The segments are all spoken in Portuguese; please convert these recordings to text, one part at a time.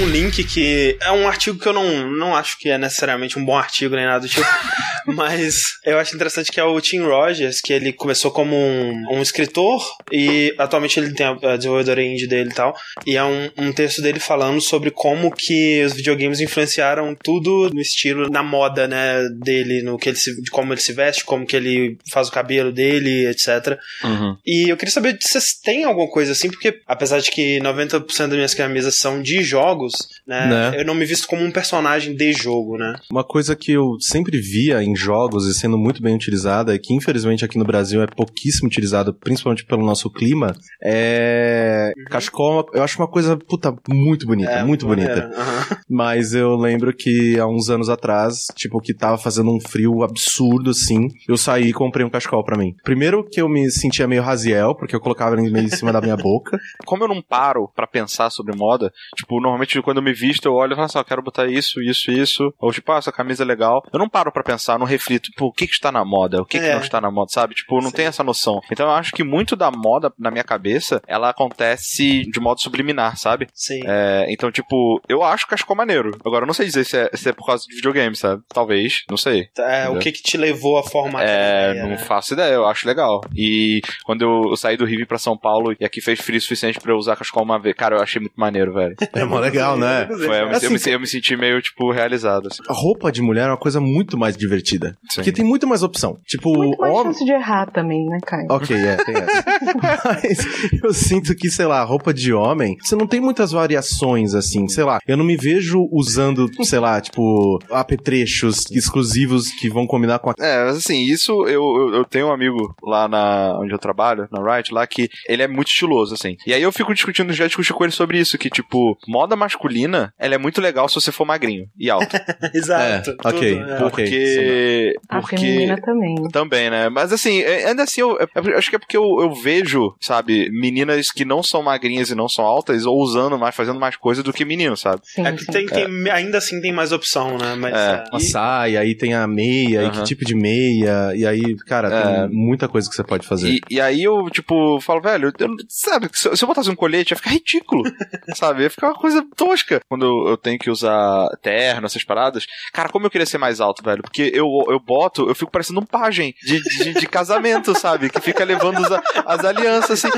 um link que é um artigo que eu não, não acho que é necessariamente um bom artigo nem nada do tipo, mas eu acho interessante que é o Tim Rogers, que ele começou como um, um escritor e atualmente ele tem a, a desenvolvedora indie dele e tal, e é um, um texto dele falando sobre como que os videogames influenciaram tudo no estilo, na moda, né, dele, no que ele se, de como ele se veste, como que ele faz o cabelo dele, etc. Uhum. E eu queria saber se vocês têm alguma coisa assim, porque apesar de que 90% das minhas camisas são de jogos, né, Né? eu não me visto como um personagem de jogo, né? Uma coisa que eu sempre via em jogos e sendo muito bem utilizada, e que infelizmente aqui no Brasil é pouquíssimo utilizado, principalmente pelo nosso clima, é. Cachecol, eu acho uma coisa, puta, muito bonita, É, muito bonita. Aham. Mas eu lembro que há uns anos atrás, tipo, que tava fazendo um frio absurdo, assim, eu saí e comprei um cachecol pra mim. Primeiro que eu me sentia meio Raziel, porque eu colocava ele meio em cima da minha boca. Como eu não paro pra pensar sobre moda, tipo, normalmente quando eu me visto, eu olho e falo assim, ó, quero botar isso, isso, isso. Ou tipo, ah, essa camisa é legal. Eu não paro pra pensar, não reflito, pô, o que que está na moda? O que que É. não está na moda, sabe? Tipo, não tem essa noção. Então eu acho que muito da moda, na minha cabeça, ela acontece de modo subliminar, sabe? Sim. É, então, tipo, eu acho cachecol maneiro. Agora, eu não sei dizer se é, se é por causa de videogame, sabe? Talvez, não sei. É, o que que te levou a formar essa É, ideia, não né? faço ideia, eu acho legal. E quando eu, eu saí do Rio pra São Paulo e aqui fez frio o suficiente pra eu usar cachecol uma vez, cara, eu achei muito maneiro, velho. É mó legal, né? Foi, eu, me, Assim, eu, me, eu me senti meio, tipo, realizado. Assim. A roupa de mulher é uma coisa muito mais divertida. Sim. Porque tem muito mais opção. Tipo, Muito mais homem. chance de errar também, né, Caio? Ok, é, tem essa. Mas eu sinto que, sei lá, roupa de homem, você não tem muitas variações, assim, sei lá. Eu não me vejo usando, sei lá, tipo, apetrechos exclusivos que vão combinar com a. É, mas assim, isso eu, eu, eu tenho um amigo lá na onde eu trabalho, na Riot, lá, que ele é muito estiloso, assim. E aí eu fico discutindo, já discuti com ele sobre isso, que, tipo, moda masculina, ela é muito legal se você for magrinho e alto. Exato. É, ok, é. ok. Porque. A porque... feminina também. Também, né? Mas assim, é- ainda assim, eu, eu acho que é porque eu, eu vejo, sabe, meninas que não são magrinhas e não são altas, ou usando mais, fazendo mais coisa do que meninos, sabe? Sim, É que sim. tem, tem- ainda assim tem mais opção, né? Mas É. é, Uma saia, aí tem a meia, e Aham. que tipo de meia, e aí, cara, É. tem muita coisa que você pode fazer. E, e aí eu, tipo, falo, velho, eu, sabe, se, eu- se eu botasse um colete ia ficar ridículo, sabe? Ia ficar uma coisa tosca. Quando eu, eu tenho que usar terno, essas paradas. Cara, como eu queria ser mais alto, velho? Porque eu, eu boto, eu fico parecendo um pajem de, de, de casamento, sabe? Que fica levando os as alianças, assim.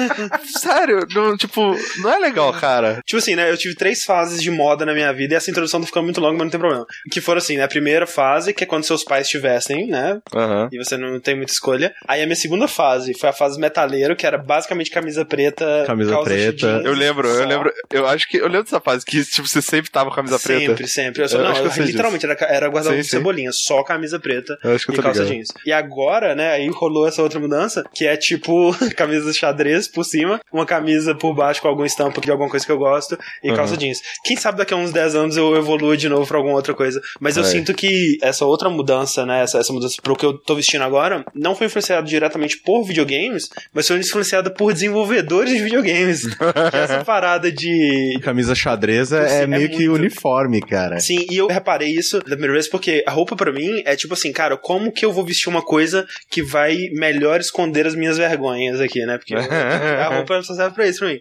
Sério, não, tipo, não é legal, cara. Tipo assim, né? Eu tive três fases de moda na minha vida e essa introdução tá ficando muito longa, mas não tem problema. Que foram assim, né? A primeira fase, que é quando seus pais tivessem, né? Aham. E você não tem muita escolha. Aí a minha segunda fase foi a fase metaleiro, que era basicamente camisa preta. Camisa calça preta. jeans, Eu lembro, só. eu lembro, eu acho que, eu lembro dessa fase que, tipo, você sempre tava com a camisa preta. Sempre, sempre. Eu só, Eu não, acho que eu literalmente era, era guardar um cebolinha, só camisa preta que e calça ligado. jeans. E agora, né, aí rolou essa outra mudança, que é tipo camisa xadrez por cima, uma camisa por baixo com alguma estampa de alguma coisa que eu gosto e Uhum. calça jeans. Quem sabe daqui a uns 10 anos eu evoluo de novo pra alguma outra coisa. Mas eu É. sinto que essa outra mudança, né, essa, essa mudança pro que eu tô vestindo agora, não foi influenciada diretamente por videogames, mas foi influenciada por desenvolvedores de videogames. Que essa parada de camisa xadrez é, é é meio que muito. uniforme, cara. Sim, e eu reparei isso da primeira vez porque a roupa pra mim é tipo assim, cara, como que eu vou vestir uma coisa que vai melhor esconder as minhas vergonhas aqui, né? Porque a roupa só serve pra isso pra mim.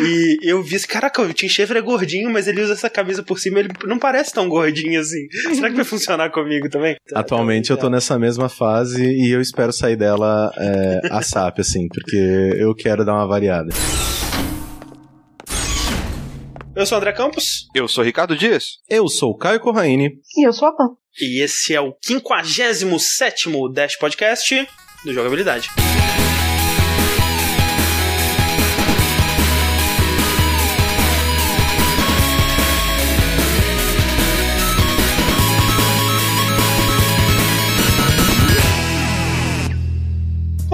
E eu vi assim, caraca, o Tim Schafer é gordinho, mas ele usa essa camisa por cima, ele não parece tão gordinho assim. Será que vai funcionar comigo também? Atualmente eu tô nessa mesma fase e eu espero sair dela é, a SAP, assim, porque eu quero dar uma variada. Eu sou o André Campos Eu sou Ricardo Dias. Eu sou o Caio Corraine. E eu sou a Pan. e esse é o 57 Dash Podcast do Jogabilidade.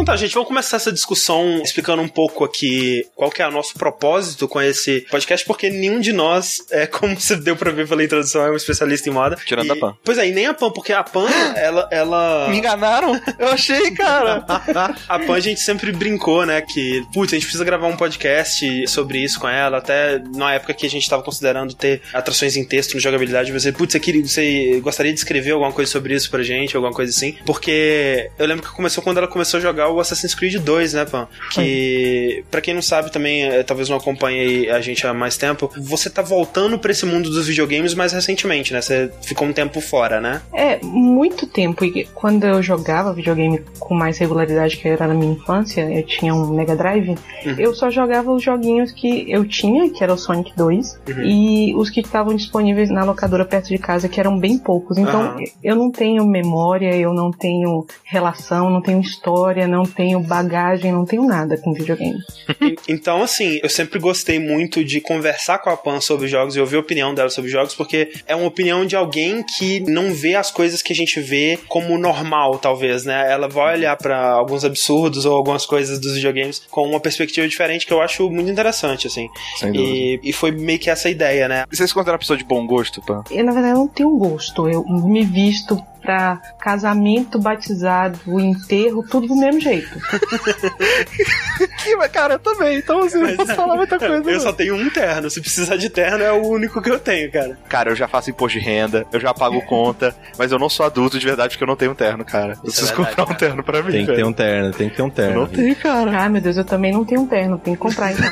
Tá, gente, vamos começar essa discussão explicando um pouco aqui qual que é o nosso propósito com esse podcast, porque nenhum de nós, é como você deu pra ver pela introdução, é um especialista em moda. Tirando E- a Pan. Pois é, e nem a Pan, porque a Pan, ela... ela... Me enganaram? Eu achei, cara. A Pan a gente sempre brincou, né, que, putz, a gente precisa gravar um podcast sobre isso com ela, até na época que a gente tava considerando ter atrações em texto no jogabilidade, você, putz, você, queria, você gostaria de escrever alguma coisa sobre isso pra gente, alguma coisa assim, porque eu lembro que começou quando ela começou a jogar jogar o Assassin's Creed 2, né, Pan? Que, pra quem não sabe também, é, talvez não acompanhe a gente há mais tempo, você tá voltando pra esse mundo dos videogames mais recentemente, né? Você ficou um tempo fora, né? É, muito tempo. E quando eu jogava videogame com mais regularidade, que era na minha infância, eu tinha um Mega Drive, Uhum. eu só jogava os joguinhos que eu tinha, que era o Sonic 2, Uhum. e os que estavam disponíveis na locadora perto de casa, que eram bem poucos. Então, Aham. eu não tenho memória, eu não tenho relação, não tenho história, não tenho bagagem, não tenho nada com videogame. Então, assim, eu sempre gostei muito de conversar com a Pan sobre jogos e ouvir a opinião dela sobre jogos, porque é uma opinião de alguém que não vê as coisas que a gente vê como normal, talvez, né? Ela vai olhar pra alguns absurdos ou algumas coisas dos videogames com uma perspectiva diferente que eu acho muito interessante, assim. E, e foi meio que essa ideia, né? Você se considera uma pessoa de bom gosto, Pan? Eu, na verdade, não tenho gosto. Eu me visto pra casamento, batizado, enterro, tudo do mesmo jeito. Que, cara, eu também. Então, assim, não posso falar muita coisa. Eu só tenho um terno. Se precisar de terno, é o único que eu tenho, cara. Cara, eu já faço imposto de renda, eu já pago conta, mas eu não sou adulto de verdade porque eu não tenho um terno, cara. Eu Isso preciso é verdade, comprar um cara. terno pra mim. Tem que ter velho. um terno, tem que ter um Eu terno. não tenho, cara. Ai, meu Deus, eu também não tenho um terno, tem que comprar então.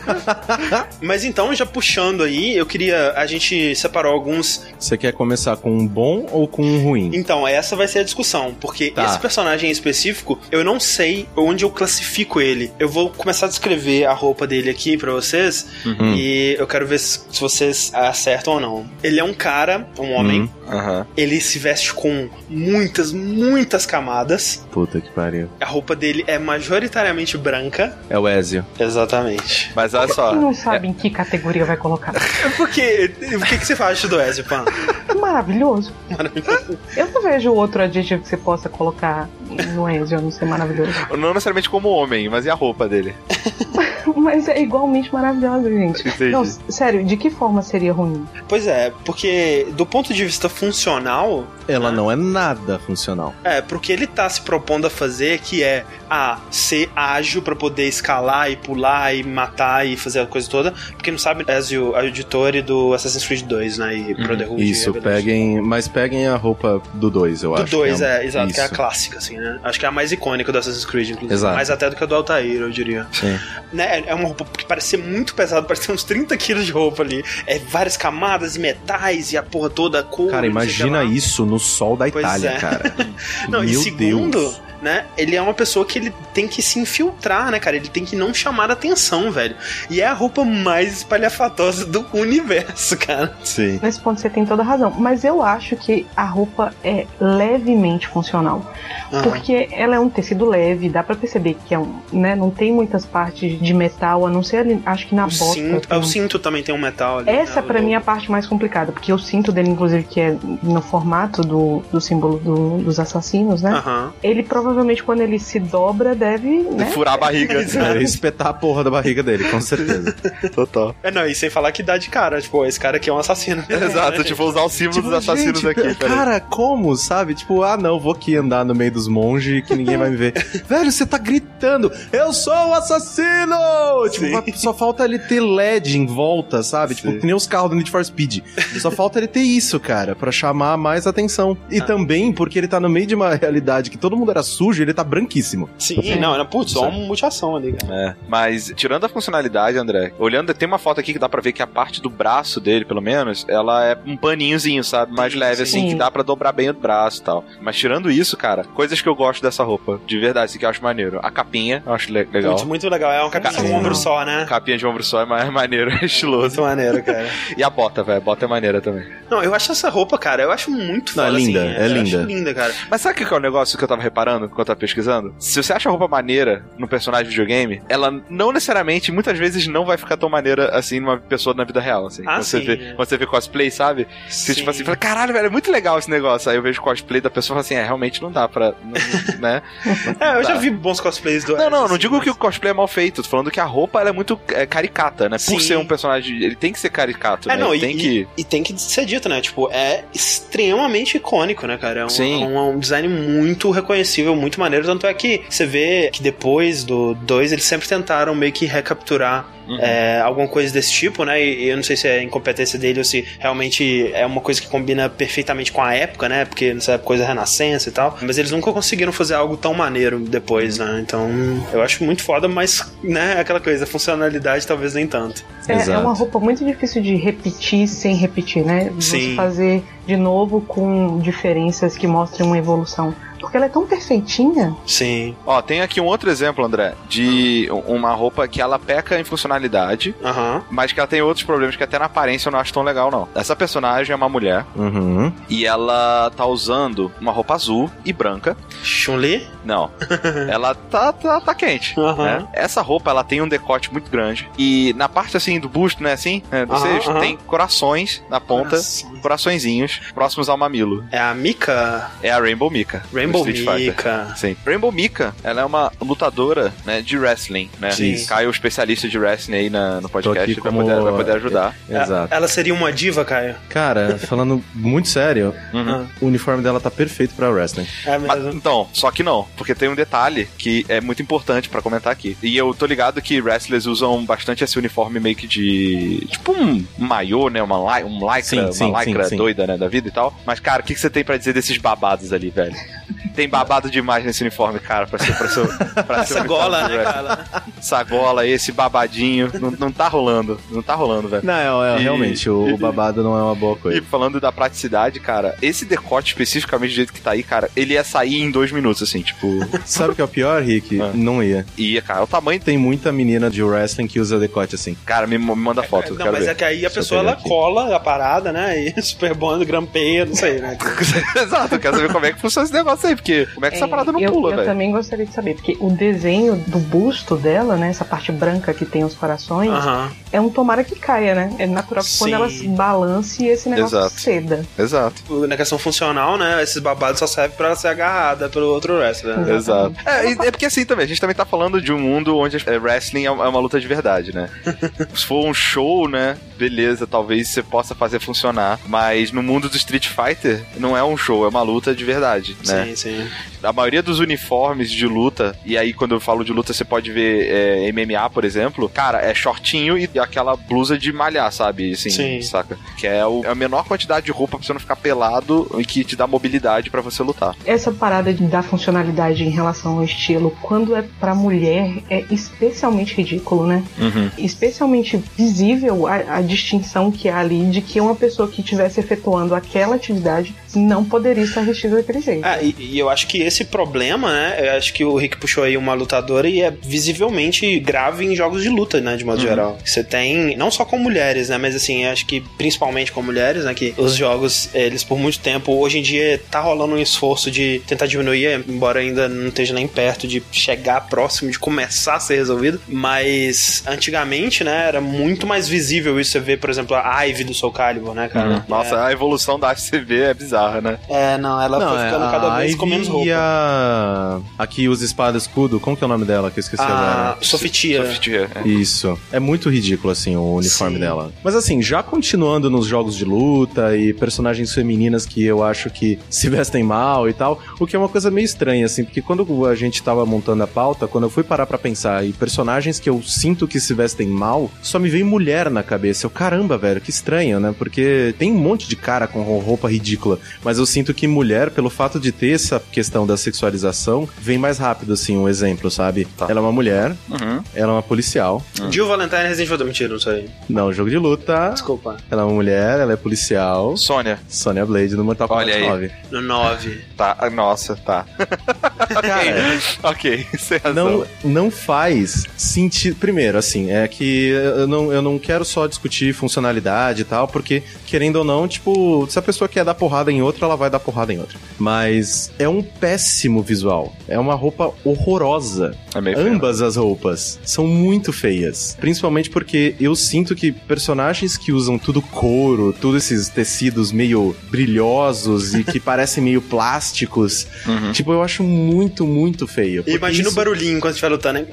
Mas então, já puxando aí, eu queria. A gente separou alguns Você quer começar com um bom ou com um ruim? Então, essa vai ser a discussão, porque Tá. esse personagem em específico, eu não sei onde eu classifico ele. Eu vou começar a descrever a roupa dele aqui pra vocês Hum. e eu quero ver se vocês acertam ou não. Ele é um cara, um homem, Hum. Aham. ele se veste com muitas, muitas camadas. Puta que pariu. A roupa dele é majoritariamente branca. É o Ezio. Exatamente. Mas olha só. Quem não sabe em que categoria vai colocar? Porque, o que, que você acha do Ezio, Pan? Maravilhoso. Eu não vejo outro adjetivo que você possa colocar no Ezio a não ser maravilhoso. Não necessariamente como homem, mas e a roupa dele? Mas é igualmente maravilhoso, gente. Entendi. Não, sério, de que forma seria ruim? Pois é, porque do ponto de vista funcional, Ela não é nada funcional. É, porque ele tá se propondo a fazer que é a ser ágil pra poder escalar e pular e matar e fazer a coisa toda. Porque não sabe, Ezio, a editora do Assassin's Creed 2, né? E Brotherhood. Isso, é verdade. peguem. Mas peguem a roupa do 2, eu Do acho. 2, que é, exato, que é a isso. clássica, assim, né? Acho que é a mais icônica do Assassin's Creed, inclusive. Exato. Mais até do que a do Altair, eu diria. Sim. Né? É uma roupa que parece ser muito pesada, parece ter uns 30 quilos de roupa ali. É várias camadas, metais e a porra toda, a cor. Cara, o imagina isso no sol da Pois Itália, é. cara. Não, e Meu segundo, Deus. Né, ele é uma pessoa que ele tem que se infiltrar, né, cara? Ele tem que não chamar atenção, velho. E é a roupa mais espalhafatosa do universo, cara. Sim. Nesse ponto você tem toda a razão. Mas eu acho que a roupa é levemente funcional. Aham. Porque ela é um tecido leve, dá pra perceber que é um, né, não tem muitas partes de metal, a não ser ali, acho que na O bota. cinto, tem o cinto também tem um metal ali. Essa né, pra o- mim é a parte mais complicada, porque o cinto dele, inclusive, que é no formato do, do símbolo do- dos assassinos, né? Aham. Ele provavelmente, quando ele se dobra, deve, né? Furar a barriga. É, espetar a porra da barriga dele, com certeza. Total. É, não, e sem falar que dá de cara, tipo, esse cara aqui é um assassino. Exato, tipo, usar o símbolo dos assassinos gente, aqui. peraí. Cara, como, sabe? Tipo, ah, não, vou aqui andar no meio dos monges que ninguém vai me ver. Velho, você tá gritando, eu sou o assassino! Tipo, só falta ele ter LED em volta, sabe? Tipo, que nem os carros do Need for Speed. Só falta ele ter isso, cara, pra chamar mais atenção. Ah. E também porque ele tá no meio de uma realidade que todo mundo era sujo, ele tá branquíssimo. Sim, não, não, putz, só uma mutilação ali, cara. É, mas tirando a funcionalidade, André, olhando, tem uma foto aqui que dá pra ver que a parte do braço dele, pelo menos, ela é um paninhozinho, sabe? Mais Sim, leve, assim, sim. que dá pra dobrar bem o braço e tal. Mas tirando isso, cara, coisas que eu gosto dessa roupa, de verdade, assim, que eu acho maneiro. A capinha, eu acho le- legal. Putz, muito legal. É uma capinha Sim. um ombro só, né? Capinha de ombro só é mais maneiro, é estiloso. Muito maneiro, cara. E a bota, velho, a bota é maneira também. Não, eu acho essa roupa, cara, eu acho muito Não, é foda, linda, assim, é eu linda. Acho linda, cara. Mas sabe o que é o negócio que eu tava reparando eu tava pesquisando? Se você acha a roupa maneira no personagem de videogame, ela não necessariamente, muitas vezes, não vai ficar tão maneira assim numa pessoa na vida real. Assim. Ah, quando, você sim. vê, quando você vê cosplay, sabe? Você, tipo assim, fala, caralho, velho, é muito legal esse negócio. Aí eu vejo cosplay da pessoa e falo assim, é, realmente não dá pra. não- né? É, eu já Tá. vi bons cosplays do Não, não, não assim, digo mas- que o cosplay é mal feito, tô falando que a roupa ela é muito é, caricata, né? Por Sim. ser um personagem, ele tem que ser caricato, É, né? não, e, tem que. e, e tem que ser dito, né? Tipo, é extremamente icônico, né, cara? É um, Sim. é um, é um design muito reconhecível, muito maneiro. Tanto é que você vê que depois do 2 eles sempre tentaram meio que recapturar é, alguma coisa desse tipo, né? E eu não sei se é incompetência dele ou se realmente é uma coisa que combina perfeitamente com a época, né? Porque nessa época coisa renascença e tal. Mas eles nunca conseguiram fazer algo tão maneiro depois, né? Então eu acho muito foda, mas, né? Aquela coisa, funcionalidade talvez nem tanto. É, é uma roupa muito difícil de repetir sem repetir, né? Sim. Você fazer de novo com diferenças que mostrem uma evolução. Porque ela é tão perfeitinha. Sim. Ó, tem aqui um outro exemplo, André, de uma roupa que ela peca em funcionalidade, Aham. mas que ela tem outros problemas que até na aparência eu não acho tão legal, não. Essa personagem é uma mulher Uhum. e ela tá usando uma roupa azul e branca. Chun-Li? Não. ela tá, tá, tá quente. Aham. né? Essa roupa, ela tem um decote muito grande. E na parte, assim, do busto, né, assim, né, do tem corações na ponta, Coração. coraçõezinhos, próximos ao mamilo. É a Mika? É a Rainbow Mika. do Rainbow Street Fighter. Mika. Sim. Rainbow Mika, ela é uma lutadora, né, de wrestling, né? Sim. Caio, o especialista de wrestling aí na- no podcast, vai como- poder, vai poder ajudar. Exato. Ela seria uma diva, Caio? Cara, falando muito sério, Uhum. o uniforme dela tá perfeito pra wrestling. É Mas, mesmo. então, só que não, porque tem um detalhe que é muito importante pra comentar aqui. E eu tô ligado que wrestlers usam bastante esse uniforme meio que de. Tipo um maiô, né? Uma, um lycra, Sim, sim, uma lycra sim, sim. doida, né? Da vida e tal. Mas, cara, o que, que você tem pra dizer desses babados ali, velho? Tem babado demais nesse uniforme, cara, pra ser. Pra ser, pra ser Essa uniforme gola, de né, cara? Essa gola, esse babadinho. Não, não tá rolando. Não tá rolando, velho. Não, é, é, E- realmente, o, o babado não é uma boa E coisa. falando da praticidade, cara, esse decote especificamente do jeito que tá aí, cara, ele ia sair em dois minutos, assim, tipo. Sabe o que é o pior, Rick? Ah. Não ia. ia, cara. O tamanho. Tem muita menina de wrestling que usa decote assim. Cara, me, me manda foto. eu Não, quero mas ver. é que aí a Deixa pessoa ela aqui. cola a parada, né? E super bom, grampeia, não sei, né? Exato, eu quero saber como é que funciona esse negócio aí, porque como é que essa É, parada não eu, pula, eu velho? também gostaria de saber, porque o desenho do busto dela, né? Essa parte branca que tem os corações, Aham. é um tomara que caia, né? É natural que quando Sim. ela se balance esse negócio Exato. ceda. Exato. Na questão funcional, né? Esses babados só servem pra ela ser agarrada pelo outro wrestler. né? Exato. É, e- é porque assim também, a gente também tá falando de um mundo onde é, wrestling é é uma luta de verdade, né? Se for um show, né? Beleza, talvez você possa fazer funcionar. Mas no mundo do Street Fighter, não é um show, é uma luta de verdade, né? Sim, sim. A maioria dos uniformes de luta, e aí quando eu falo de luta, você pode ver é, MMA, por exemplo, cara, é shortinho e aquela blusa de malhar, sabe? Assim, Sim. saca? Que é o- é a menor quantidade de roupa pra você não ficar pelado e que te dá mobilidade pra você lutar. Essa parada de dar funcionalidade em relação ao estilo, quando é pra mulher, é especialmente ridículo, né? Especialmente visível a, a distinção que há ali de que uma pessoa que estivesse efetuando aquela atividade não poderia estar vestida daquele jeito. Ah, e, e eu acho que esse problema, né? Eu acho que o Rick puxou aí uma lutadora e é visivelmente grave em jogos de luta, né? De modo geral. Você tem, não só com mulheres, né? Mas assim, eu acho que principalmente com mulheres, né? Que os jogos, eles por muito tempo, hoje em dia tá rolando um esforço de tentar diminuir, embora ainda não esteja nem perto de chegar próximo de começar a ser resolvido. Mas antigamente, né? Era muito mais visível isso. Você vê, por exemplo, a Ivy do Soul Calibur, né, cara? Nossa, a evolução da ACV é bizarra, né? É, não, ela foi ficando cada vez com menos roupa. é, e a... Aqui usa espada e escudo. Como que é o nome dela? Que eu esqueci A agora. Sofitia. Softia, é. Isso. É muito ridículo, assim, o uniforme Sim. dela. Mas assim, já continuando nos jogos de luta e personagens femininas que eu acho que se vestem mal e tal, o que é uma coisa meio estranha, assim, porque quando a gente tava montando a pauta, quando eu fui parar pra pensar em personagens que eu sinto que se vestem mal, só me veio mulher na cabeça. Eu, caramba, velho, que estranho, né? Porque tem um monte de cara com roupa ridícula, mas eu sinto que mulher, pelo fato de ter essa questão da sexualização, vem mais rápido, assim, um exemplo, sabe? Tá. Ela é uma mulher, Uhum. ela é uma policial. Jill Valentine Resident Evil. Mentira, não sei. Não, jogo de luta. Desculpa. Ela é uma mulher, ela é policial. Sônia, Sonya Blade no Mortal Kombat Olha aí. 9. No 9. tá. ah, Nossa, tá. Cara, ok, sem razão. não, não faz sentido. Primeiro, assim, é que eu não, eu não quero só discutir funcionalidade e tal, porque, querendo ou não, tipo, se a pessoa quer dar porrada em outra, ela vai dar porrada em outra. Mas é um péssimo visual. É uma roupa horrorosa. É feio. Ambas as roupas são muito feias. Principalmente porque eu sinto que personagens que usam tudo couro, todos esses tecidos meio brilhosos e que parecem meio plásticos, Uhum. tipo, eu acho muito, muito feio. E imagina isso- o barulhinho enquanto estiver lutando, hein?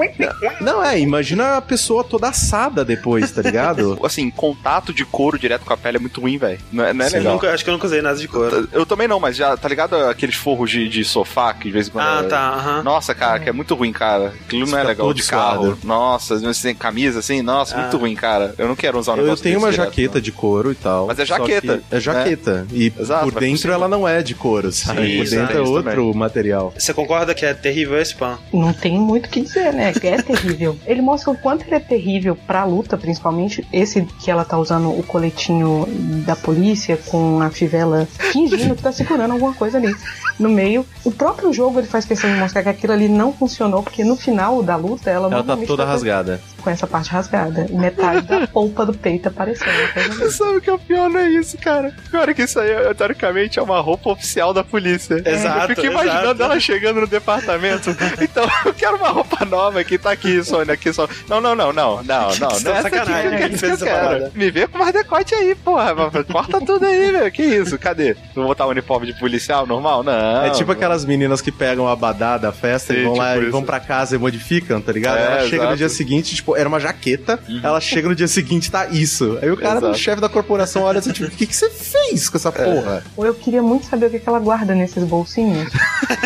Não, é, imagina a pessoa toda assada depois, tá ligado? Assim, contato de couro direto com a pele é muito ruim, velho. Não é, não é Sim. Legal. nunca, acho que eu nunca usei nada de couro. Eu também não, mas já, tá ligado aqueles forros de, de sofá que de vez em quando. Ah, é... tá. aham. Nossa, cara, que é muito ruim, cara. Aquilo não é legal de carro. suado. Nossa, você tem camisa assim, nossa, Ah. muito ruim, cara. Eu não quero usar um Eu, negócio tenho uma direto, jaqueta não. de couro e tal. Mas é jaqueta, que É jaqueta. E Exato, por vai por dentro ela não é de couro, sabe? Sim, por dentro é outro também. material. Você concorda que é terrível esse pan? Não tem muito o que dizer, né? É terrível. Ele mostra o quanto ele é terrível pra luta, principalmente. Esse que ela tá usando o coletinho da polícia com a fivela fingindo que tá segurando alguma coisa ali no meio. O próprio jogo ele faz questão de mostrar que aquilo ali não funcionou, porque no final da luta ela, Ela tá toda tá rasgada. Com essa parte rasgada. E metade da polpa do peito aparecendo. uma coisa Você sabe que é o pior não é isso, cara. O pior é que isso aí, teoricamente, é uma roupa oficial da polícia. Exato, Eu fico imaginando exato. ela chegando no departamento. Então, eu quero uma roupa nova aqui, tá aqui, Sônia, aqui só. Não, não, não, não, não, não. Não é essa aqui sacanagem, que eu quem quero, fez que eu quero. Me vê com mais decote aí, porra. Corta tudo aí, velho. Que isso? Cadê? Vou botar o uniforme de policial normal? Não. é tipo aquelas meninas que pegam a badá da festa e Sim, vão lá tipo e vão isso. pra casa e modificam, tá ligado? É, ela chega exato. no dia seguinte, tipo, era uma jaqueta, ela chega no dia seguinte, tá isso. Aí o cara, Exato. o chefe da corporação, olha assim, tipo, o que, que você fez com essa porra? Ou eu queria muito saber o que, que ela guarda nesses bolsinhos.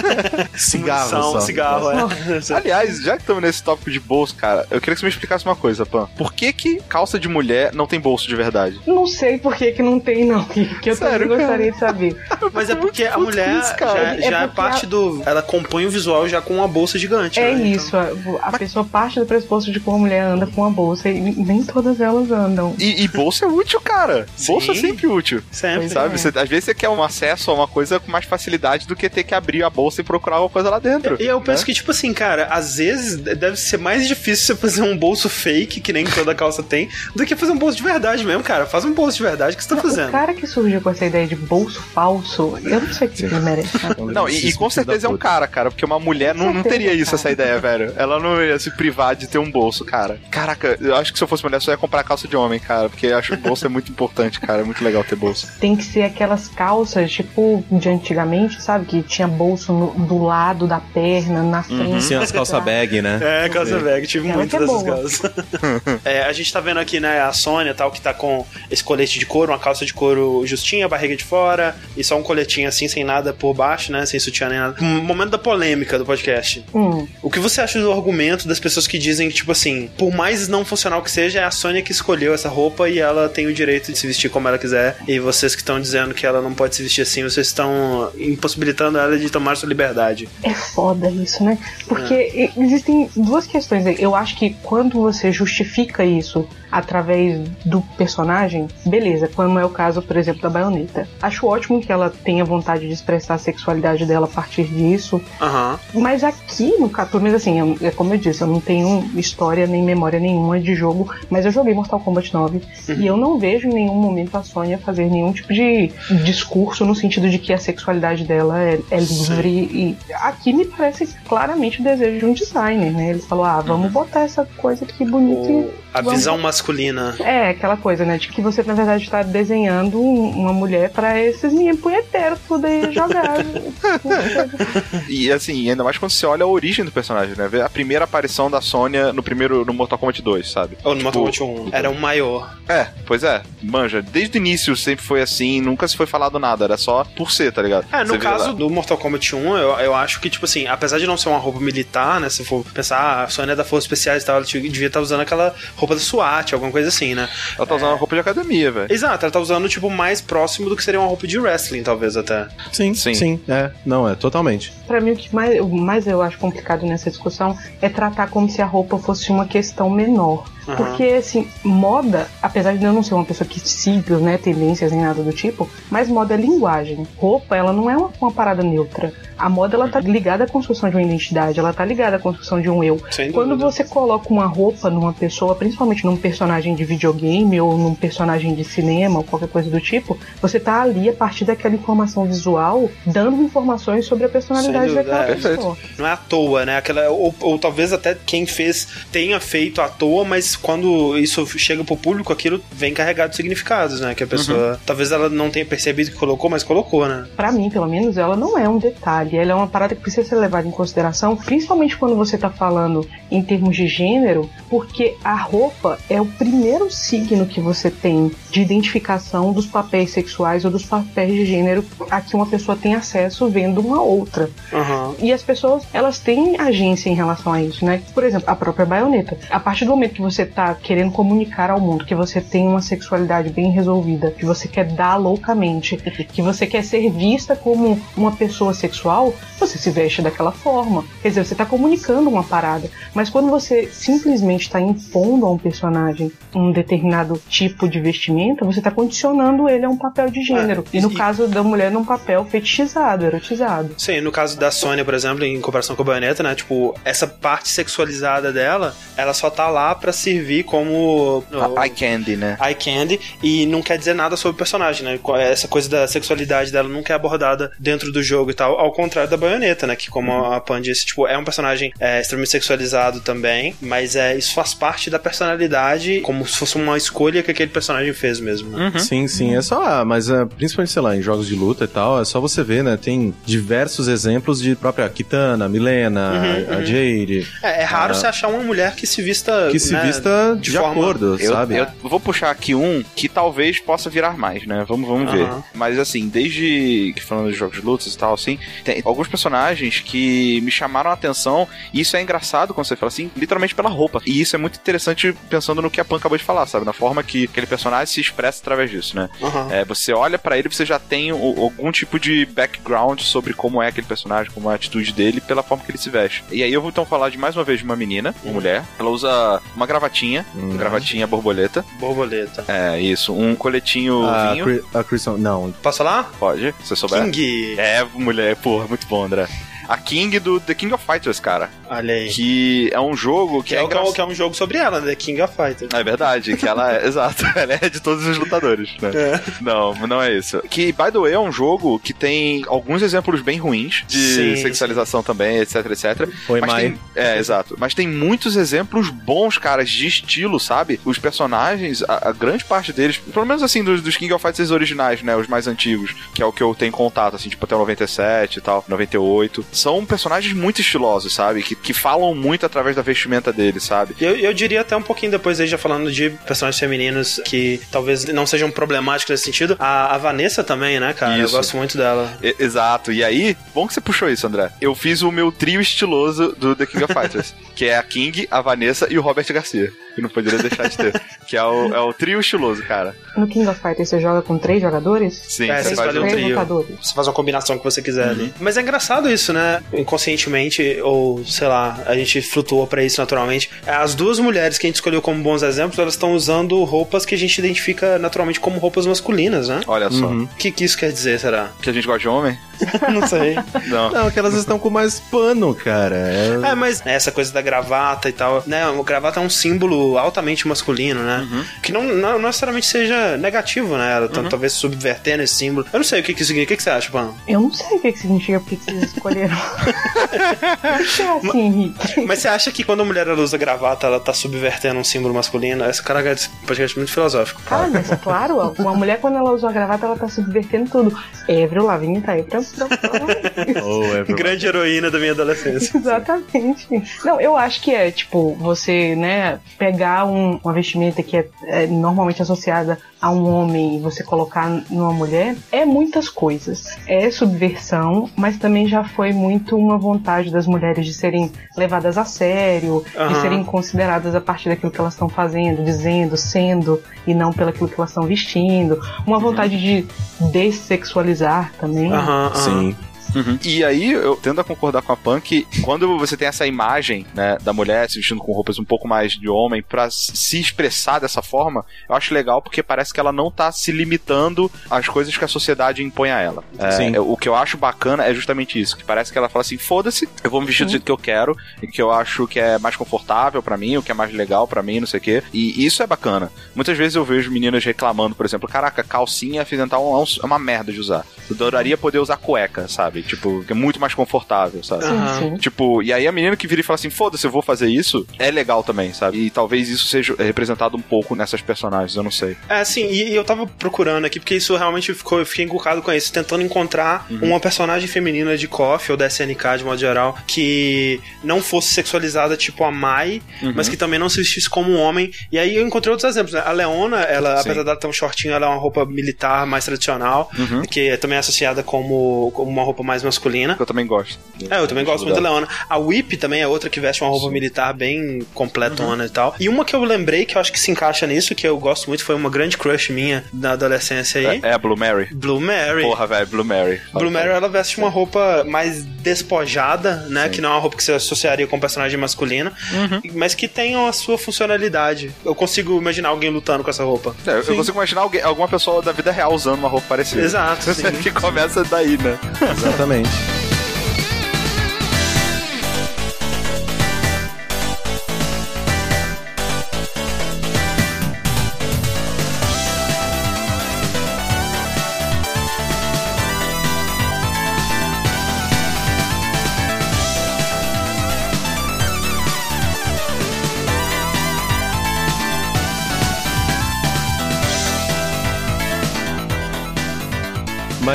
Cigarro Munição, só. cigarro, é. Aliás, já que estamos nesse tópico de bolso, cara, eu queria que você me explicasse uma coisa, Pan. Por que que calça de mulher não tem bolso de verdade? Não sei por que, que não tem, não. Que, que eu Sério, também gostaria de saber. Mas é porque a mulher isso, já, já É é, parte do. Ela compõe o visual já com uma bolsa gigante. É né? isso, a, a pessoa parte do pressuposto de uma mulher anda com uma bolsa e nem todas elas andam. E, e bolsa é útil, cara. Sim. Bolsa é sempre útil. Sempre. Sabe? É. Você- às vezes você quer um acesso a uma coisa com mais facilidade do que ter que abrir a bolsa e procurar alguma coisa lá dentro. E eu penso né? que, tipo assim, cara, às vezes deve ser mais difícil você fazer um bolso fake, que nem toda calça tem, do que fazer um bolso de verdade mesmo, cara. Faz um bolso de verdade que você tá O fazendo. cara que surgiu com essa ideia de bolso falso, eu não sei o que ele merece. né? Não, e, e com certeza é um cara, cara, porque uma mulher não, não teria isso, essa ideia, velho. Ela não ia se privar de ter um bolso, cara. Caraca, eu acho que se eu fosse mulher, só ia comprar calça de homem, cara, porque eu acho que o bolso é muito importante, cara. É muito legal ter bolso. Tem que ser aquelas calças, tipo, de antigamente, sabe? Que tinha bolso no- do lado da perna, na frente. Sim, as calça bag, né? É, calça bag, tive Ela muito é dessas boa. calças. É, a gente tá vendo aqui, né, a Sônia tal, que tá com esse colete de couro, uma calça de couro justinha, barriga de fora, e só um coletinho assim, sem nada por baixo, né, sem sutiã nem nada. Um momento da polêmica do podcast. Hum, O que você acha do argumento das pessoas que dizem que, tipo assim, por mais não funcional que seja, é a Sônia que escolheu essa roupa e ela tem o direito de se vestir como ela quiser, e vocês que estão dizendo que ela não pode se vestir assim, vocês estão impossibilitando ela de tomar sua liberdade. é foda isso, né? Porque e- existem duas questões aí. Eu acho que quando você justifica isso através do personagem, beleza, como é o caso, por exemplo, da baioneta. Acho ótimo que ela tenha vontade de expressar a sexualidade dela a partir disso, Aham. Mas aqui no caso, mas assim, é como eu disse, eu não tenho história nem memória nenhuma de jogo, mas eu joguei Mortal Kombat 9 e eu não vejo em nenhum momento a Sônia fazer nenhum tipo de discurso no sentido de que a sexualidade dela é, é livre e aqui me parece claramente o desejo de um designer, né? Ele falou, ah, vamos botar essa coisa aqui bonita O- e a vamos visão masculina. é, aquela coisa, né? De que você, na verdade, está desenhando um- uma mulher pra esses meninos punheteiros poder jogar. E assim, ainda mais quando você olha a origem do personagem, né? Vê a primeira aparição da Sônia no primeiro no Mortal Kombat 2, sabe? Ou no Mortal Tipo, Kombat 1. Era um maior. É, pois é. Manja, desde o início sempre foi assim, nunca se foi falado nada, era só por ser, tá ligado? É, no Você caso do Mortal Kombat 1, eu, eu acho que, tipo assim, apesar de não ser uma roupa militar, né? Se for pensar, ah, a Sônia é da Força Especiais e tal, ela devia estar usando aquela roupa da SWAT, alguma coisa assim, né? Ela tá usando uma roupa de academia, velho. Exato, ela tá usando, tipo, mais próximo do que seria uma roupa de wrestling, talvez até. Sim, Sim. sim, É, não, é totalmente. Pra mim, o que mais, o mais eu acho complicado nessa discussão é tratar como se a roupa fosse uma questão menor. Aham. Porque, assim, moda, apesar de eu não ser uma pessoa que siga, né, tendências nem nada do tipo, mas moda é linguagem. Roupa, ela não é uma, uma parada neutra. A moda, ela tá ligada à construção de uma identidade, ela tá ligada à construção de um eu. Sem Quando dúvida. você coloca uma roupa numa pessoa, principalmente num personagem de videogame ou num personagem de cinema ou qualquer coisa do tipo, você tá ali a partir daquela informação visual, dando informações sobre a personalidade daquela é, pessoa. Não é à toa, né? Aquela, ou, ou talvez até quem fez tenha feito à toa, mas Mas quando isso chega pro público, aquilo vem carregado de significados, né? Que a pessoa. Uhum. Talvez ela não tenha percebido que colocou, mas colocou, né? Pra mim, pelo menos, ela não é um detalhe. Ela é uma parada que precisa ser levada em consideração, principalmente quando você tá falando em termos de gênero, porque a roupa é o primeiro signo que você tem de identificação dos papéis sexuais ou dos papéis de gênero a que uma pessoa tem acesso vendo uma outra. Uhum. E as pessoas, elas têm agência em relação a isso, né? Por exemplo, a própria baioneta. A partir do momento que você tá querendo comunicar ao mundo que você tem uma sexualidade bem resolvida, que você quer dar loucamente, que você quer ser vista como uma pessoa sexual, você se veste daquela forma. Quer dizer, você tá comunicando uma parada. Mas quando você simplesmente está impondo a um personagem um determinado tipo de vestimenta, você está condicionando ele a um papel de gênero. É, e no e... caso da mulher, num papel fetichizado, erotizado. Sim, no caso da Sônia, por exemplo, em comparação com a baioneta, né? Tipo, essa parte sexualizada dela, ela só tá lá para servir como. eye candy, né? Eye candy, e não quer dizer nada sobre o personagem, né? Essa coisa da sexualidade dela nunca é abordada dentro do jogo e tal, ao contrário da baioneta, né? Que, como uhum. a Pan disse, tipo, é um personagem é, extremamente sexualizado também, mas é, isso faz parte da personalidade, como se fosse uma escolha que aquele personagem fez mesmo. Né? Uhum. Sim, sim. É só, ah, mas é, principalmente, sei lá, em jogos de luta e tal, é só você ver, né? Tem diversos exemplos de própria Kitana, Milena, uhum, a uhum. Jade. É, é raro a... você achar uma mulher que se vista. Que se né, vista de, de forma... acordo, eu, sabe? Eu vou puxar aqui um que talvez possa virar mais, né? Vamos, vamos ver. Mas assim, desde que falando de jogos de lutas e tal, assim, tem alguns personagens que me chamaram a atenção, e isso é engraçado quando você fala assim, literalmente pela roupa. E isso é muito interessante pensando no que a Pan acabou de falar, sabe? Na forma que aquele personagem se expressa através disso, né? Uhum. É, você olha para ele você já tem o, algum tipo de background sobre como é aquele personagem, como é a atitude dele, pela forma que ele se veste. E aí eu vou então falar de mais uma vez de uma menina, uma uhum. mulher. Ela usa uma gravatinha, uhum. gravatinha borboleta. Borboleta. É, isso. Um coletinho a vinho. A Crystal, não. Posso falar? Pode, se souber. King. É, mulher, porra, muito bom, André a King do The King of Fighters, cara. Olha aí. Que é um jogo que, que é, é engra... que é um jogo sobre ela, The King of Fighters. É verdade, que ela é, exato, ela é de todos os lutadores, né? É. Não, não é isso. Que, by the way, é um jogo que tem alguns exemplos bem ruins de sim, sexualização sim. também, etc, etc. Foi mais. Tem... É, exato. Mas tem muitos exemplos bons, caras, de estilo, sabe? Os personagens, a, a grande parte deles, pelo menos assim, dos, dos, King of Fighters originais, né? Os mais antigos, que é o que eu tenho contato, assim, tipo até o 97 e tal, 98 são personagens muito estilosos, sabe? Que, que falam muito através da vestimenta deles, sabe? Eu, eu diria até um pouquinho depois aí, já falando de personagens femininos que talvez não sejam problemáticos nesse sentido. A, a Vanessa também, né, cara? Isso. Eu gosto muito dela. E, exato. E aí, bom que você puxou isso, André. Eu fiz o meu trio estiloso do The King of Fighters, que é a King, a Vanessa e o Robert Garcia que não poderia deixar de ter. que é o, é o trio estiloso, cara. No King of Fighters você joga com três jogadores? Sim, é, você faz um trio. Você faz uma combinação que você quiser uhum. ali. Mas é engraçado isso, né? Inconscientemente, ou sei lá, a gente flutua para isso naturalmente. As duas mulheres que a gente escolheu como bons exemplos, elas estão usando roupas que a gente identifica naturalmente como roupas masculinas, né? Olha só. O uhum. que, que isso quer dizer, será? Que a gente gosta de homem? não sei. Não. Não, que elas estão com mais pano, cara. É... é, mas essa coisa da gravata e tal, né? O gravata é um símbolo altamente masculino, né? Uhum. Que não, não, necessariamente seja negativo, né? Ela tá, uhum. talvez subvertendo esse símbolo. Eu não sei o que, que significa. O que, que você acha, Pan? Eu não sei o que, que significa porque vocês escolheram. é assim, Henrique. Mas você acha que quando a mulher usa gravata, ela tá subvertendo um símbolo masculino? Essa cara é podcast muito filosófico. Ah, mas é claro, uma mulher quando ela usa a gravata, ela tá subvertendo tudo. Avril Lavigne tá aí pra oh, Grande heroína da minha adolescência. Exatamente. Não, eu acho que é, tipo, você, né, pegar um, uma vestimenta que é, é normalmente associada a um homem e você colocar numa mulher é muitas coisas. É subversão, mas também já foi muito uma vontade das mulheres de serem levadas a sério, uhum. de serem consideradas a partir daquilo que elas estão fazendo, dizendo, sendo, e não pelo que elas estão vestindo. Uma vontade de dessexualizar também. Uhum, uhum. Sim. Uhum. E aí, eu tendo a concordar com a Punk, quando você tem essa imagem, né, da mulher se vestindo com roupas um pouco mais de homem para se expressar dessa forma, eu acho legal porque parece que ela não tá se limitando às coisas que a sociedade impõe a ela. É, o que eu acho bacana é justamente isso, que parece que ela fala assim, foda-se, eu vou me vestir do jeito que eu quero, e que eu acho que é mais confortável para mim, o que é mais legal para mim, não sei o quê. E isso é bacana. Muitas vezes eu vejo meninas reclamando, por exemplo, caraca, calcinha acidental é, é uma merda de usar. Eu adoraria poder usar cueca, sabe? Sabe? Tipo, que é muito mais confortável, sabe? Sim, Aham. sim. Tipo, e aí a menina que vira e fala assim, foda-se, eu vou fazer isso, é legal também, sabe? E talvez isso seja representado um pouco nessas personagens, eu não sei. É, sim, e, e eu tava procurando aqui, porque isso realmente ficou, eu fiquei encucado com isso, tentando encontrar uma personagem feminina de KOF ou da SNK de modo geral, que não fosse sexualizada tipo a Mai, mas que também não se vestisse como um homem. E aí eu encontrei outros exemplos, né? A Leona, ela, Sim. apesar dela ter um shortinho, ela é uma roupa militar mais tradicional, Uhum. que é também associada como, como uma roupa mais masculina. Eu também gosto. É, eu também gosto muito da. Leona. A Whip também é outra que veste uma roupa militar bem completona e tal. E uma que eu lembrei, que eu acho que se encaixa nisso, que eu gosto muito, foi uma grande crush minha na adolescência aí. É, é a Blue Mary. Blue Mary. Porra, velho, Blue Mary. Blue Mary, ela veste uma roupa mais despojada, né? Que não é uma roupa que você associaria com um personagem masculino, mas que tem a sua funcionalidade. Eu consigo imaginar alguém lutando com essa roupa. É, eu consigo imaginar alguém, alguma pessoa da vida real usando uma roupa parecida. Exato, sim. que começa daí, né? Exatamente.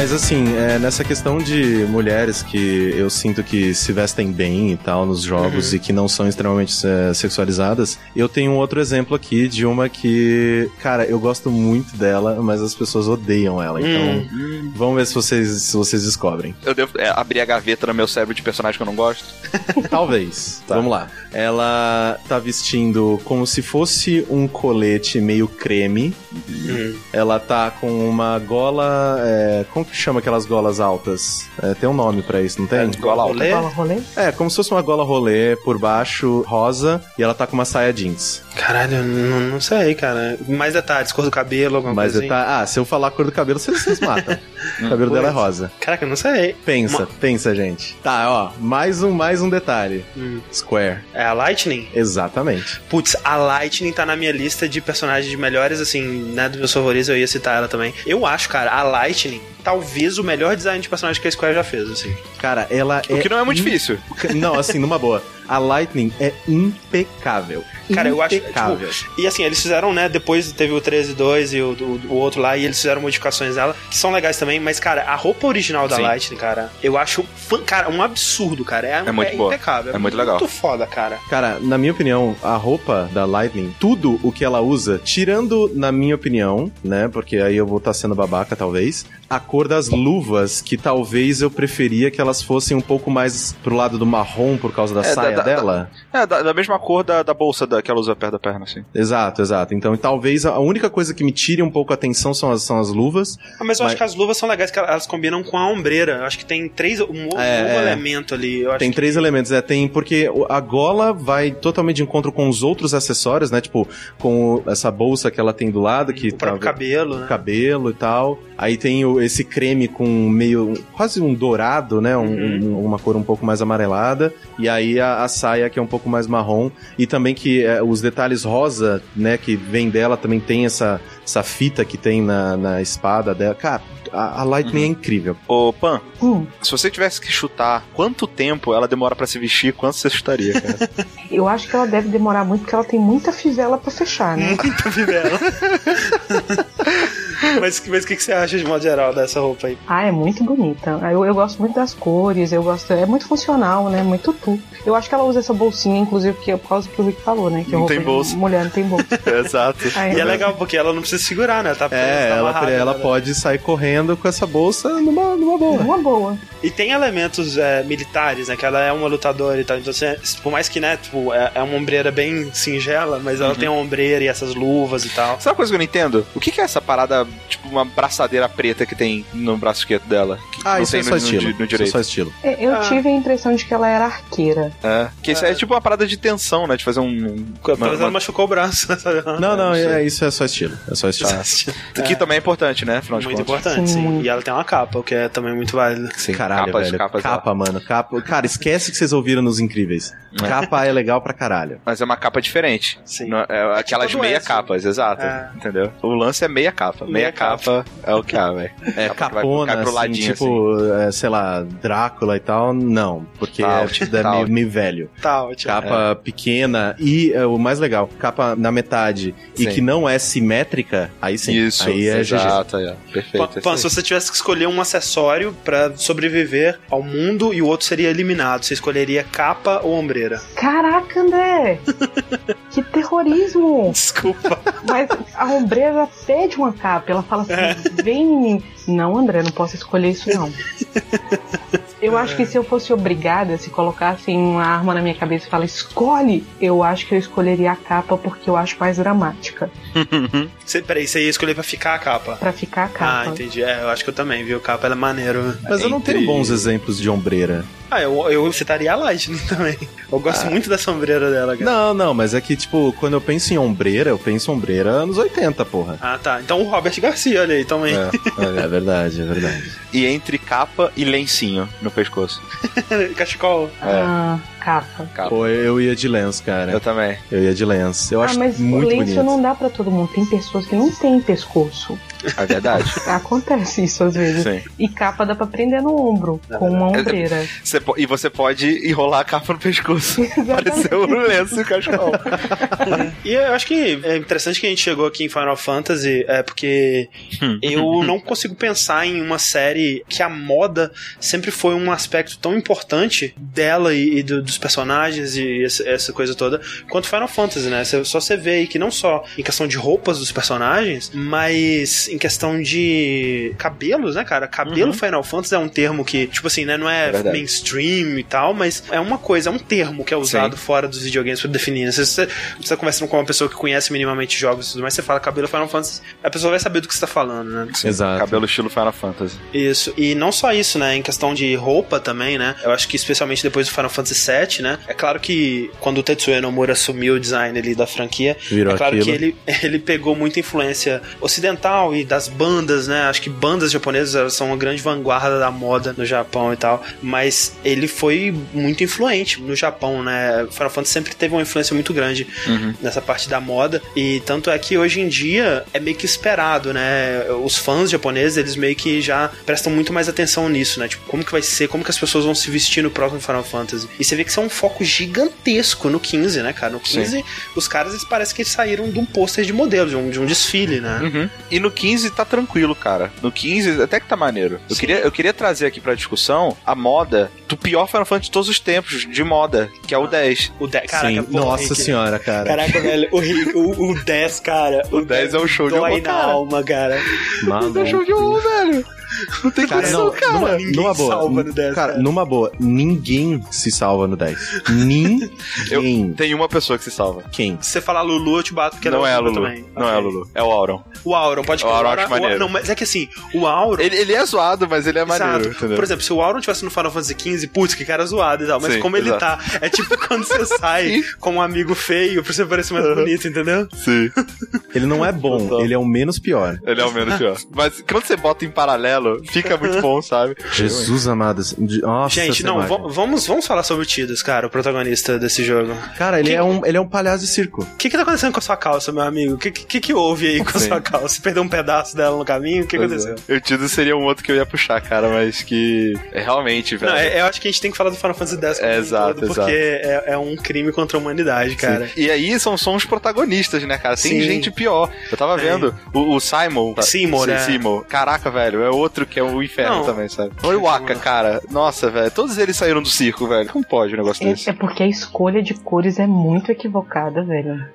Mas assim, é, nessa questão de mulheres que eu sinto que se vestem bem e tal nos jogos e que não são extremamente é, sexualizadas, eu tenho um outro exemplo aqui de uma que, cara, eu gosto muito dela, mas as pessoas odeiam ela. Então, vamos ver se vocês, se vocês descobrem. Eu devo é, abrir a gaveta no meu cérebro de personagem que eu não gosto. Talvez. Vamos lá. Ela tá vestindo como se fosse um colete meio creme. Hum. Ela tá com uma gola. é, como que chama aquelas golas altas? É, tem um nome pra isso, não tem? Gola alta. Rolê? Fala rolê? É, como se fosse uma gola rolê por baixo, rosa, e ela tá com uma saia jeans. Caralho, eu não, não sei, cara. Mais detalhes, cor do cabelo, alguma Mas coisa assim. tá. Ah, se eu falar a cor do cabelo, vocês, vocês matam. o cabelo dela é rosa. Caraca, eu não sei. Pensa, Uma- pensa, gente. Tá, ó, mais um, mais um detalhe. Hum. Square. É a Lightning? Exatamente. Putz, a Lightning tá na minha lista de personagens de melhores, assim, né, dos meus favoritos, eu ia citar ela também. Eu acho, cara, a Lightning, talvez o melhor design de personagem que a Square já fez, assim. Cara, ela O que não é muito difícil. Não, assim, numa boa. A Lightning é impecável. Cara, eu acho, impecável. E assim, eles fizeram, né, depois teve o 13.2 e o, do- o outro lá, e eles fizeram modificações dela, que são legais também, mas, cara, a roupa original da Sim. Lightning, cara, eu acho, cara, um absurdo, cara. É, É muito boa. impecável. É muito legal. Muito foda, cara. Cara, na minha opinião, a roupa da Lightning, tudo o que ela usa, tirando, na minha opinião, né? Porque aí eu vou estar sendo babaca, talvez, a cor das luvas, que talvez eu preferia que elas fossem um pouco mais pro lado do marrom por causa da É, saia da- da- dela. É, da, da mesma cor da, da bolsa da, que ela usa perto da perna, assim. Exato, exato. Então, talvez a única coisa que me tire um pouco a atenção são as, são as luvas. Ah, mas eu Mas- acho que as luvas são legais, que elas combinam com a ombreira. Eu acho que tem três, um, um É, novo é. elemento ali. Eu acho Tem que- três elementos, é, tem porque o- a gola vai totalmente de encontro com os outros acessórios, né? Tipo, com essa bolsa que ela tem do lado, que O próprio tá- cabelo, né? cabelo e tal. Aí tem o- esse creme com meio. quase um dourado, né? Um- Uhum. um- uma cor um pouco mais amarelada. E aí a, a saia que é um pouco mais marrom. E também que é, os detalhes rosa, né? Que vem dela também tem essa, essa fita que tem na, na espada dela. Cara, a, a Lightning é incrível. Ô, Pan, Hum, se você tivesse que chutar quanto tempo ela demora pra se vestir, quanto você chutaria, cara? eu acho que ela deve demorar muito porque ela tem muita fivela pra fechar, né? Muita fivela. mas mas o que, que você acha de modo geral dessa roupa aí? Ah, é muito bonita. Eu, eu gosto muito das cores, eu gosto. É muito funcional, né? Muito tu. Eu acho que ela usa essa bolsinha, inclusive, porque é por causa que o Rick falou, né? Que Não roupa tem bolsa. Mulher não tem bolsa. Exato. Aí, E é legal porque ela não precisa segurar, né? Tá, É, tá ela, amarrada, ela né? pode sair correndo com essa bolsa numa, numa boa. Uma boa. E tem elementos é, militares, né? Que ela é uma lutadora e tal. Então, assim, por mais que, né, tipo, é, é uma ombreira bem singela, mas ela tem uma ombreira e essas luvas e tal. Sabe uma coisa que eu não entendo? O que, que é essa parada, tipo, uma braçadeira preta que tem no braço esquerdo dela? Que Ah, não isso tem é só no, estilo. No, no Isso é direito. só estilo. É, Eu Ah. tive a impressão de que ela era arqueira. É. Que isso é tipo uma parada de tensão, né? De fazer um. Talvez uma- ela machucou o braço. sabe? Não, não, não sei. é, isso é só estilo. É só estilo. Que também é importante, né? Afinal de Muito importante, Sim. E ela tem uma capa, o que é também muito válido. Sim, Caralho, capas, velho. capas capa, mano. Capa. Cara, esquece que vocês ouviram nos Incríveis. É. Capa é legal pra caralho. Mas é uma capa diferente. Sim. Não- é aquelas tipo meia capas, exato. É. Entendeu? O lance é meia capa. Meia, Meia capa. é o que há, velho. É Capa vai- capona, pro assim, ladinho, tipo, tipo, é, sei lá, Drácula e tal, não. Porque Tá, é, tipo, é meio, meio velho. Tá ótimo. Capa pequena e é, o mais legal, capa na metade e Sim. que não é simétrica, aí sim. Isso, aí é GG. exato, aí, ó. Perfeito. Pan, é se você tivesse que escolher um acessório pra sobreviver ao mundo e o outro seria eliminado, você escolheria capa ou ombreira? Caraca, André! que terrorismo! Desculpa. Mas a ombreira pede uma capa. Ela fala assim: vem em mim. Não, André, não posso escolher isso, não. Eu acho que se eu fosse obrigada, se colocassem uma arma na minha cabeça e falar escolhe, eu acho que eu escolheria a capa porque eu acho mais dramática. Você, peraí, você ia escolher pra ficar a capa? Pra ficar a Ah, capa. entendi. É, eu acho que eu também, viu? Capa ela é maneiro. Mas eu não Entre- tenho bons exemplos de ombreira. Ah, eu, eu citaria a Lightning também. Eu gosto muito da sombreira dela, cara. Não, não, mas é que, tipo, quando eu penso em ombreira, eu penso em ombreira anos 80, porra. Ah, tá. Então o Robert Garcia, olha aí, também. É, é verdade, é verdade. E entre capa e lencinho no pescoço. Cachecol. Ah, capa. Capa. Pô, eu ia de lenço, cara. Eu também. Eu ia de lenço. Eu ah, acho mas muito lenço bonito. não dá pra todo mundo. Tem pessoas que não têm pescoço. É verdade. Acontece isso às vezes. Sim. E capa dá pra prender no ombro, com uma ombreira. Você e você pode enrolar a capa no pescoço. Pareceu um lenço e cachecol. E eu acho que é interessante que a gente chegou aqui em Final Fantasy, é porque eu não consigo pensar em uma série que a moda sempre foi um aspecto tão importante dela e, e do- dos personagens e essa, essa coisa toda, quanto Final Fantasy, né? Cê- só você vê aí que não só em questão de roupas dos personagens, mas em questão de cabelos, né, cara? Cabelo Final Fantasy é um termo que, tipo assim, né, não é, É mainstream e tal, mas é uma coisa, é um termo que é usado fora dos videogames pra definir. né? Se você, você tá conversando com uma pessoa que conhece minimamente jogos e tudo mais, você fala cabelo Final Fantasy, a pessoa vai saber do que você tá falando, né? Exato. Cabelo estilo Final Fantasy. Isso. E não só isso, né? Em questão de roupa também, né? Eu acho que especialmente depois do Final Fantasy VII, né? É claro que quando o Tetsuya Nomura assumiu o design ali da franquia, Virou é claro aquilo. que ele, ele pegou muita influência ocidental e das bandas, né? Acho que bandas japonesas elas são uma grande vanguarda da moda no Japão e tal. Mas ele foi muito influente no Japão, né? Final Fantasy sempre teve uma influência muito grande nessa parte da moda. E tanto é que hoje em dia é meio que esperado, né? Os fãs japoneses, eles meio que já prestam muito mais atenção nisso, né? Tipo, como que vai ser, como que as pessoas vão se vestir no próximo Final Fantasy. E você vê que isso é um foco gigantesco no 15, né, cara? No 15, os caras, eles parecem que eles saíram de um pôster de modelo, de um, de um desfile, né? Uhum. E no 15 tá tranquilo, cara. No 15 até que tá maneiro. Eu Sim. queria, eu queria trazer aqui pra discussão a moda do pior Final Fantasy de todos os tempos, de moda, que é o 10. O 10, caraca, Sim. porra, Nossa Henrique. senhora, cara. Caraca, velho, o, Rick- o, o 10, cara. O 10 é um show de dói horror, na cara. alma, cara. Maluco. de horror, velho. Não tem Cara, condição, não, cara. numa, Ninguém numa boa. salva no 10, cara, cara. numa boa, ninguém se salva no 10. Ninguém. Tem uma pessoa que se salva. Quem? Se você falar Lulu, eu te bato, porque não ela é a Lulu também. Não é a. Lulu. É o Auron. O Auron, pode O Auron eu acho o- maneiro. Não, mas é que assim, o Auron. Ele, ele é zoado, mas ele é maneiro. Entendeu? Por exemplo, se o Auron tivesse no Final Fantasy XV, putz, que cara zoado e tal. Mas Sim, como ele exato. tá, é tipo quando você sai com um amigo feio pra você parecer mais bonito, entendeu? Sim. Ele não é bom, ele é o menos pior. Ele é o menos pior. Mas quando você bota em paralelo, fica muito bom, sabe? Jesus amado. Nossa, Gente, não, vamos, vamos falar sobre o Tidus, cara, o protagonista desse jogo. Cara, ele Que- é, um, ele é um palhaço de circo. O que que tá acontecendo com a sua calça, meu amigo? O que, que que houve aí com a Sim. sua calça? Você perdeu um pedaço dela no caminho? O que aconteceu? Eu tido seria um outro que eu ia puxar, cara, mas que é realmente, velho. Não, é- eu acho que a gente tem que falar do Final Fantasy X É, exato, todo, porque é, é um crime contra a humanidade, cara. Sim. E aí são, são os protagonistas, né, cara? Tem Sim. gente pior. Eu tava vendo o, o Simon. tá? Seymour, Sim, né? Seymour. Caraca, velho, é outro que é o inferno Não. também, sabe? O Iwaka, cara. Nossa, velho. Todos eles saíram do circo, velho. Como pode um negócio desse? É, é porque a escolha de cores é muito equivocada, velho. né?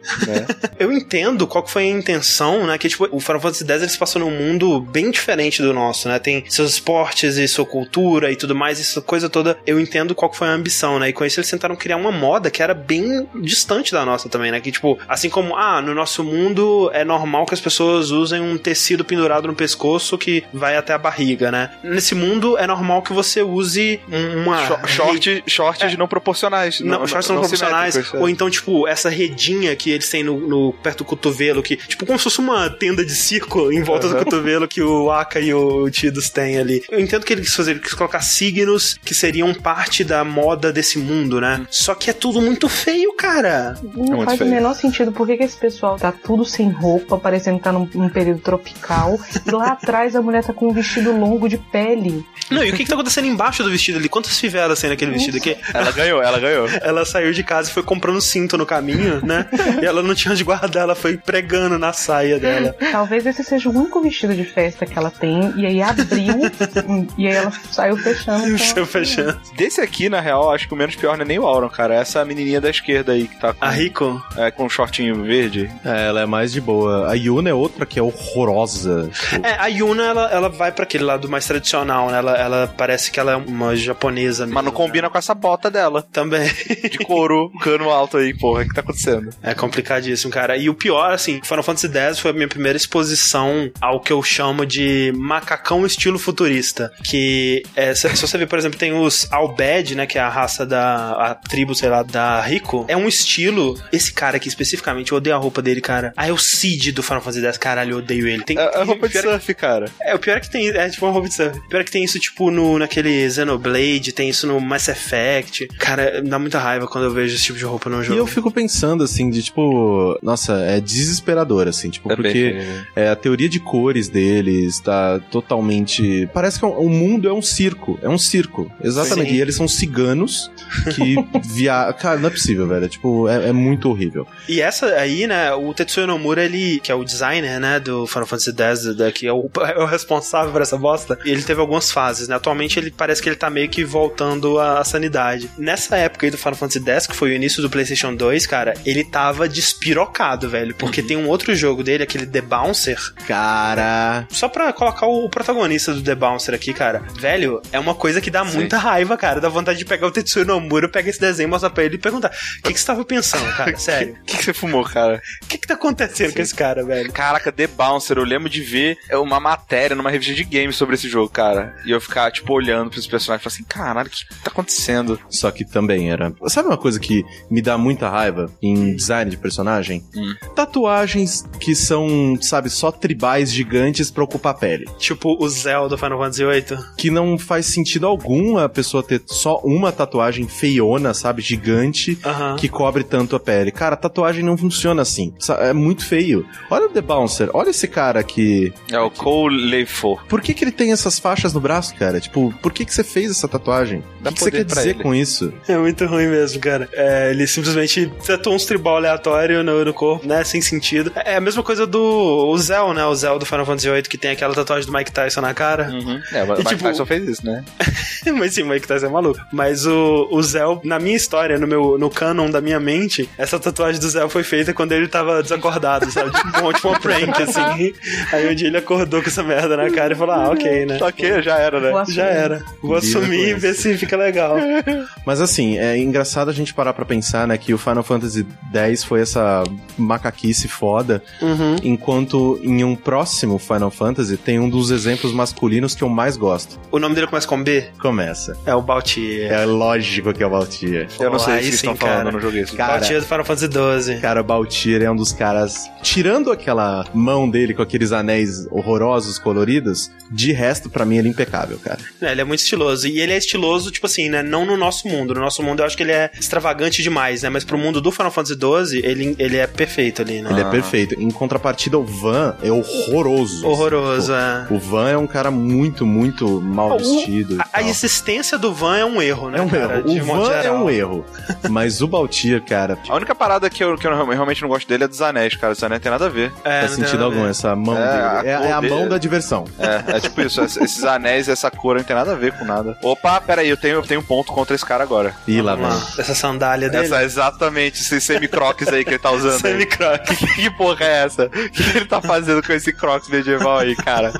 Eu entendo qual que foi a intenção, né? Que tipo, o Final Fantasy X eles passam num mundo bem diferente do nosso, né? Tem seus esportes e sua cultura e tudo mais, essa coisa toda. Eu entendo qual que foi a ambição, né? E com isso eles tentaram criar uma moda que era bem distante da nossa também, né? Que tipo, assim como, ah, no nosso mundo é normal que as pessoas usem um tecido pendurado no pescoço que vai até a barriga, né? Nesse mundo é normal que você use um- uma. Shor- Short, shorts não proporcionais. Não, shorts não, proporcionais. simétricos, é. Ou então, tipo, essa redinha que eles têm no, no- perto do cotovelo, que, tipo, como se fosse uma tenda de circo em volta do Aham. cotovelo que o Aka e o Tidus têm ali. Eu entendo que ele quis fazer, ele quis colocar signos que seriam parte da moda desse mundo, né? Só que é tudo muito feio, cara. Não muito faz feio. o menor sentido. Por que, que esse pessoal tá tudo sem roupa, parecendo que tá num, num período tropical, e lá atrás a mulher tá com um vestido longo de pele. Não, e o que, que tá acontecendo embaixo do vestido ali? Quantas fivelas tem naquele vestido aqui? Ela ganhou, ela ganhou. Ela saiu de casa e foi comprando cinto no caminho, né? e ela não tinha onde guardar, ela foi pregando na saia dela. Talvez esse seja o único vestido de festa que ela tem, e aí abriu, e aí ela saiu fechando. Saiu fechando. Desse aqui, na real, acho que o menos pior não é nem o Auron, cara. É essa menininha da esquerda aí que tá com, A Rico? é, com um shortinho verde. É, ela é mais de boa. A Yuna é outra que é horrorosa. Tipo, É, a Yuna, ela, ela vai pra aquele lado mais tradicional, né? Ela, ela parece que ela é uma japonesa mesmo. Mas não combina com essa bota dela. Também. De couro, cano alto aí, porra. O que tá acontecendo? É complicadíssimo, cara. E o pior, assim, Final Fantasy X foi a minha primeira exposição ao que eu chamo de macacão estilo futurista. Que, é, se, se você ver, por exemplo, tem os Albed, né, que é a raça da a tribo, sei lá, da Rico. É um estilo, esse cara aqui especificamente, eu odeio a roupa dele, cara. Ah, é o Cid do Final Fantasy X, caralho, eu odeio ele. Tem, É, é roupa de é- surf, cara. é, o pior é que tem. É tipo uma roupa de surf. O pior é que tem isso, tipo, no, naquele Xenoblade, tem isso no Mass Effect. Cara, dá muita raiva quando eu vejo esse tipo de roupa no E jogo. eu fico pensando, assim, de tipo. Nossa, é desesperador, assim, tipo, porque é, a teoria de cores deles tá totalmente. Parece que é o mundo é um circo. É um circo. Exatamente. Sim. E eles são ciganos que via. Cara, não é possível, velho. É, tipo, é, é muito horrível. E essa aí, né, o Tetsuya Nomura, ele, que é o designer, né, do Final Fantasy X, que é o, é o responsável por essa bosta, ele teve algumas fases, né? Atualmente ele parece que ele tá meio que voltando à, sanidade. Nessa época aí do Final Fantasy X, que foi o início do PlayStation 2, cara, ele tava despirocado, velho, porque tem um outro jogo dele, aquele The Bouncer, Cara. só pra colocar o protagonista do The Bouncer aqui, cara, velho, é uma coisa que dá Sim. muita raiva, cara. Dá vontade de pegar o Tetsuya Nomura, pegar esse desenho, mostrar pra ele e perguntar: o que, que você tava pensando, cara? Sério. O que, que você fumou, cara? O que, que tá acontecendo com esse cara, velho? Caraca, The Bouncer, eu lembro de ver uma matéria numa revista de games sobre esse jogo, cara. E eu ficar, tipo, olhando pros personagens e falar assim, caralho, o que tá acontecendo? Só que também era. Sabe uma coisa que me dá muita raiva em design de personagem? Hum. Tatuagens que são, sabe, só tribais gigantes pra ocupar a pele. Tipo o Zell do Final Fantasy VIII. Que não faz sentido algum a pessoa ter só uma tatuagem feiona, sabe, gigante, Aham. que cobre tanto a pele. Cara, tatuagem não funciona assim. É muito feio. Olha o The Bouncer, olha esse cara aqui. É o Cole Leifo. Por que, que ele tem essas faixas no braço, cara? Tipo, por que, que você fez essa tatuagem? Dá o que, que você quer dizer ele. com isso? É muito ruim mesmo, cara. É, ele simplesmente tatuou uns tribal aleatório no, no corpo, né? Sem sentido. É a mesma coisa do o Zell, né? O Zell do Final Fantasy VIII, que tem aquela tatuagem do Mike Tyson na cara. Uhum. É, mas E, o Mike tipo- Tyson fez isso, né? Mas sim, o Mike Tyson é maluco. Mas o, o Zell, na minha história, no meu no canon da minha mente, essa tatuagem do Zell foi feita quando ele tava desacordado, sabe? Tipo, um- tipo uma prank, assim. Aí um dia ele acordou com essa merda na cara e falou: Ah, ok, né? Ok, já era, né? Já era. Vou assumir e ver se fica legal. Mas assim, é engraçado a gente parar pra pensar, né, que o Final Fantasy X foi essa macaquice foda, Uhum. enquanto em um próximo Final Fantasy tem um dos exemplos masculinos que eu mais gosto. O nome dele começa com B? Começa. É o Baltier. É lógico que é o Baltier. Eu não sei se vocês estão falando, eu não joguei isso. Cara, Baltier do Final Fantasy XII. Cara, o Baltier é um dos caras. Tirando aquela mão dele com aqueles anéis horrorosos, coloridos, de resto, pra mim, ele é impecável, cara. É, ele é muito estiloso. E ele é estiloso, tipo assim, né? Não no nosso mundo. No nosso mundo eu acho que ele é extravagante demais, né? Mas pro mundo do Final Fantasy XII, ele, ele é perfeito ali, né? Ele Ah. é perfeito. Em contrapartida, o Van é horroroso. Horroroso, é. Tipo, o Van é um cara muito, muito mal O- vestido. A, a existência do Van é um erro, né? É um cara? erro. O Van é um erro. Mas o Baltier, cara, A única parada que eu, que eu realmente não gosto dele é dos anéis, cara. Os anéis não tem nada a ver. É, faz sentido nada a algum ver. essa mão É, a dele. É, cor é a dele- mão da diversão. É, é tipo isso. es- Esses anéis e essa cor não tem nada a ver com nada. Opa, peraí, eu tenho, eu tenho um ponto contra esse cara agora. Ih, lá lá. Essa sandália dele. Essa, exatamente, esses semi-crocs aí que ele tá usando. Semi-croc. Que, que porra é essa? O que ele tá fazendo com esse crocs medieval aí, cara?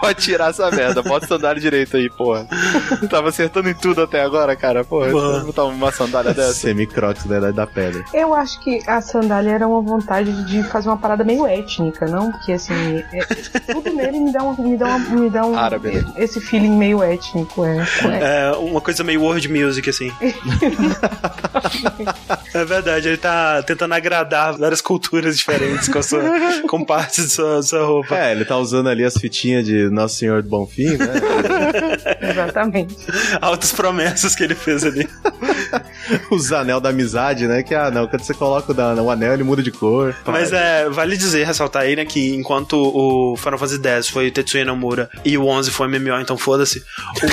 Pode tirar essa merda, bota sandália direito aí, porra. Tava acertando em tudo até agora, cara. Porra, Porra. vou botar uma sandália dessa. Semi-crocs da Idade da Pedra. Eu acho que a sandália era uma vontade de fazer uma parada meio étnica, não? Porque assim, é- tudo nele me dá um, me dá uma, me dá um Árabe, né? esse feeling meio étnico, é. é. É uma coisa meio world music, assim. é verdade, ele tá tentando agradar várias culturas diferentes com, a sua, com partes de sua, sua roupa. É, ele tá usando ali as fitinhas de Nosso Senhor do Bonfim, né? Exatamente. Altas promessas que ele fez ali. Os anel da amizade, né? Que, ah, não, quando você coloca o, da- o anel, ele muda de cor. Mas é, vale dizer, ressaltar aí, né, que enquanto o Final Fantasy X foi o Tetsuya Nomura e o 11 foi MMO, então foda-se.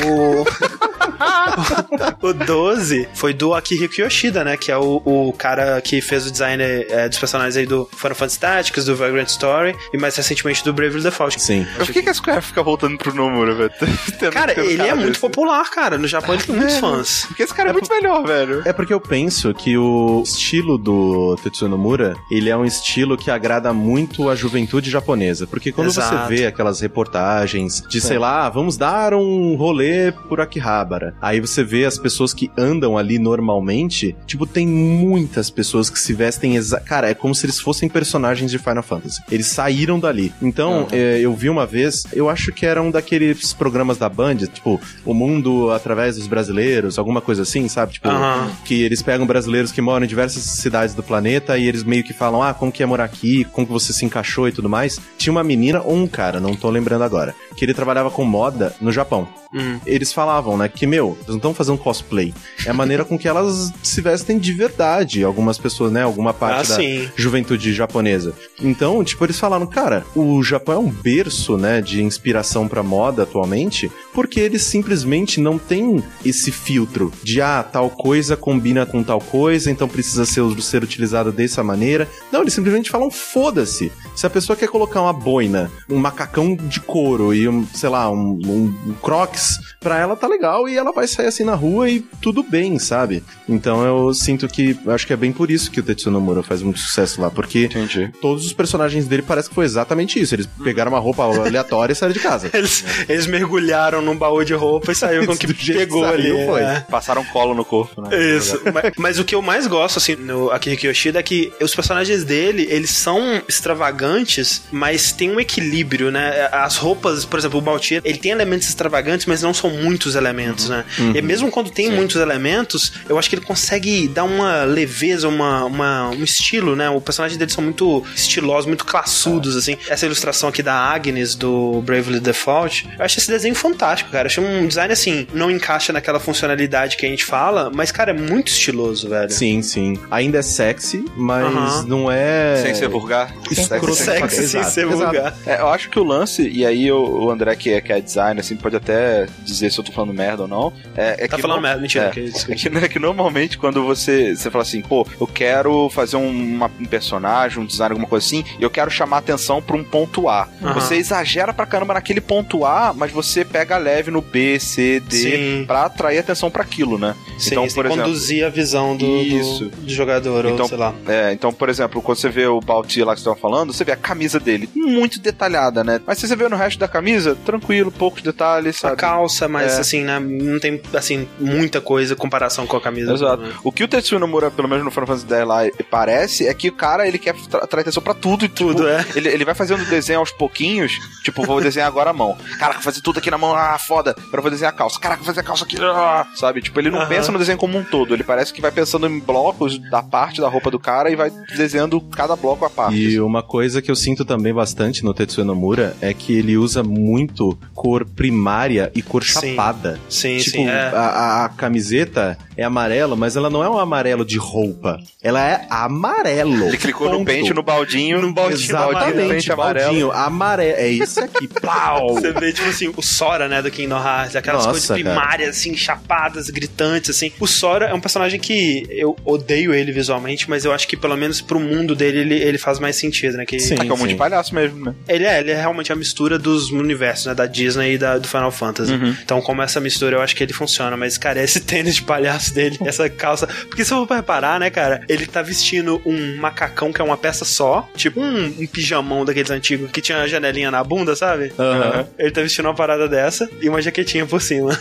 O. o 12 foi do Akihiko Yoshida, né? Que é o, o cara que fez o design é, dos personagens aí do Final Fantasy Tactics, do Vagrant Story e mais recentemente do Bravely Default. Sim. Por que, que a Square fica voltando pro Nomura, velho? Cara, ele é muito popular, cara. No Japão ele tem muitos fãs. Porque esse cara é, muito melhor, velho. É porque eu penso que o estilo do Tetsuya Nomura, ele é um estilo que agrada muito a juventude japonesa. Porque quando Exato. você vê aquelas reportagens de, sei lá, vamos dar um rolê por Akihabara. Aí você vê as pessoas que andam ali normalmente, tipo, tem muitas pessoas que se vestem exa Cara, é como se eles fossem personagens de Final Fantasy. Eles saíram dali. Então, é, eu vi uma vez, eu acho que era um daqueles programas da Band, tipo, O Mundo através dos brasileiros, alguma coisa assim, sabe? Tipo, Aham. que eles pegam brasileiros que moram em diversas cidades do planeta e eles meio que falam, ah, como que é morar aqui, como que você se encaixou e tudo mais. Tinha uma menina ou um cara, não tô lembrando agora, que ele trabalhava com moda no Japão. Hum. Eles falavam, né, que, meu, eles não estão fazendo cosplay. É a maneira com que elas se vestem de verdade. Algumas pessoas, né, alguma parte Ah, da sim. juventude japonesa. Então, tipo, eles falaram, cara, o Japão é um berço, né, de inspiração pra moda atualmente, porque eles simplesmente não têm esse filtro de, ah, tal coisa combina com tal coisa, então precisa ser, ser utilizada dessa maneira. Não, eles simplesmente falam, foda-se. Se a pessoa quer colocar uma boina, um macacão de couro e, um, sei lá, um, um, um crocs, pra ela tá legal e ela vai sair assim na rua e tudo bem, sabe? Então eu sinto que, acho que é bem por isso que o Tetsuya Nomura faz muito sucesso lá, porque Entendi. todos os personagens dele parece que foi exatamente isso. Eles pegaram uma roupa aleatória e saíram de casa. Eles, eles mergulharam num baú de roupa e saiu com o que pegou saiu, ali. foi. é. Passaram colo no corpo, né? Isso. mas, mas o que eu mais gosto, assim, no Akihiko Yoshida é que os personagens dele, eles são extravagantes, mas tem um equilíbrio, né? As roupas, por exemplo, o Baltier, ele tem elementos extravagantes, mas não são muitos elementos, né? E mesmo quando tem muitos elementos, eu acho que ele consegue dar uma leveza, uma, uma- um estilo, né? O personagem deles são muito estilosos, muito classudos, assim. Essa ilustração aqui da Agnes, do Bravely Default, eu acho esse desenho fantástico, cara. Eu acho um design, assim, não encaixa naquela funcionalidade que a gente fala, mas, cara, é muito estiloso, velho. Sim, sim. Ainda é sexy, mas não é. Sem ser vulgar. Escroto. Sexy sem Exato, ser exato. vulgar. É, eu acho que o lance, e aí o, o André, que é, que é designer, assim, pode até dizer se eu tô falando merda ou não. É, é Tá que falando merda, mentira. É, que. É que, é que normalmente quando você, você fala assim, pô, eu quero fazer um, uma- um personagem, um design, alguma coisa assim, e eu quero chamar atenção pra um ponto A. Aham. Você exagera pra caramba naquele ponto A, mas você pega leve no B, C, D, Sim. pra atrair atenção pra aquilo, né? Sim, então, por exemplo, conduzir a visão do, do- Isso. do jogador, Então, ou sei lá. É, então, por exemplo, quando você vê o Balti lá que você tava falando, você vê a camisa dele, muito detalhada, né? Mas se você vê no resto da camisa, tranquilo, poucos detalhes, A sabe? calça, mas É. assim, né? Não tem, assim, muita coisa em comparação com a camisa. Exato. né? O que o Tetsuya Nomura, pelo menos no Final Fantasy X lá, parece é que o cara, ele quer tra- atrair atenção pra tudo e tudo. Tudo, é. Ele, ele vai fazendo o desenho aos pouquinhos, tipo, vou desenhar agora a mão. Caraca, vou fazer tudo aqui na mão, ah, foda. Agora vou desenhar a calça. Caraca, vou fazer a calça aqui, ah, sabe? Tipo, ele não pensa no desenho como um todo, ele parece que vai pensando em blocos da parte da roupa do cara e vai desenhando cada bloco à parte. E uma coisa que eu sinto também bastante no Tetsuya Nomura é que ele usa muito cor primária e cor Sim. chapada. Sim, tipo, sim. É. a, a- camiseta é amarela, mas ela não é um amarelo de roupa. Ela é amarelo. Ele clicou no Ponto. pente no baldinho. No baldinho baldinho, Exatamente, pente amarelo. baldinho, amarelo. É isso aqui, pau! Você vê, tipo assim, o Sora, né, do Kingdom Hearts, aquelas Nossa, coisas cara. primárias, assim, chapadas, gritantes, assim. O Sora é um personagem que eu odeio ele visualmente, mas eu acho que pelo menos pro mundo dele ele, ele faz mais sentido, né? Que Sim. Ah, que é um monte de palhaço mesmo, né? Ele é, ele é realmente a mistura dos universos, né? Da Disney e da, do Final Fantasy. Uhum. Então, como essa mistura, eu acho que ele funciona. Mas, cara, esse tênis de palhaço dele, essa calça. Porque se eu for reparar, né, cara, ele tá vestindo um macacão que é uma peça só, tipo um, um pijamão daqueles antigos que tinha a janelinha na bunda, sabe? Aham. Ele tá vestindo uma parada dessa e uma jaquetinha por cima.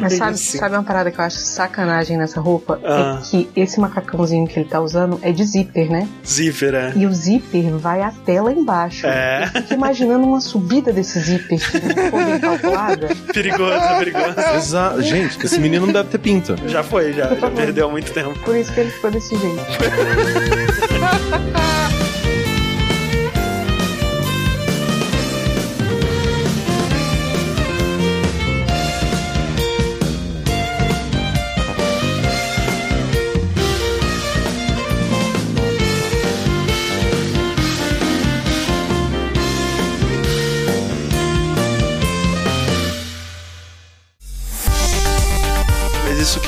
Mas sabe, Sim. sabe uma parada que eu acho sacanagem nessa roupa? Ah. É que esse macacãozinho que ele tá usando é de zíper, né? Zíper, é. E o zíper vai até lá embaixo. É. Eu fico imaginando uma subida desse zíper que não foi bem calculada. Perigoso, perigoso. Exa Gente, esse menino não deve ter pinto. Já foi, já. Já perdeu há muito tempo. Por isso que ele ficou desse jeito.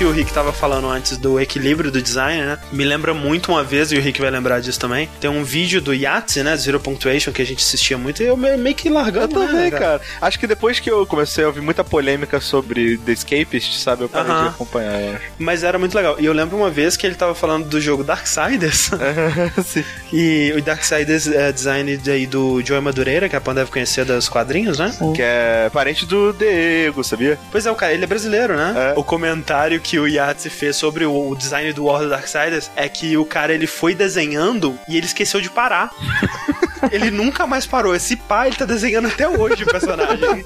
que o Rick tava falando antes do equilíbrio do design, né? Me lembra muito uma vez, e o Rick vai lembrar disso também. Tem um vídeo do Yahtzee, né? Zero Punctuation, que a gente assistia muito, e eu meio que largando. Eu também, né, cara? Acho que depois que eu comecei a ouvir muita polêmica sobre The Escapist, sabe? Eu parei uh -huh. de acompanhar, eu acho. Mas era muito legal. E eu lembro uma vez que ele tava falando do jogo Darksiders. Sim. E o Darksiders é design aí do Joey Madureira, que a Pan deve conhecer dos quadrinhos, né? Sim. Que é parente do Diego, sabia? Pois é, o cara, ele é brasileiro, né? É. O comentário que o Yahtzee fez sobre o design do World of Darksiders é que o cara ele foi desenhando e ele esqueceu de parar. ele nunca mais parou. Esse pai ele tá desenhando até hoje o personagem.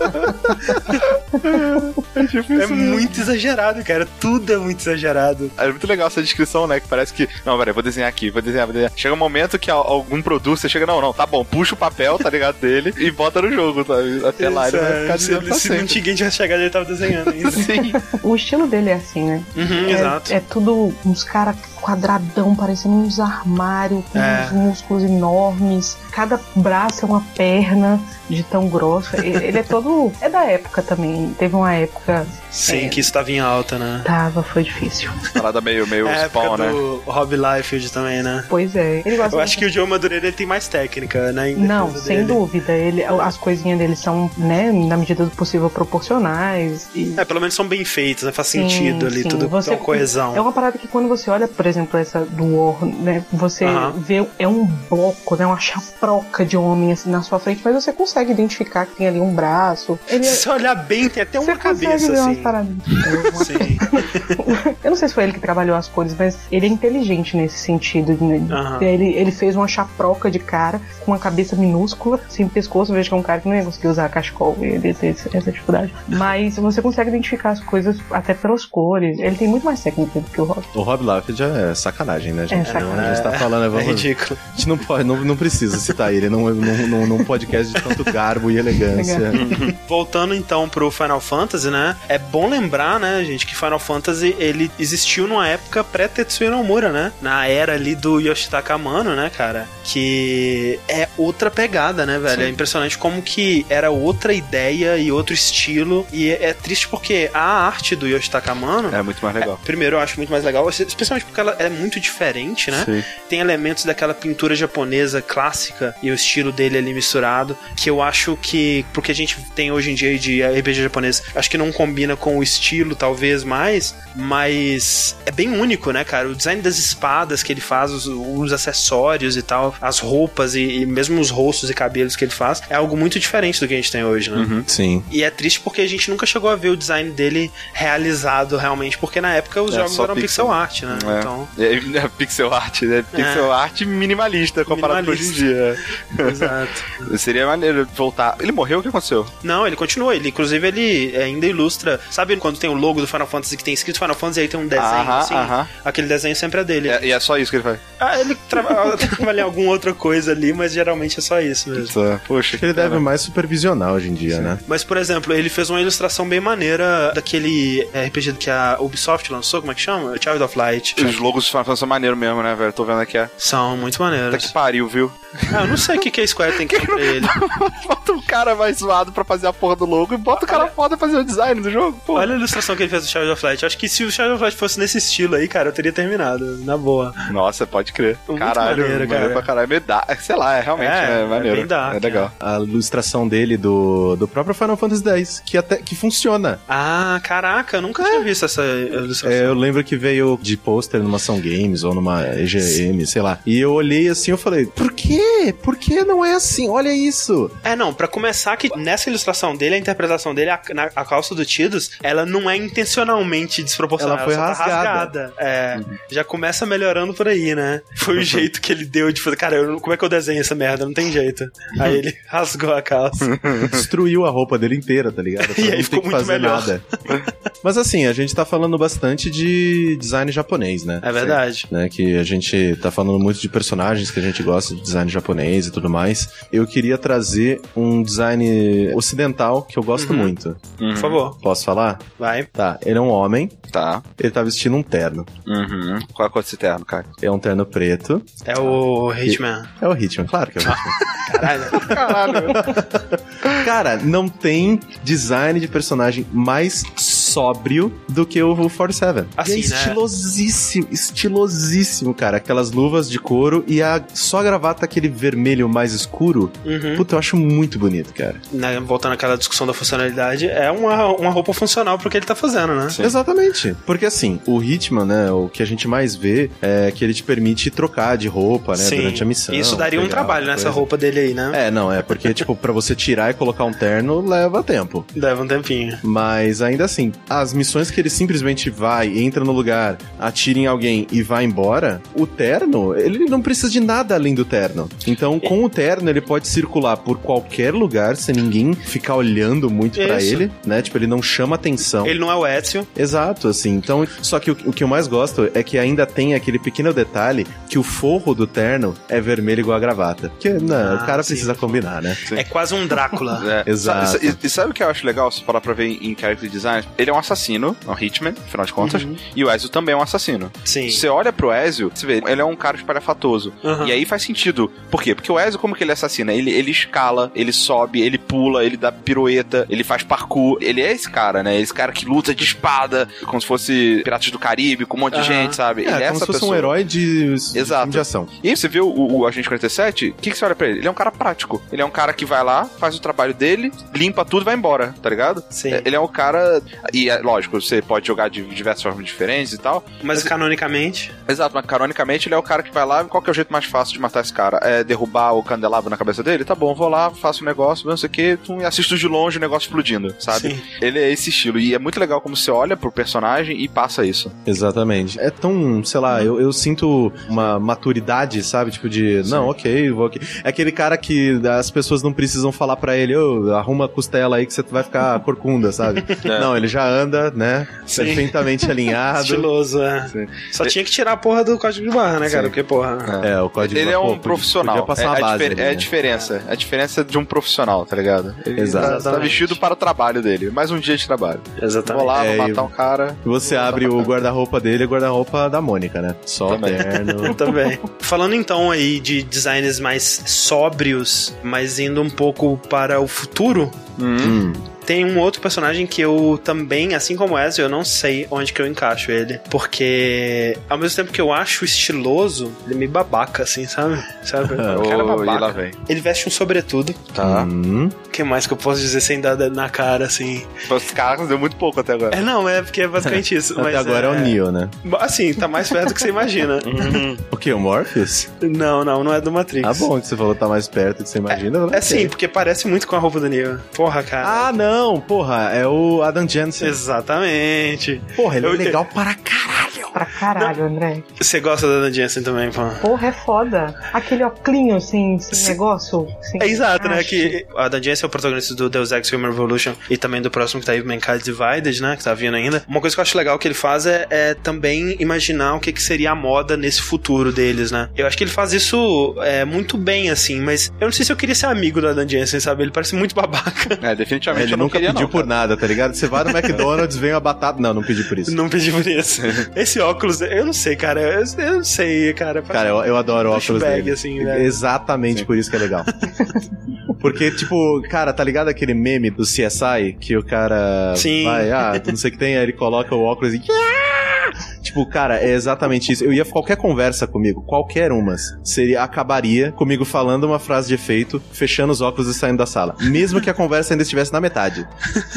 é, é muito exagerado, cara. Tudo é muito exagerado. É muito legal essa descrição, né? Que parece que. Não, peraí, vou desenhar aqui, vou desenhar, vou desenhar. Chega um momento que algum produto você chega, não, não, tá bom, puxa o papel, tá ligado? Dele e bota no jogo, tá? Até lá ele vai ficar Se, se não tinha gente chegar, ele tava desenhando ainda. Sim. o estilo dele é assim, né? Uhum, é, exato. É tudo uns caras quadradão, parecendo uns armários, com é. uns músculos enormes. Cada braço é uma perna de tão grossa. Ele é todo. É da época também. Teve uma época. Sim, é, que isso tava em alta, né? Tava, foi difícil. Parada meio, meio é, spawn, né? do Rob Liefeld também, né? Pois é. Eu acho que o Joe Madureira ele tem mais técnica, né? Não, sem dele. dúvida. Ele, as coisinhas dele são, né, na medida do possível, proporcionais. E... É, pelo menos são bem feitos, né? Faz sim, sentido ali, sim. tudo você, uma coesão. É uma parada que quando você olha, por exemplo, essa do War, né? Você uh -huh. vê, é um bloco, né? Uma chaproca de homem assim na sua frente, mas você consegue identificar que tem ali um braço. Ele Se você olhar bem, tem até uma você cabeça assim. Sim. Eu não sei se foi ele que trabalhou as cores, mas ele é inteligente nesse sentido. Né? Uhum. Ele, ele fez uma chaproca de cara com uma cabeça minúscula, sem pescoço. Eu vejo que é um cara que não ia conseguir usar cachecol, ele tem essa dificuldade. Mas você consegue identificar as coisas até pelas cores. Ele tem muito mais técnica do que o Rob. O Rob Liefeld é sacanagem, né, gente? É sacanagem. A gente tá falando, é, vamos... é ridículo. A gente não, pode, não, não precisa citar ele num, num, num podcast de tanto garbo e elegância. Voltando então pro Final Fantasy, né? É bom lembrar, né, gente, que Final Fantasy ele existiu numa época pré-Tetsuya Nomura, né? Na era ali do Yoshitaka Amano, né, cara? Que é outra pegada, né, velho? Sim. É impressionante como que era outra ideia e outro estilo. E é, é triste porque a arte do Yoshitaka Amano é muito mais legal. É, primeiro, eu acho muito mais legal, especialmente porque ela é muito diferente, né? Sim. Tem elementos daquela pintura japonesa clássica e o estilo dele ali misturado, que eu acho que porque a gente tem hoje em dia de RPG japonês, acho que não combina com o estilo talvez mais, mas é bem único, né, cara? O design das espadas que ele faz, os, os acessórios e tal, as roupas e, e, mesmo os rostos e cabelos que ele faz, é algo muito diferente do que a gente tem hoje, né? Uhum, sim. E é triste porque a gente nunca chegou a ver o design dele realizado realmente, porque na época os é, jogos eram pixel, pixel art, né? É. Então... É, pixel art, né? Pixel é. art minimalista comparado minimalista. com hoje em dia. Exato. Seria maneiro voltar. Ele morreu? O que aconteceu? Não, ele continua. Ele, inclusive, ele ainda ilustra. Sabe quando tem o logo do Final Fantasy que tem escrito Final Fantasy e aí tem um desenho aham, assim? Aham. Aquele desenho sempre é dele. É, e é só isso que ele faz? Ah, ele trabalha, trabalha em alguma outra coisa ali, mas geralmente é só isso mesmo. Tá. Poxa, ele deve mais supervisionar hoje em dia, Sim. né? Mas, por exemplo, ele fez uma ilustração bem maneira daquele RPG que a Ubisoft lançou, como é que chama? Child of Light. Os logos do Final Fantasy são maneiros mesmo, né, velho? Tô vendo aqui. É. São muito maneiros. Até que pariu, viu? Ah, eu não sei o que, que a Square tem que pra ele. bota um cara mais zoado pra fazer a porra do logo e bota o cara foda pra fazer o design do jogo. Porra. Olha a ilustração que ele fez do Shadow of Light. Acho que se o Shadow of Light fosse nesse estilo aí, cara, eu teria terminado. Na boa. Nossa, pode crer. Muito caralho, maneiro, cara. pra caralho. Me dá, sei lá, é realmente é, é maneiro. É, bem dark, é legal. A ilustração dele do, do próprio Final Fantasy X, que até que funciona. Ah, caraca, eu nunca tinha visto essa ilustração. É, eu lembro que veio de pôster numa Ação Games ou numa EGM, sei lá. E eu olhei assim eu falei, por quê? Por que não é assim? Olha isso. É, não, para começar que nessa ilustração dele, a interpretação dele, a, na, a calça do Tidus, ela não é intencionalmente desproporcional. Ela foi ela tá rasgada. rasgada. É, uhum. já começa melhorando por aí, né? Foi o jeito que ele deu de fazer, cara, eu, como é que eu desenho essa merda? Não tem jeito. Aí ele rasgou a calça. Destruiu a roupa dele inteira, tá ligado? Pra e aí ficou muito melhor. Nada. Mas assim, a gente tá falando bastante de design japonês, né? É verdade. Né, que a gente tá falando muito de personagens que a gente gosta de design japonês e tudo mais. Eu queria trazer um design ocidental que eu gosto uhum. muito. Uhum. Por favor. Posso falar? Vai. Tá, ele é um homem. Tá. Ele tá vestindo um terno. Uhum. Qual é a cor desse terno, cara? É um terno preto. É o Hitman. É o Hitman, claro que é o Hitman. Caralho. Caralho. Cara, não tem design de personagem mais sóbrio do que o 47. Assim, e é né? estilosíssimo, estilosíssimo, cara. Aquelas luvas de couro e a só a gravata aquele vermelho mais escuro. Uhum. Puta, eu acho muito bonito, cara. Né, voltando àquela discussão da funcionalidade, é uma, uma roupa funcional pro que ele tá fazendo, né? Exatamente. Porque assim, o Hitman, né, o que a gente mais vê é que ele te permite trocar de roupa, né, Sim. durante a missão. Isso daria um trabalho nessa coisa. roupa dele aí, né? É, não, é porque, tipo, pra você tirar e colocar um terno leva tempo. Leva um tempinho. Mas ainda assim, as missões que ele simplesmente vai, entra no lugar, atira em alguém e vai embora, o terno, ele não precisa de nada além do terno. Então, com o terno, ele pode circular por qualquer lugar sem ninguém ficar olhando muito pra Isso. ele, né? Tipo, ele não chama atenção. Ele não é o Ezio. Exato, assim. Então, só que o, o que eu mais gosto é que ainda tem aquele pequeno detalhe que o forro do terno é vermelho igual a gravata. Que, não, Ah, o cara sim. precisa combinar, né? É quase um Drácula. É. Exato. E, e sabe o que eu acho legal, se parar pra ver em character design? Ele é um assassino, é um hitman, afinal de contas, Uhum. e o Ezio também é um assassino. Sim. Você olha pro Ezio, você vê, ele é um cara espalhafatoso. Uhum. E aí faz sentido. Por quê? Porque o Ezio, como que ele assassina? Ele, ele escala, ele sobe, ele pula, ele dá pirueta, ele faz parkour. Ele é esse cara, né? Esse cara que luta de espada, como se fosse Piratas do Caribe, com um monte de Aham. gente, sabe? É, ele é como essa se fosse pessoa. um herói de, de Exato. de ação. E aí você vê o, o, o Agente 47, o que, que você olha pra ele? Ele é um cara prático. Ele é um cara que vai lá, faz o trabalho dele, limpa tudo e vai embora, tá ligado? Sim. É, Ele é um cara. E é lógico, você pode jogar de diversas formas diferentes e tal. Mas canonicamente. Exato, mas canonicamente ele é o cara que vai lá. Qual que é o jeito mais fácil de matar esse cara? É derrubar o candelabro na cabeça dele? Tá bom, vou lá, faço um negócio, não sei o que, e assisto de longe o negócio explodindo, sabe? Sim. Ele é esse estilo. E é muito legal como você olha pro personagem e passa isso. Exatamente. É tão, sei lá, eu, eu sinto uma maturidade, sabe? Tipo de, não, ok, vou aqui. É aquele cara que as pessoas não precisam falar pra ele, ô, arruma a costela aí que você vai ficar corcunda, sabe? Não, ele já anda, né? Sim. Perfeitamente alinhado. Estiloso, é. Sim. Só tinha que tirar a porra do código de barra, né, cara? Sim. Porque, porra. É, o código Ele é pô, um podia- profissional. Podia passar é, uma a ali, é a né? diferença. É a diferença de um profissional, tá ligado? Ele Exato. Tá, tá Exatamente. vestido para o trabalho dele. Mais um dia de trabalho. Exatamente. Vou lá, É, vou matar um cara. Você abre o guarda-roupa dele e o guarda-roupa da Mônica, né? Só Também. terno. Também. Falando então aí de designs mais sóbrios, mas indo um pouco para o futuro, Hum. Tem um outro personagem que eu também, assim como o Ezio, eu não sei onde que eu encaixo ele. Porque, ao mesmo tempo que eu acho estiloso, ele é meio babaca, assim, sabe? Sabe? O cara é babaca. vem. Ele veste um sobretudo. Tá. Hum. O que mais que eu posso dizer sem dar na cara, assim? Os caras deu muito pouco até agora. É, não, é porque é basicamente isso. Até mas agora é... o Neo, né? Assim, tá mais perto do que você imagina. O que? O Morpheus? não, não, não é do Matrix. Ah, bom, que você falou que tá mais perto do que você imagina. É sim, porque parece muito com a roupa do Neo. Porra, cara. Ah, não, porra, é o Adam Jensen. Exatamente. Porra, ele é Eu- legal para caralho. Pra caralho, André. Você gosta da Dan Jensen também, pô? Porra, é foda. Aquele óculos sem, sem Sim. negócio. Sem É exato, né? Que a Dan Jensen é o protagonista do Deus Ex Human Revolution e também do próximo que tá aí, Mankind Divided, né? Que tá vindo ainda. Uma coisa que eu acho legal que ele faz é, é também imaginar o que, que seria a moda nesse futuro deles, né? Eu acho que ele faz isso é, muito bem, assim, mas eu não sei se eu queria ser amigo da Dan Jensen, sabe? Ele parece muito babaca. É, definitivamente Ele eu não nunca queria, pediu não, por cara. nada, tá ligado? Você vai no McDonald's, vem uma batata. Não, não pedi por isso. Não pedi por isso. Esse óculos, eu não sei, cara. Eu, eu não sei, cara. Cara, eu, eu adoro óculos Douchebag, dele. assim, né? Exatamente por isso que é legal. Porque, tipo, cara, tá ligado aquele meme do CSI que o cara Sim. vai, ah, não sei o que tem, aí ele coloca o óculos e. Tipo, cara, é exatamente isso. Eu ia qualquer conversa comigo, qualquer umas, seria acabaria comigo falando uma frase de efeito, fechando os óculos e saindo da sala, mesmo que a conversa ainda estivesse na metade.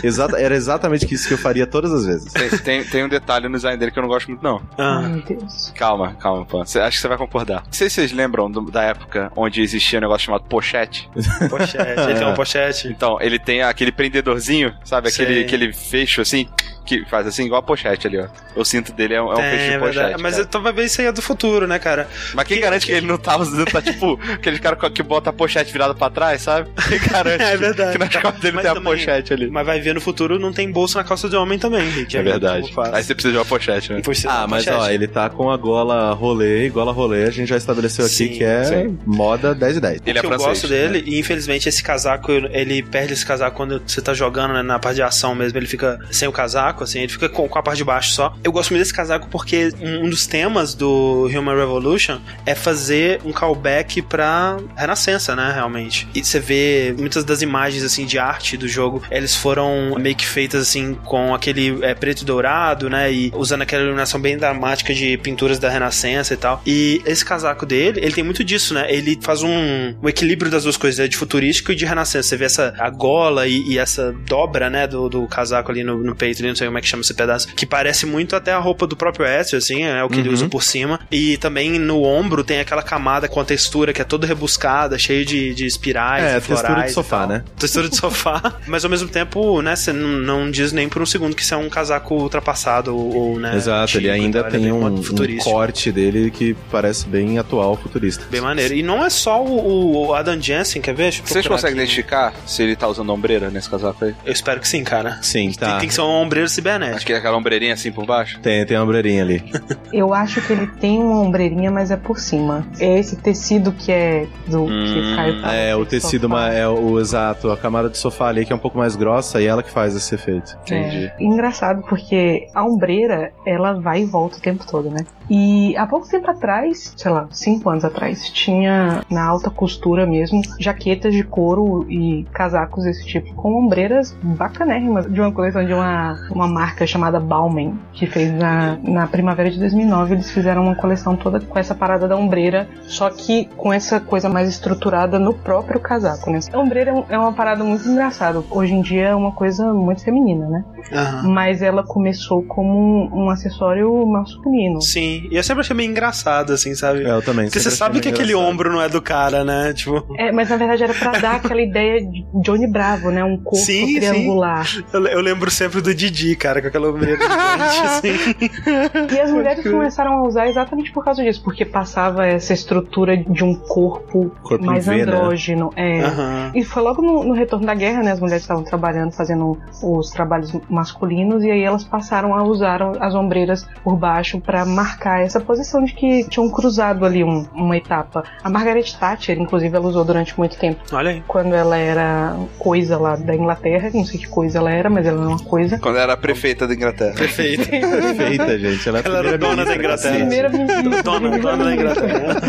Exata, era exatamente isso que eu faria todas as vezes. Tem, tem, tem um detalhe no design dele que eu não gosto muito, não. Ah, Ai, meu Deus. Calma, calma, Pan. Cê- Acho que você vai concordar. Não sei se vocês lembram do- da época onde existia um negócio chamado pochete. pochete. Ele tem uma pochete. Então, ele tem aquele prendedorzinho, sabe? Aquele, Sei. aquele fecho assim, que faz assim, igual a pochete ali, ó. O cinto dele é um, é um É, fecho de verdade. pochete. Mas cara. eu tava vendo isso aí é do futuro, né, cara? Mas quem que- garante que ele não tá usando, tá tipo, aquele cara que bota a pochete virada pra trás, sabe? Quem garante É verdade. que nas costas dele Mas tem a também- pochete ali. Mas vai ver no futuro não tem bolso na calça de homem também, Rick. É Aí verdade. faz? Aí você precisa de uma pochete, né? Ah, mas pochete. ó, ele tá com a gola rolê, e gola rolê a gente já estabeleceu aqui Sim, que é sim. moda 10 e 10. O Ele é que eu francês, gosto dele, e infelizmente esse casaco, ele perde esse casaco quando você tá jogando né, na parte de ação mesmo, ele fica sem o casaco, assim, ele fica com, com a parte de baixo só. Eu gosto muito desse casaco porque um dos temas do Human Revolution é fazer um callback pra Renascença, né, realmente. E você vê muitas das imagens, assim, de arte do jogo, eles foram meio que feitas, assim, com aquele é, preto e dourado, né, e usando aquela iluminação bem dramática de pinturas da Renascença e tal. E esse casaco dele, ele tem muito disso, né, ele faz um, um equilíbrio das duas coisas, né, de futurístico e de Renascença. Você vê essa a gola e, e essa dobra, né, do, do casaco ali no, no peito, ali, como é que chama esse pedaço, que parece muito até a roupa do próprio Ezio, assim, é o que uhum. ele usa por cima. E também no ombro tem aquela camada com a textura que é toda rebuscada, cheia de, de espirais é, e florais. textura de sofá, né? Textura de sofá, mas ao mesmo tempo, né, você não, não, diz nem por um segundo que isso é um casaco ultrapassado ou, né? Exato, ele ainda então, tem um, um, corte dele que parece bem atual, futurista. Bem maneiro. E não é só o, o Adam Jensen, quer ver? Vocês conseguem identificar se ele tá usando ombreira nesse casaco aí? Eu espero que sim, cara. Sim, tá. Tem, tem que ser uma ombreira cibernética. Acho que é aquela ombreirinha assim por baixo? Tem, tem uma ombreirinha ali. Eu acho que ele tem uma ombreirinha, mas é por cima. É esse tecido que é do hum, que cai É, o tecido uma, é o exato, a camada de sofá ali que é um pouco mais grossa e ela que faz esse efeito. Entendi. É, engraçado porque a ombreira, ela vai e volta o tempo todo, né? E há pouco tempo atrás, sei lá, cinco anos atrás, tinha na alta costura mesmo jaquetas de couro e casacos desse tipo com ombreiras bacanérrimas de uma coleção de uma, uma marca chamada Bauman, que fez na, na primavera de 2009. Eles fizeram uma coleção toda com essa parada da ombreira, só que com essa coisa mais estruturada no próprio casaco, né? A ombreira é, é uma parada muito engraçada. Hoje em dia é uma coisa muito feminina, né? Uhum. Mas ela começou como um, um acessório masculino. Sim. E eu sempre achei meio engraçado, assim, sabe? É, eu também. Porque você sabe que aquele ombro não é do cara, né? Tipo... É, mas na verdade era pra dar aquela ideia de Johnny Bravo, né? Um corpo sim, triangular. Sim. Eu, eu, lembro sempre do Didi, cara, com aquela ombreira gigante, assim. E as mulheres começaram a usar exatamente por causa disso, porque passava essa estrutura de um corpo, corpo mais v, né? andrógeno. Né? É. Uhum. E foi logo no, no, retorno da guerra, né? As mulheres estavam trabalhando, fazendo os trabalhos masculinos, e aí elas passaram a usar as ombreiras por baixo para marcar essa posição de que tinham cruzado ali um, uma etapa. A Margaret Thatcher, inclusive, ela usou durante muito tempo. Olha aí. Quando ela era coisa lá da Inglaterra, não sei que coisa ela era, mas ela é uma coisa. Quando ela era prefeita da Inglaterra. Prefeita. prefeita, gente. Ela, é ela era dona da Inglaterra. Primeira dona, dona da Inglaterra.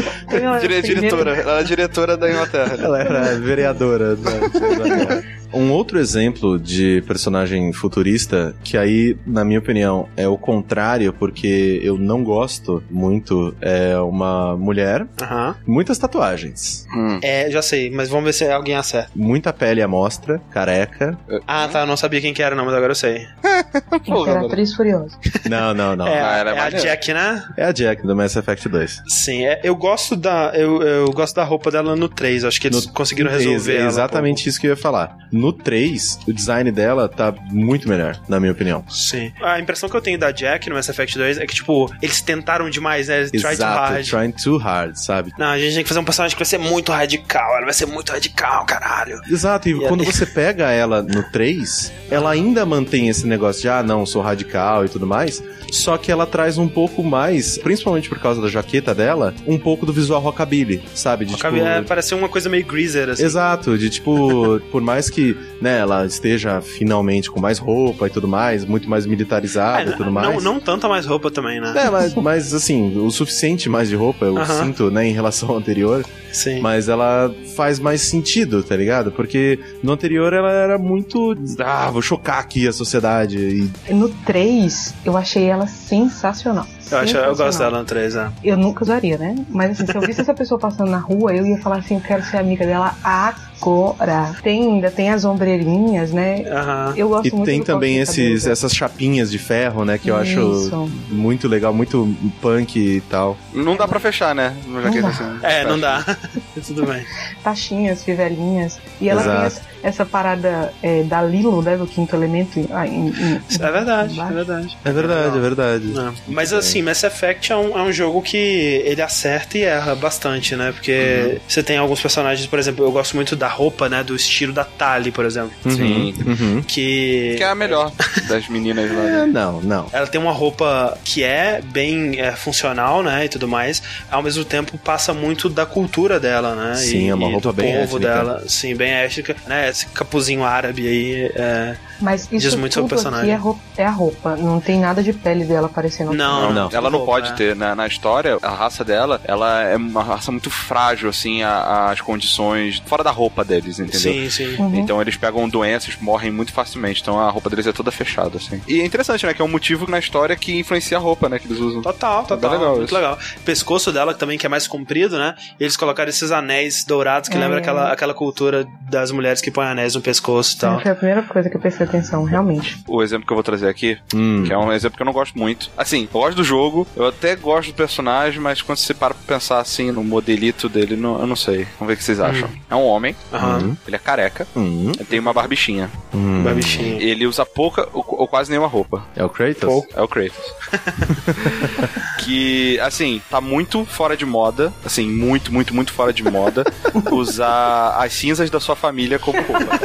Dire diretora. Ela era diretora da Inglaterra. Ela era vereadora da um outro exemplo de personagem futurista, que aí, na minha opinião, é o contrário, porque eu não gosto muito, é uma mulher, uhum. muitas tatuagens. Hum. É, já sei, mas vamos ver se alguém acerta. Muita pele à mostra, careca. Ah, tá, eu não sabia quem que era não, mas agora eu sei. Imperatriz Furiosa. Não, não, não. É, ah, é a Jack, né? É a Jack, do Mass Effect 2. Sim, é, eu gosto da eu, eu gosto da roupa dela no 3, acho que eles no, conseguiram resolver É exatamente isso que eu ia falar. No 3, o design dela tá muito melhor, na minha opinião. Sim. A impressão que eu tenho da Jack no Mass Effect 2 é que, tipo, eles tentaram demais, né? Try Exato, too hard. trying too hard, sabe? Não, a gente tem que fazer um personagem que vai ser muito radical, ela vai ser muito radical, caralho. Exato, e, e quando você pega ela no 3, ela ainda mantém esse negócio de, ah, não, sou radical e tudo mais, só que ela traz um pouco mais, principalmente por causa da jaqueta dela, um pouco do visual rockabilly, sabe? De, rockabilly tipo... é, parece uma coisa meio greaser, assim. Exato, de tipo, por mais que, né, ela esteja finalmente com mais roupa e tudo mais, muito mais militarizada é, e tudo mais. Não, não tanta mais roupa também, né? É, mas, mas assim, o suficiente mais de roupa, eu uh -huh. sinto, né, em relação ao anterior. Sim. Mas ela faz mais sentido, tá ligado? Porque no anterior ela era muito. Ah, vou chocar aqui a sociedade. E... No 3, eu achei ela sensacional. Eu, acho, eu gosto dela no 3, né? Eu nunca usaria, né? Mas assim, se eu visse essa pessoa passando na rua, eu ia falar assim, eu quero ser amiga dela agora. Tem, ainda tem as ombreirinhas, né? Uhum. Eu gosto e muito tem também esses, essas chapinhas de ferro, né? Que eu Isso. acho muito legal, muito punk e tal. Não dá pra fechar, né? Não dá. Assim, é, não dá. Tudo bem. Taxinhas, fivelinhas. E ela Exato. tem essa, essa parada é, da Lilo, né? Do quinto elemento. Em, em, é verdade, é verdade. É verdade, é verdade. É. Mas assim, Mass Effect é um, é um jogo que ele acerta e erra bastante, né? Porque uhum. você tem alguns personagens, por exemplo, eu gosto muito da roupa, né? Do estilo da Tali, por exemplo. Uhum. Sim. Uhum. Que... Que é a melhor das meninas lá. Né? É, não, não. Ela tem uma roupa que é bem é, funcional, né? E tudo mais. Ao mesmo tempo, passa muito da cultura dela, né? Sim, e, é uma roupa bem povo étnica. dela. Sim, bem étnica, né? Esse capuzinho árabe aí. É, Mas isso diz muito sobre o personagem. É, roupa, é a roupa. Não tem nada de pele dela aparecendo. Não, Não, ela não roupa, pode é. ter. Na, na história, a raça dela, ela é uma raça muito frágil, assim, as condições fora da roupa deles, entendeu? Sim, sim. Uhum. Então eles pegam doenças, morrem muito facilmente. Então a roupa deles é toda fechada, assim. E é interessante, né? Que é um motivo na história que influencia a roupa, né? Que eles usam. Total, total. legal muito isso. legal. O pescoço dela também, que é mais comprido, né? Eles colocaram esses anéis dourados que É. lembra aquela, aquela cultura das mulheres que põem anéis no pescoço e tal. Foi a primeira coisa que eu prestei atenção, realmente. O exemplo que eu vou trazer aqui, Hum. que é um exemplo que eu não gosto muito. Assim, eu gosto do jogo, eu até gosto do personagem, mas quando você para pra pensar assim no modelito dele, não, eu não sei. Vamos ver o que vocês acham. É um homem, Aham. ele é careca, Hum. ele tem uma barbichinha. Hum. Babichinha. Ele usa pouca ou, ou quase nenhuma roupa. É o Kratos? Pouco. É o Kratos. que, assim, tá muito fora de moda. Assim, muito, muito, muito fora de moda. usar as cinzas da sua família como roupa.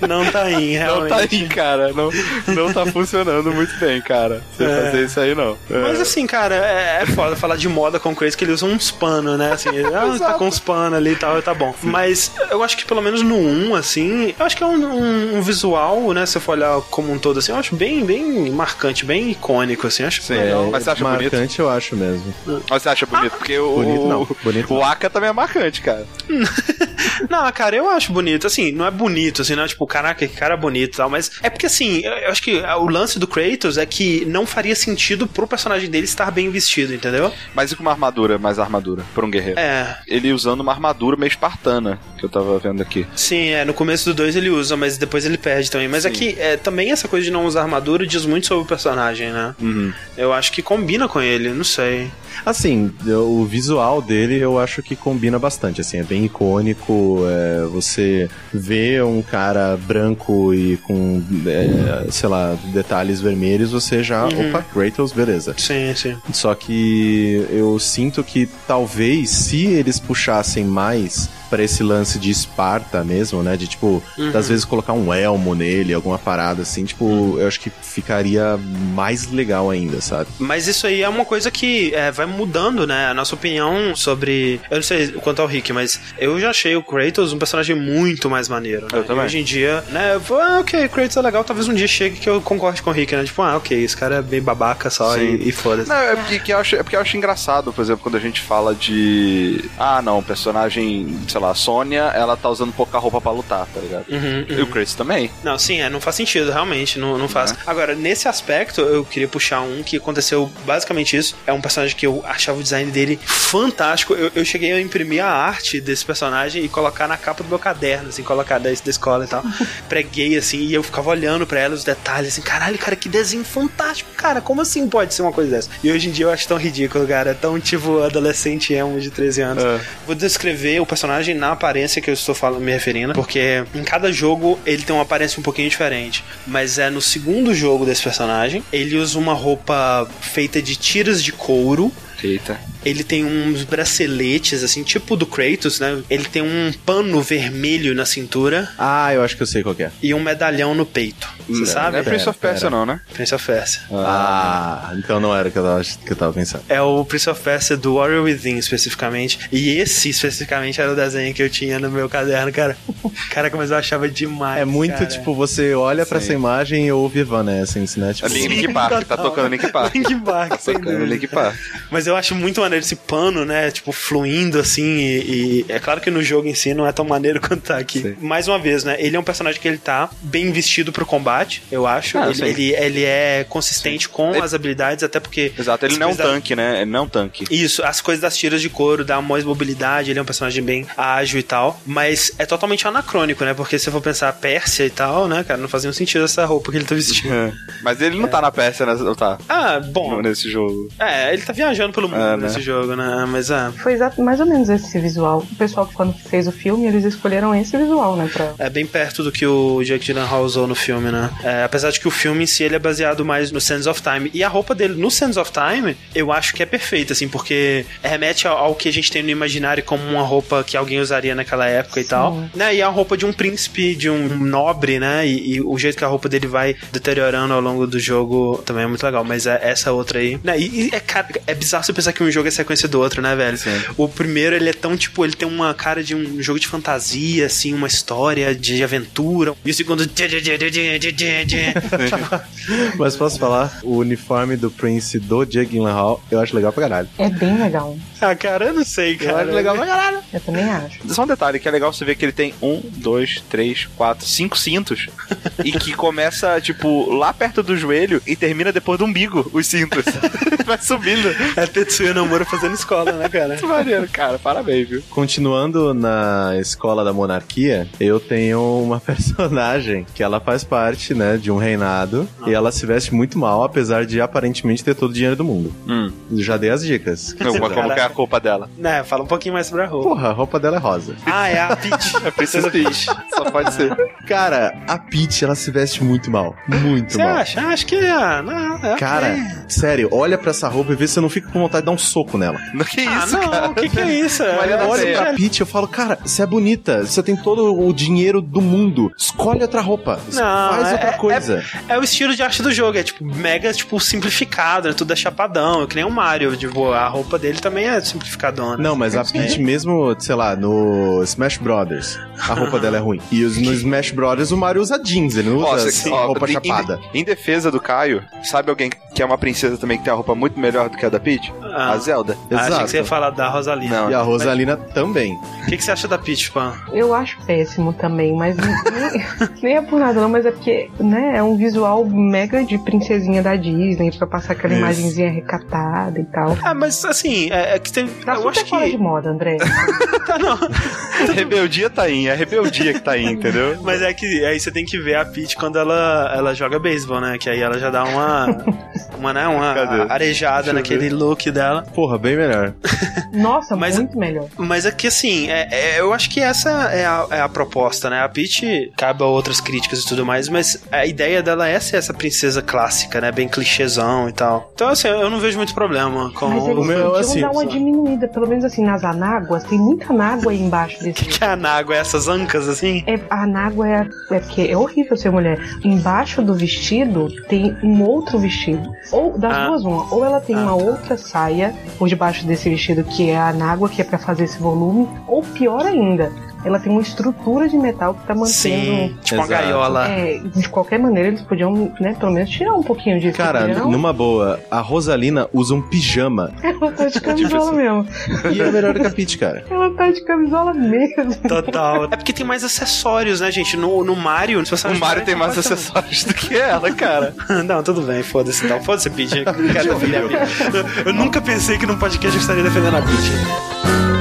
Não tá aí, Não realmente. tá aí, cara. Não, não tá funcionando muito bem, cara. Você É. fazer isso aí, não. É. Mas assim, cara, é, é foda falar de moda com o Crazy, que ele usa uns panos, né? Assim, ah, tá com uns panos ali e tal, tá bom. Mas eu acho que pelo menos no 1, assim, eu acho que é um, um- um visual, né? Se eu for olhar como um todo, assim, eu acho bem, bem marcante, bem icônico, assim, acho Sim, legal. Mas você acha bonito? Marcante eu acho mesmo. Mas você acha bonito? Porque o, Bonito não, bonito o não. Aka também é marcante, cara. Não, cara, eu acho bonito. Assim, não é bonito, assim, não é tipo, caraca, que cara bonito e tal, mas é porque, assim, eu acho que o lance do Kratos é que não faria sentido pro personagem dele estar bem vestido, entendeu? Mas e com uma armadura, mais armadura, pra um guerreiro? É, Ele usando uma armadura meio espartana, que eu tava vendo aqui. sim, é, no começo do 2 ele usa, mas depois ele perde também. Mas é Sim. que é, também essa coisa de não usar armadura diz muito sobre o personagem, né? Uhum. Eu acho que combina com ele, não sei. Assim, o visual dele eu acho que combina bastante, assim, é bem icônico, é, você vê um cara branco e com, é, sei lá, detalhes vermelhos, você já, Uhum. opa, Kratos, beleza. Sim, sim. Só que eu sinto que talvez se eles puxassem mais pra esse lance de Esparta mesmo, né? De tipo, Uhum. às vezes colocar um elmo nele, alguma parada assim, tipo, eu acho que ficaria mais legal ainda, sabe? Mas isso aí é uma coisa que é, vai mudando, né? A nossa opinião sobre. Eu não sei quanto ao Rick, mas eu já achei o Kratos um personagem muito mais maneiro. Né? Eu também. E hoje em dia, né? Eu vou, ah, ok, Kratos é legal. Talvez um dia chegue que eu concorde com o Rick, né? Tipo, ah, ok, esse cara é bem babaca só Sim. e, e foda-se. Não, é porque, que eu acho, é porque eu acho engraçado, por exemplo, quando a gente fala de. Ah, não, personagem, sei lá, a Sônia, ela tá usando pouca roupa pra lutar, tá ligado? Uhum, E o Kratos também. Não, sim, é, não faz sentido, realmente, não, não faz. Agora, nesse aspecto, eu queria puxar um que aconteceu basicamente isso. É um personagem que eu achava o design dele fantástico. Eu, eu cheguei a imprimir a arte desse personagem e colocar na capa do meu caderno, assim, colocar da, da escola e tal. Preguei, assim, e eu ficava olhando pra ela os detalhes, assim, caralho, cara, que desenho fantástico, cara, como assim pode ser uma coisa dessa? E hoje em dia eu acho tão ridículo, cara, é tão tipo adolescente emo de 13 anos. É. Vou descrever o personagem na aparência que eu estou falando, me referindo, porque em cada jogo ele tem uma aparência um pouquinho diferente. Mas é no segundo jogo desse personagem, ele usa uma roupa feita de tiras de couro. Eita. Ele tem uns braceletes, assim, tipo do Kratos, né? Ele tem um pano vermelho na cintura Ah, eu acho que eu sei qual que é. e um medalhão no peito. Você Não sabe? é Prince of Persia, não, né? Prince of Persia. Ah, então não era o que eu tava, que eu tava pensando. É o Prince of Persia do Warrior Within, especificamente. E esse, especificamente, era o desenho que eu tinha no meu caderno, cara. Caraca, mas eu achava demais. É muito cara. tipo, você olha pra Sim. essa imagem e ouve Evanescence, né? Tipo, É Link Park, tá tocando Link Park. Link Park, Tá sem tocando dúvida. Link Park. Mas eu acho muito maneiro esse pano, né? Tipo, fluindo assim. E, e é claro que no jogo em si não é tão maneiro quanto tá aqui. Sim. Mais uma vez, né? Ele é um personagem que ele tá bem vestido pro combate, eu acho. Ah, ele, sim. ele, ele é consistente com Ele- as habilidades, até porque. Exato, ele não é um da- tanque, né? Ele não é um tanque. Isso, as coisas das tiras de couro dá mais mobilidade, ele é um personagem bem ágil e tal, mas é totalmente anacrônico, né? Porque se eu for pensar Pérsia e tal, né, cara, não fazia nenhum sentido essa roupa que ele tá vestindo. É. Mas ele não tá na Pérsia, né? Tá? Ah, bom. Nesse jogo. É, ele tá viajando pelo mundo É, né? nesse jogo, né? Mas é. Foi exato, mais ou menos esse visual. O pessoal, quando fez o filme, eles escolheram esse visual, né? Pra... É bem perto do que o Jake Gyllenhaal usou no filme, né? É, apesar de que o filme em si ele é baseado mais no Sands of Time. E a roupa dele no Sands of Time, eu acho que é perfeita, assim, porque remete ao, ao que a gente tem no imaginário como uma roupa que alguém usaria naquela época e tal. Né? E a roupa de um príncipe, de um nobre, né? E, e o jeito que a roupa dele vai deteriorando ao longo do jogo também é muito legal. Mas é essa outra aí. Né? E, e é, cara, é bizarro você pensar que um jogo é sequência do outro, né, velho? Sim. O primeiro, ele é tão, tipo, ele tem uma cara de um jogo de fantasia, assim, uma história de aventura. E o segundo. Mas posso falar, o uniforme do Prince do Jake Gyllenhaal, eu acho legal pra caralho. É bem legal. ah, cara, eu não sei, Eu cara. acho legal pra caralho. Eu também acho. Só um detalhe que é legal você ver que ele tem um, dois, três, quatro, cinco cintos. e que começa, tipo, lá perto do joelho e termina depois do umbigo, os cintos. Vai subindo. É Tetsuya Nomura fazendo escola, né, cara? Muito maneiro, cara. Parabéns, viu? Continuando na escola da monarquia, eu tenho uma personagem que ela faz parte, né, de um reinado e ela se veste muito mal, apesar de aparentemente ter todo o dinheiro do mundo. Hum. Já dei as dicas. Não, mas como que é a culpa dela? Né, fala um pouquinho mais sobre a roupa. Porra, a roupa dela é rosa. Ah, é a Peach. É Princesa Peach. Só pode ser. Cara, a Peach, ela se veste muito mal. Muito Você mal. acha? Acho que é. Não, é Cara, ok. sério, olha pra essa roupa e vê se você não fica com vontade de dar um soco nela. Que Ah, isso, não, cara? o que, que é isso? É, Olha Penha. pra Peach, eu falo, cara, você é bonita, você tem todo o dinheiro do mundo. Escolhe outra roupa. Não, Faz é- outra coisa. É o estilo de arte do jogo, é tipo, mega, tipo, simplificado, né? Tudo é chapadão, é que nem o Mario, tipo, a roupa dele também é simplificadona. Não, mas a Peach mesmo, sei lá, no Smash Brothers, a roupa dela é ruim. E os- no Smash Brothers o Mario usa jeans, ele não usa Ó, assim, ó, roupa em- chapada. Em, em defesa do Caio, sabe alguém que é uma princesa também que tem a roupa muito melhor do que a da Peach? Ah. A Zelda. Ah, achei Exato. que você ia falar da Rosalina. Não. E a Rosalina também. O que, que você acha da Peach, Pan? Eu acho péssimo também, mas nem, nem é por nada não, mas é porque, né, é um visual mega de princesinha da Disney, pra passar aquela Isso. imagenzinha recatada e tal. Ah, mas assim, é, é que tem. Tá eu super acho fora de que. moda, André. Tá, não. rebeldia tá aí, é a rebeldia que tá aí, entendeu? Mas é que aí você tem que ver a Peach quando ela, ela joga beisebol, né? Que aí ela já dá uma. Uma, né? Uma Cadê? arejada Deixa naquele look dela. Porra, bem melhor. Nossa, Mas- muito melhor. Mas é que assim, é, é- eu acho que essa é a, é a proposta, né? A Peach cabe a outras críticas e tudo mais, mas a ideia dela é ser essa princesa clássica, né? Bem clichêzão e tal. Então, assim, eu não vejo muito problema com Mas o. meu, assim, dar uma só- diminuída, pelo menos assim, nas anáguas, tem muita anágua aí embaixo desse. que é a Nágua, essas ancas assim? É, a anágua é, é porque é horrível ser mulher. Embaixo do vestido tem um outro vestido. Ou das Ah. duas, uma. Ou ela tem Ah, uma tá. outra saia por debaixo desse vestido que é a anágua, que é pra fazer esse volume. Ou pior ainda, ela tem uma estrutura de metal que tá mantendo. Sim, tipo uma gaiola. É, de qualquer maneira, eles podiam, né, pelo menos tirar um pouquinho disso. Cara, não? numa boa, a Rosalina usa um pijama. Ela tá de camisola mesmo. E é melhor do que a Peach, cara. Ela tá de camisola mesmo. Total. É porque tem mais acessórios, né, gente? No, no Mario, os O personagens Mario tem mais bastante. acessórios do que ela, cara. Não, tudo bem, foda-se então. Foda-se, Peach. Eu não a Peach. Eu, eu nunca pensei que num podcast eu estaria defendendo a Peach.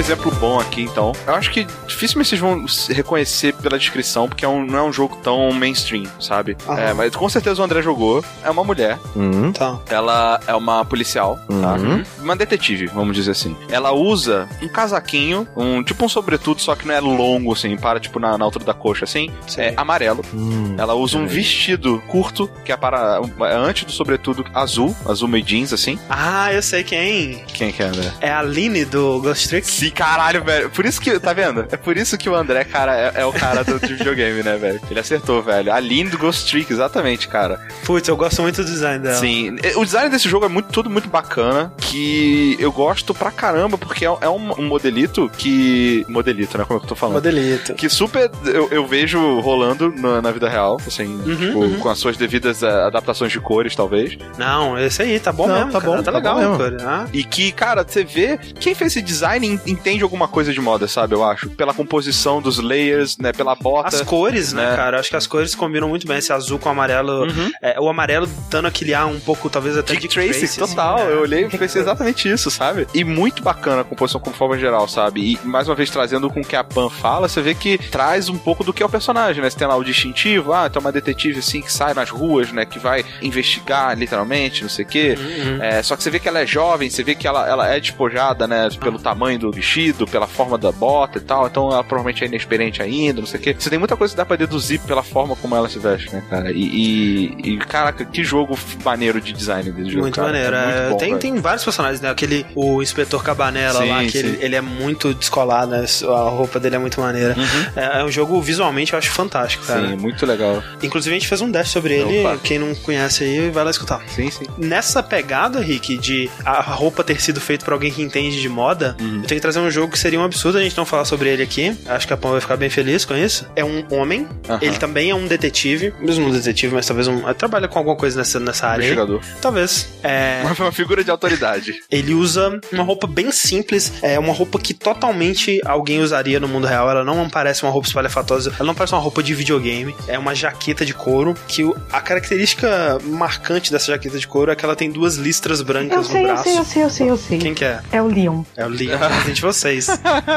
Exemplo bom aqui, então. Eu acho que dificilmente vocês vão se reconhecer pela descrição, porque é um- não é um jogo tão mainstream, sabe? Aham. É, mas com certeza o André jogou. É uma mulher. Hum. Então. Ela é uma policial, tá? Uhum. Uma detetive, vamos dizer assim. Ela usa um casaquinho, um tipo um sobretudo, só que não é longo, assim, para tipo na, na altura da coxa, assim. Sim. É amarelo. Hum. Ela usa um Peraí. vestido curto, que é para é antes do sobretudo azul, azul meio jeans, assim. Ah, eu sei quem. Quem que é, André? É a Aline do Ghost Trick. Sim, caralho, velho. Por isso que, tá vendo? É por isso que o André, cara, é, é o cara do de videogame, né, velho? Ele acertou, velho. A Aline do Ghost Trick, exatamente, cara. Putz, eu gosto muito do design dela. Sim. O design desse jogo é muito, tudo muito bacana, que eu gosto pra caramba, porque é, é um, um modelito que... Modelito, né? Como é que eu tô falando? Modelito. Que super eu, eu vejo rolando na, na vida real, assim, Uhum, tipo, uhum. com as suas devidas eh, adaptações de cores, talvez. Não, esse aí, tá bom Não, mesmo. tá cara. bom, tá tá legal, bom mesmo. cara. Ah, E que, cara, você vê, quem fez esse design en- entende alguma coisa de moda, sabe? Eu acho. Pela composição dos layers, né? Pela bota. As cores, né, né? cara? Acho que as cores combinam muito bem. Esse azul com amarelo. Uhum. É, o amarelo dando aquele ar um pouco, talvez até Dick Dick Tracy, Tracy. total. assim, né? Eu olhei e pensei exatamente isso, sabe? E muito bacana a composição como forma geral, sabe? E mais uma vez trazendo com o que a Pan fala, você vê que traz um pouco do que é o personagem, né? Você tem lá o distintivo, ah, tem uma detetive assim que sai nas ruas, né? Que vai investigar literalmente, não sei o quê. Uhum. É, só que você vê que ela é jovem, você vê que ela, ela é despojada, né? Pelo tamanho tamanho do vestido, pela forma da bota e tal. Então ela provavelmente é inexperiente ainda, não sei o quê. Você tem muita coisa que dá pra deduzir pela forma como ela se veste, né, cara? E, e, e caraca, que jogo maneiro de design desse jogo. Muito cara. maneiro. É muito bom, tem, velho. tem vários personagens, né? Aquele, o inspetor Cabanela Sim, lá, que ele, ele é muito descolado, né? A roupa dele é muito maneira. É, é um jogo visualmente eu acho fantástico, cara. Sim, muito legal. Inclusive a gente fez um dash sobre ele. Opa. Quem não conhece aí, vai lá escutar. Sim, sim. Nessa pegada, Rick, de a roupa ter sido feita por alguém que entende de moda, Uhum. eu tenho que trazer um jogo que seria um absurdo a gente não falar sobre ele aqui. Acho que a Pão vai ficar bem feliz com isso. É um homem, ele também é um detetive, mesmo um detetive, mas talvez um. Trabalha com alguma coisa nessa, nessa área. aí. Investigador. Talvez. É. Mas foi uma figura de autoridade. Ele usa uma roupa bem simples, é uma roupa que totalmente alguém usaria no mundo real. Ela não parece uma roupa espalhafatosa, ela não parece uma roupa de videogame. É uma jaqueta de couro que a característica marcante dessa jaqueta de couro é que ela tem duas listras Eu brancas sei, no eu braço. sei, eu sei, eu sei, eu sei. Quem que é? É o Leon. É o Leon de Resident vocês.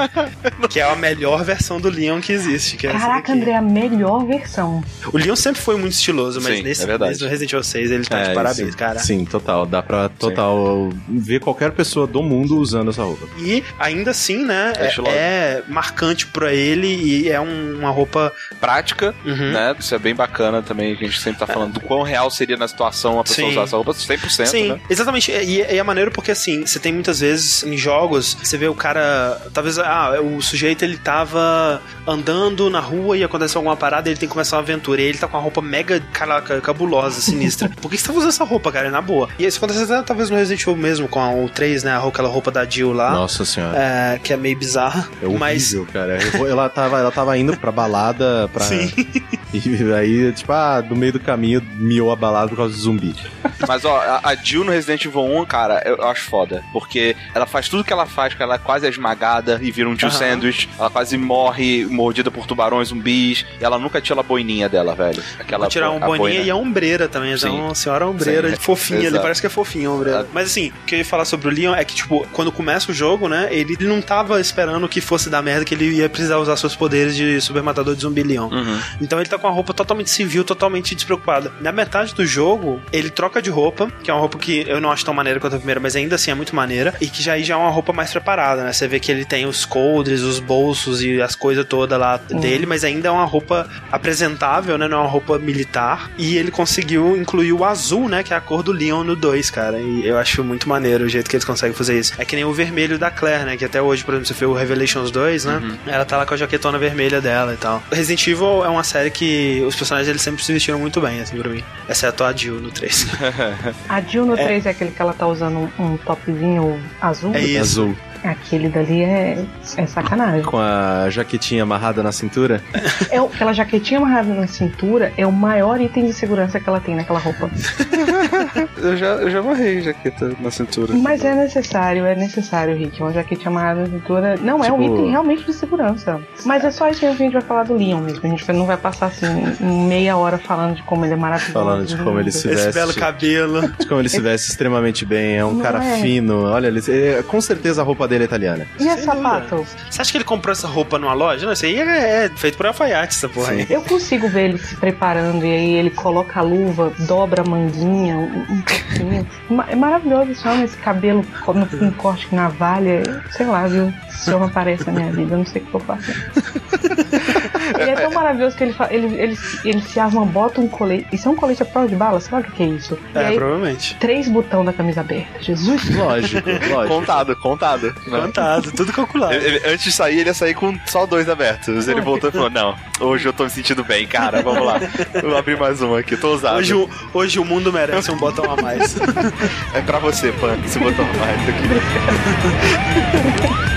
que é a melhor versão do Leon que existe. Que é Caraca. André, a melhor versão. O Leon sempre foi muito estiloso, mas Sim, nesse, é nesse Resident Evil 6 ele tá É, de parabéns, sim. cara. Sim, total. Dá pra total ver qualquer pessoa do mundo usando essa roupa. E ainda assim, né, É é, é marcante pra ele e é um- uma roupa. Prática, Uhum. né? Isso é bem bacana também, que a gente sempre tá falando do quão real seria na situação a pessoa Sim. usar essa roupa 100%, Sim, né? exatamente. E, e é maneiro porque, assim, você tem muitas vezes em jogos, você vê o cara. Talvez, ah, o sujeito ele tava andando na rua e aconteceu alguma parada ele tem que começar uma aventura. E ele tá com uma roupa mega, caraca, cabulosa, sinistra. Por que você tava usando essa roupa, cara? Na boa. E isso acontece até, talvez no Resident Evil mesmo, com o 3, né? Aquela roupa da Jill lá. Nossa senhora. é, que é meio bizarra. É horrível, mas. cara. Ela, tava, ela tava indo pra balada pra. Sim. E aí, tipo, ah, no meio do caminho miou a balada por causa do zumbi. Mas ó, a, a Jill no Resident Evil 1, cara, eu, acho foda. Porque ela faz tudo que ela faz, que ela quase é esmagada e vira um Jill Aham. Sandwich. Ela quase morre mordida por tubarões zumbis. E ela nunca tira a boininha dela, velho. Aquela Vou tirar um a boninha boina. e a ombreira também. Sim. uma senhora ombreira, Sim. fofinha ali. Parece que é fofinha a ombreira. Mas assim, o que eu ia falar sobre o Leon é que, tipo, quando começa o jogo, né? Ele não tava esperando que fosse dar merda, que ele ia precisar usar seus poderes de super matador de zumbi Leon. Uhum. Então ele tá com uma roupa totalmente civil, totalmente despreocupada. Na metade do jogo, ele troca de roupa, que é uma roupa que eu não acho tão maneira quanto a primeira, mas ainda assim é muito maneira, e que já aí já é uma roupa mais preparada, né? Você vê que ele tem os coldres, os bolsos e as coisas todas lá dele, mas ainda é uma roupa apresentável, né? Não é uma roupa militar. E ele conseguiu incluir o azul, né? Que é a cor do Leon no 2, cara. E eu acho muito maneiro o jeito que eles conseguem fazer isso. É que nem o vermelho da Claire, né? Que até hoje, por exemplo, você vê o Revelations 2, né? Ela tá lá com a jaquetona vermelha dela e tal. Resident Evil é uma série que os personagens eles sempre se vestiram muito bem, assim, pra mim. Exceto a Jill no 3. A Jill no 3 é aquele que ela tá usando um, um topzinho azul. É isso. Azul. Aquele dali é, é sacanagem. Com a jaquetinha amarrada na cintura. É, o- aquela jaquetinha amarrada na cintura é o maior item de segurança que ela tem naquela roupa. Eu já, eu já amarrei jaqueta na cintura. Mas é necessário, é necessário, Rick. Uma jaquetinha amarrada na cintura. Não, é um Tipo- item realmente de segurança. Mas é só isso que a gente vai falar do Leon mesmo. A gente não vai passar assim meia hora falando de como ele é maravilhoso. Falando de como ele se Esse veste. belo cabelo. De como ele se veste extremamente bem. É um Não cara é? fino. Olha, ele, ele- com certeza a roupa dele é italiana. E a Sem sapato? Você acha que ele comprou essa roupa numa loja? Não, isso aí é, é feito por alfaiate, essa porra aí. Eu consigo ver ele se preparando e aí ele coloca a luva, dobra a manguinha, um, um pouquinho. É maravilhoso esse homem, esse cabelo com corte de navalha. Sei lá, viu? Esse homem aparece na minha vida, eu não sei o que eu faço. Ele é tão maravilhoso que ele, fa- ele, ele, ele se arma, bota um colete. Isso é um colete à prova de bala? Sabe o que é isso? E É, aí, provavelmente. três botão da camisa aberta. Jesus. Lógico, lógico. Contado, contado. né? Contado, tudo calculado. Ele- ele- antes de sair, ele ia sair com só dois abertos. Ele voltou e falou: Não, hoje eu tô me sentindo bem, cara. Vamos lá. Vou abrir mais uma aqui, tô usado. Hoje, o- hoje o mundo merece um botão a mais. É pra você, Pan, esse botão a mais aqui.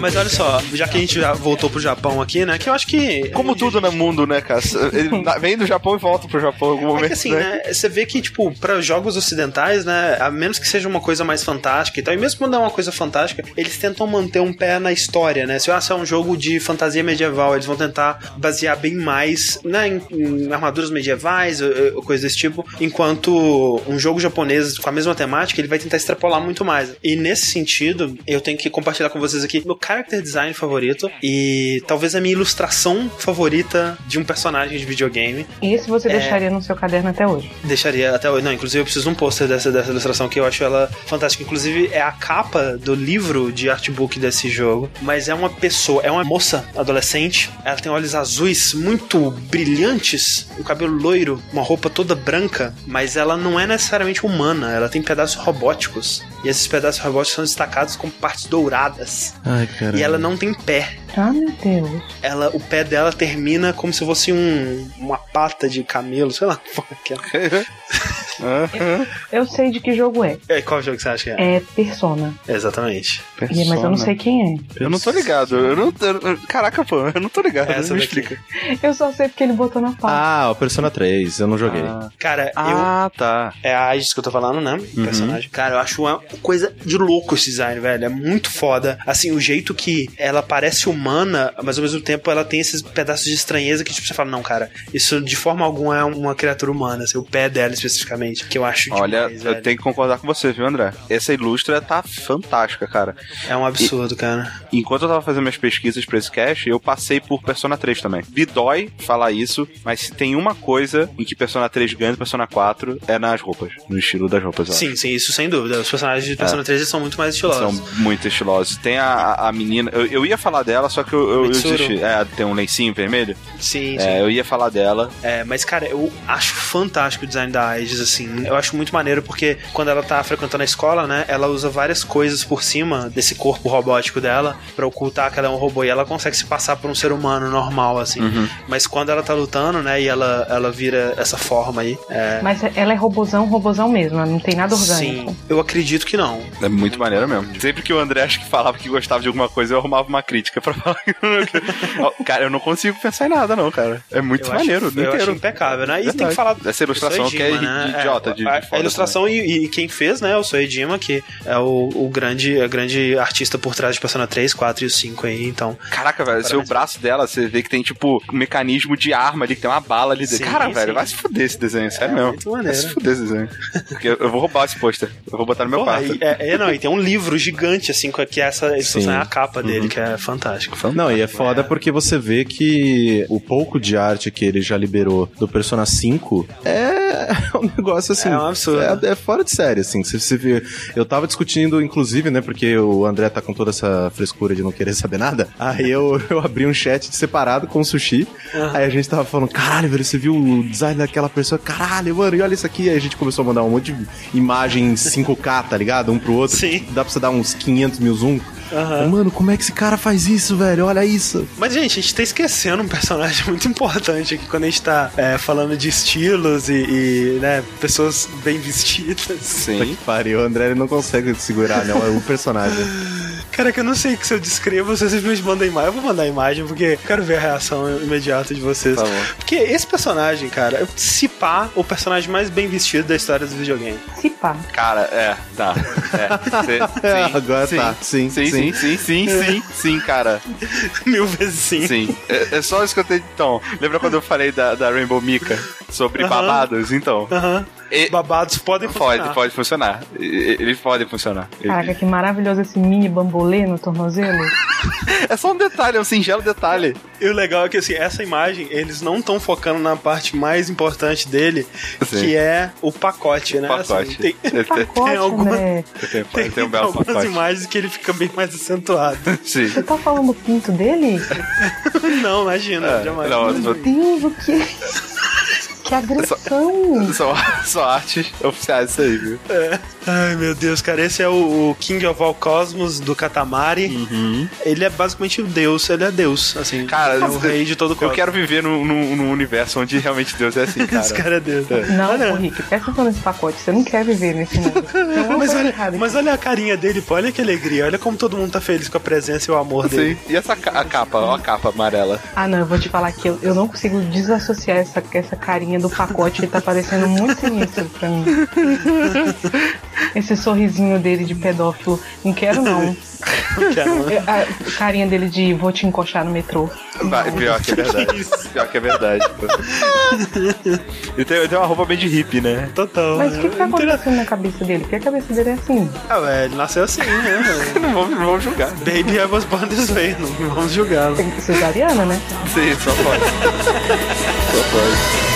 Mas olha só, já que a gente já voltou pro Japão aqui, né? Que eu acho que. Como tudo no mundo, né, cara? Ele vem do Japão e volta pro Japão em algum momento. É que assim, né? Você vê que, tipo, para jogos ocidentais, né? A menos que seja uma coisa mais fantástica e tal, e mesmo quando é uma coisa fantástica, eles tentam manter um pé na história, né? Se ah, se é um jogo de fantasia medieval, eles vão tentar basear bem mais né, em, em armaduras medievais, ou, coisa desse tipo, enquanto um jogo japonês com a mesma temática, ele vai tentar extrapolar muito mais. E nesse sentido, eu tenho que compartilhar com vocês aqui meu character design favorito e talvez a minha ilustração favorita de um personagem de videogame. E esse você é... deixaria no seu caderno até hoje? Deixaria até hoje. Não, inclusive eu preciso de um pôster dessa, dessa ilustração que eu acho ela fantástica. Inclusive é a capa do livro de artbook desse jogo, mas é uma pessoa, é uma moça adolescente, ela tem olhos azuis muito brilhantes, o cabelo loiro, uma roupa toda branca, mas ela não é necessariamente humana, ela tem pedaços robóticos. E esses pedaços robóticos são destacados como partes douradas. Ai, e ela não tem pé. Ah, meu Deus. Ela, o pé dela termina como se fosse um, uma pata de camelo, sei lá. Que é. eu, eu sei de que jogo é. é. Qual jogo você acha que é? É Persona. Exatamente. Persona. Mas eu não sei quem é. Eu não tô ligado. Eu não, eu, caraca, pô, eu não tô ligado. Essa me explica. Eu só sei porque ele botou na pauta. Ah, o Persona 3, eu não joguei. Ah. Cara, ah, tá. É a Aegis que eu tô falando, né? Uhum. Personagem. Cara, eu acho uma coisa de louco esse design, velho. É muito foda. Assim, o jeito que ela parece humana, mas ao mesmo tempo ela tem esses pedaços de estranheza que tipo, você fala, não, cara, isso de forma alguma é uma criatura humana, assim, o pé dela especificamente, que eu acho Olha, demais, eu tenho que concordar com você, viu, André? Essa ilustra tá fantástica, cara. É um absurdo, e, cara. Enquanto eu tava fazendo minhas pesquisas pra esse cast, eu passei por Persona 3 também. Me dói falar isso, mas se tem uma coisa em que Persona 3 ganha do Persona 4 é nas roupas, no estilo das roupas. Sim, sim, isso sem dúvida. Os personagens de Persona é. 3 são muito mais estilosos. São muito estilosos. Tem a, a menina, eu, eu ia falar dela, só que eu, eu, eu desisti. É, tem um lencinho vermelho. Sim, é, sim. eu ia falar dela. É, mas cara, eu acho fantástico o design da Aegis, assim. Eu acho muito maneiro porque quando ela tá frequentando a escola, né, ela usa várias coisas por cima desse corpo robótico dela para ocultar que ela é um robô e ela consegue se passar por um ser humano normal, assim. Uhum. Mas quando ela tá lutando, né, e ela, ela vira essa forma aí. É... Mas ela é robozão, robozão mesmo, não tem nada orgânico. Sim, eu acredito que não. É muito maneiro mesmo. Sempre que o André acho que falava que gostava de alguma coisa, eu arrumava uma crítica pra falar que Cara, eu não consigo pensar em nada, não, cara. É muito eu maneiro, acho, eu acho impecável, né? E tem que falar. Essa ilustração Soejima, que é né? idiota, de, a, de a ilustração e, e, quem fez, né? O Soedima, que é o, o grande, a grande artista por trás de Persona 3, 4 e o 5 aí, então. Caraca, velho, se o braço dela, você vê que tem, tipo, um mecanismo de arma ali, que tem uma bala ali dentro. Cara, sim. velho, vai se fuder esse desenho, sério é, mesmo. Muito maneiro. Vai se fuder esse desenho. Porque eu vou roubar esse pôster. Eu vou botar no meu Porra, é, é, não, e tem um livro gigante, assim, que é essa é a capa dele, uhum. que é fantástico. fantástico. Não, e é foda é. porque você vê que o pouco de arte que ele já liberou do Persona 5 é um negócio assim. É um absurdo. É, é fora de série, assim. Você, você vê, eu tava discutindo, inclusive, né, porque o André tá com toda essa frescura de não querer saber nada. Aí eu, eu abri um chat separado com o sushi. Uhum. Aí a gente tava falando, caralho, velho, você viu o design daquela pessoa? Caralho, mano, e olha isso aqui. Aí a gente começou a mandar um monte de imagem 5K, tá ligado? Um pro outro. Sim. Dá pra você dar uns 500 mil zoom. Uhum. Mano, como é que esse cara faz isso, velho? Olha isso. Mas, gente, a gente tá esquecendo um personagem muito importante aqui quando a gente tá é, falando de estilos e, e, né, pessoas bem vestidas. Sim. Que pariu, o André ele não consegue segurar, né? O personagem. Cara, que eu não sei que se eu descrevo, vocês simplesmente mandam imagem. Eu vou mandar a imagem porque quero ver a reação imediata de vocês. Tá bom. Porque esse personagem, cara, se pá, o personagem mais bem vestido da história dos videogames. Se pá. Cara, é, tá. É, cê, é agora sim, tá. Sim, sim, sim, sim, sim, sim, sim, cara. Mil vezes sim. Sim. É, é, só isso que eu tenho. Então, lembra quando eu falei da, da Rainbow Mika sobre uh -huh. babados? Então. Aham. Uh -huh. E... Babados podem funcionar. Pode, pode funcionar. Eles podem funcionar. Caraca, que maravilhoso esse mini bambolê no tornozelo. é só um detalhe, é um singelo detalhe. E o legal é que, assim, essa imagem, eles não estão focando na parte mais importante dele, Sim. que é o pacote, o né? Pacote. Assim, tem, pacote, tem, alguma, né? tem, tem, tem um belo algumas pacote. imagens que ele fica bem mais acentuado. Sim. Você tá falando do pinto dele? não, imagina, é, jamais. Não, Meu Deus, o que é isso? Que agressão! São, são artes oficiais isso aí, viu? É. Ai, meu Deus, cara. Esse é o, o King of All Cosmos do Katamari. Uhum. Ele é basicamente o Deus, ele é Deus, assim. Cara, é o rei de todo o Eu quero viver num, num, num universo onde realmente Deus é assim, cara. Esse cara é Deus. Não, Olha, Rick, presta atenção nesse pacote. Você não quer viver nesse mundo. Mas olha, mas olha a carinha dele, pô. Olha que alegria. Olha como todo mundo tá feliz com a presença e o amor dele. Sim. E essa ca- a capa, ó a capa amarela. Ah, não, eu vou te falar que eu, eu não consigo desassociar essa, essa carinha do pacote, ele tá parecendo muito sinistro pra mim. Esse sorrisinho dele de pedófilo, não quero não. É, A carinha dele de vou te encoxar no metrô. Vai, pior que é verdade. Pior que é verdade. Ele tem, ele tem uma roupa bem de hippie, né? Total. Mas o que, que tá acontecendo na cabeça dele? Porque a cabeça dele é assim. Ah, velho, ele nasceu assim, né? Não vamos, não vamos julgar. Baby, I was born this way. Não vamos julgar. Tem que ser cesariana, né? Sim, só pode. só pode.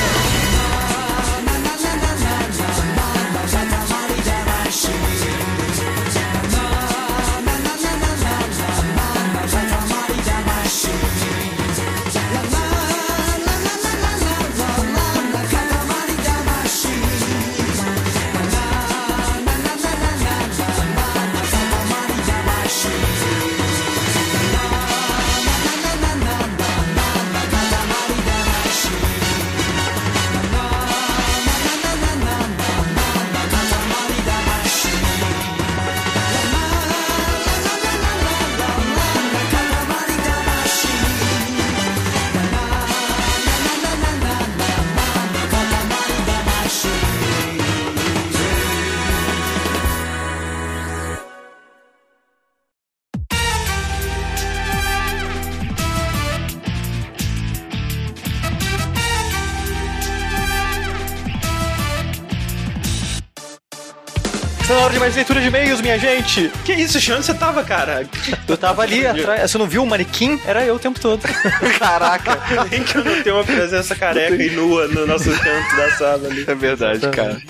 Mais leitura de e-mails, minha gente. Que isso, Xande? Você tava, cara? Eu tava ali atrás. Você não viu o manequim? Era eu o tempo todo. Caraca. Nem que eu não tenho uma presença careca e nua no nosso canto da sala ali. É verdade, cara.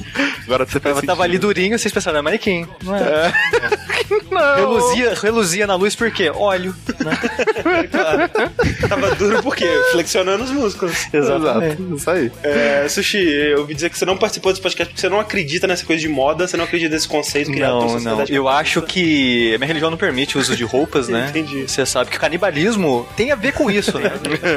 Agora você Eu tava ali durinho, vocês pensaram, é manequim. Não é? Não. Reluzia, reluzia na luz por quê? Óleo. Né? Claro. Tava duro por quê? Flexionando os músculos. Exato. Isso aí. É, Sushi, eu ouvi dizer que você não participou desse podcast porque você não acredita nessa coisa de moda, você não acredita nesse conceito criado pela Não, não. sociedade Eu acho que a minha religião não permite o uso de roupas, né? Entendi. Você sabe que o canibalismo tem a ver com isso, né?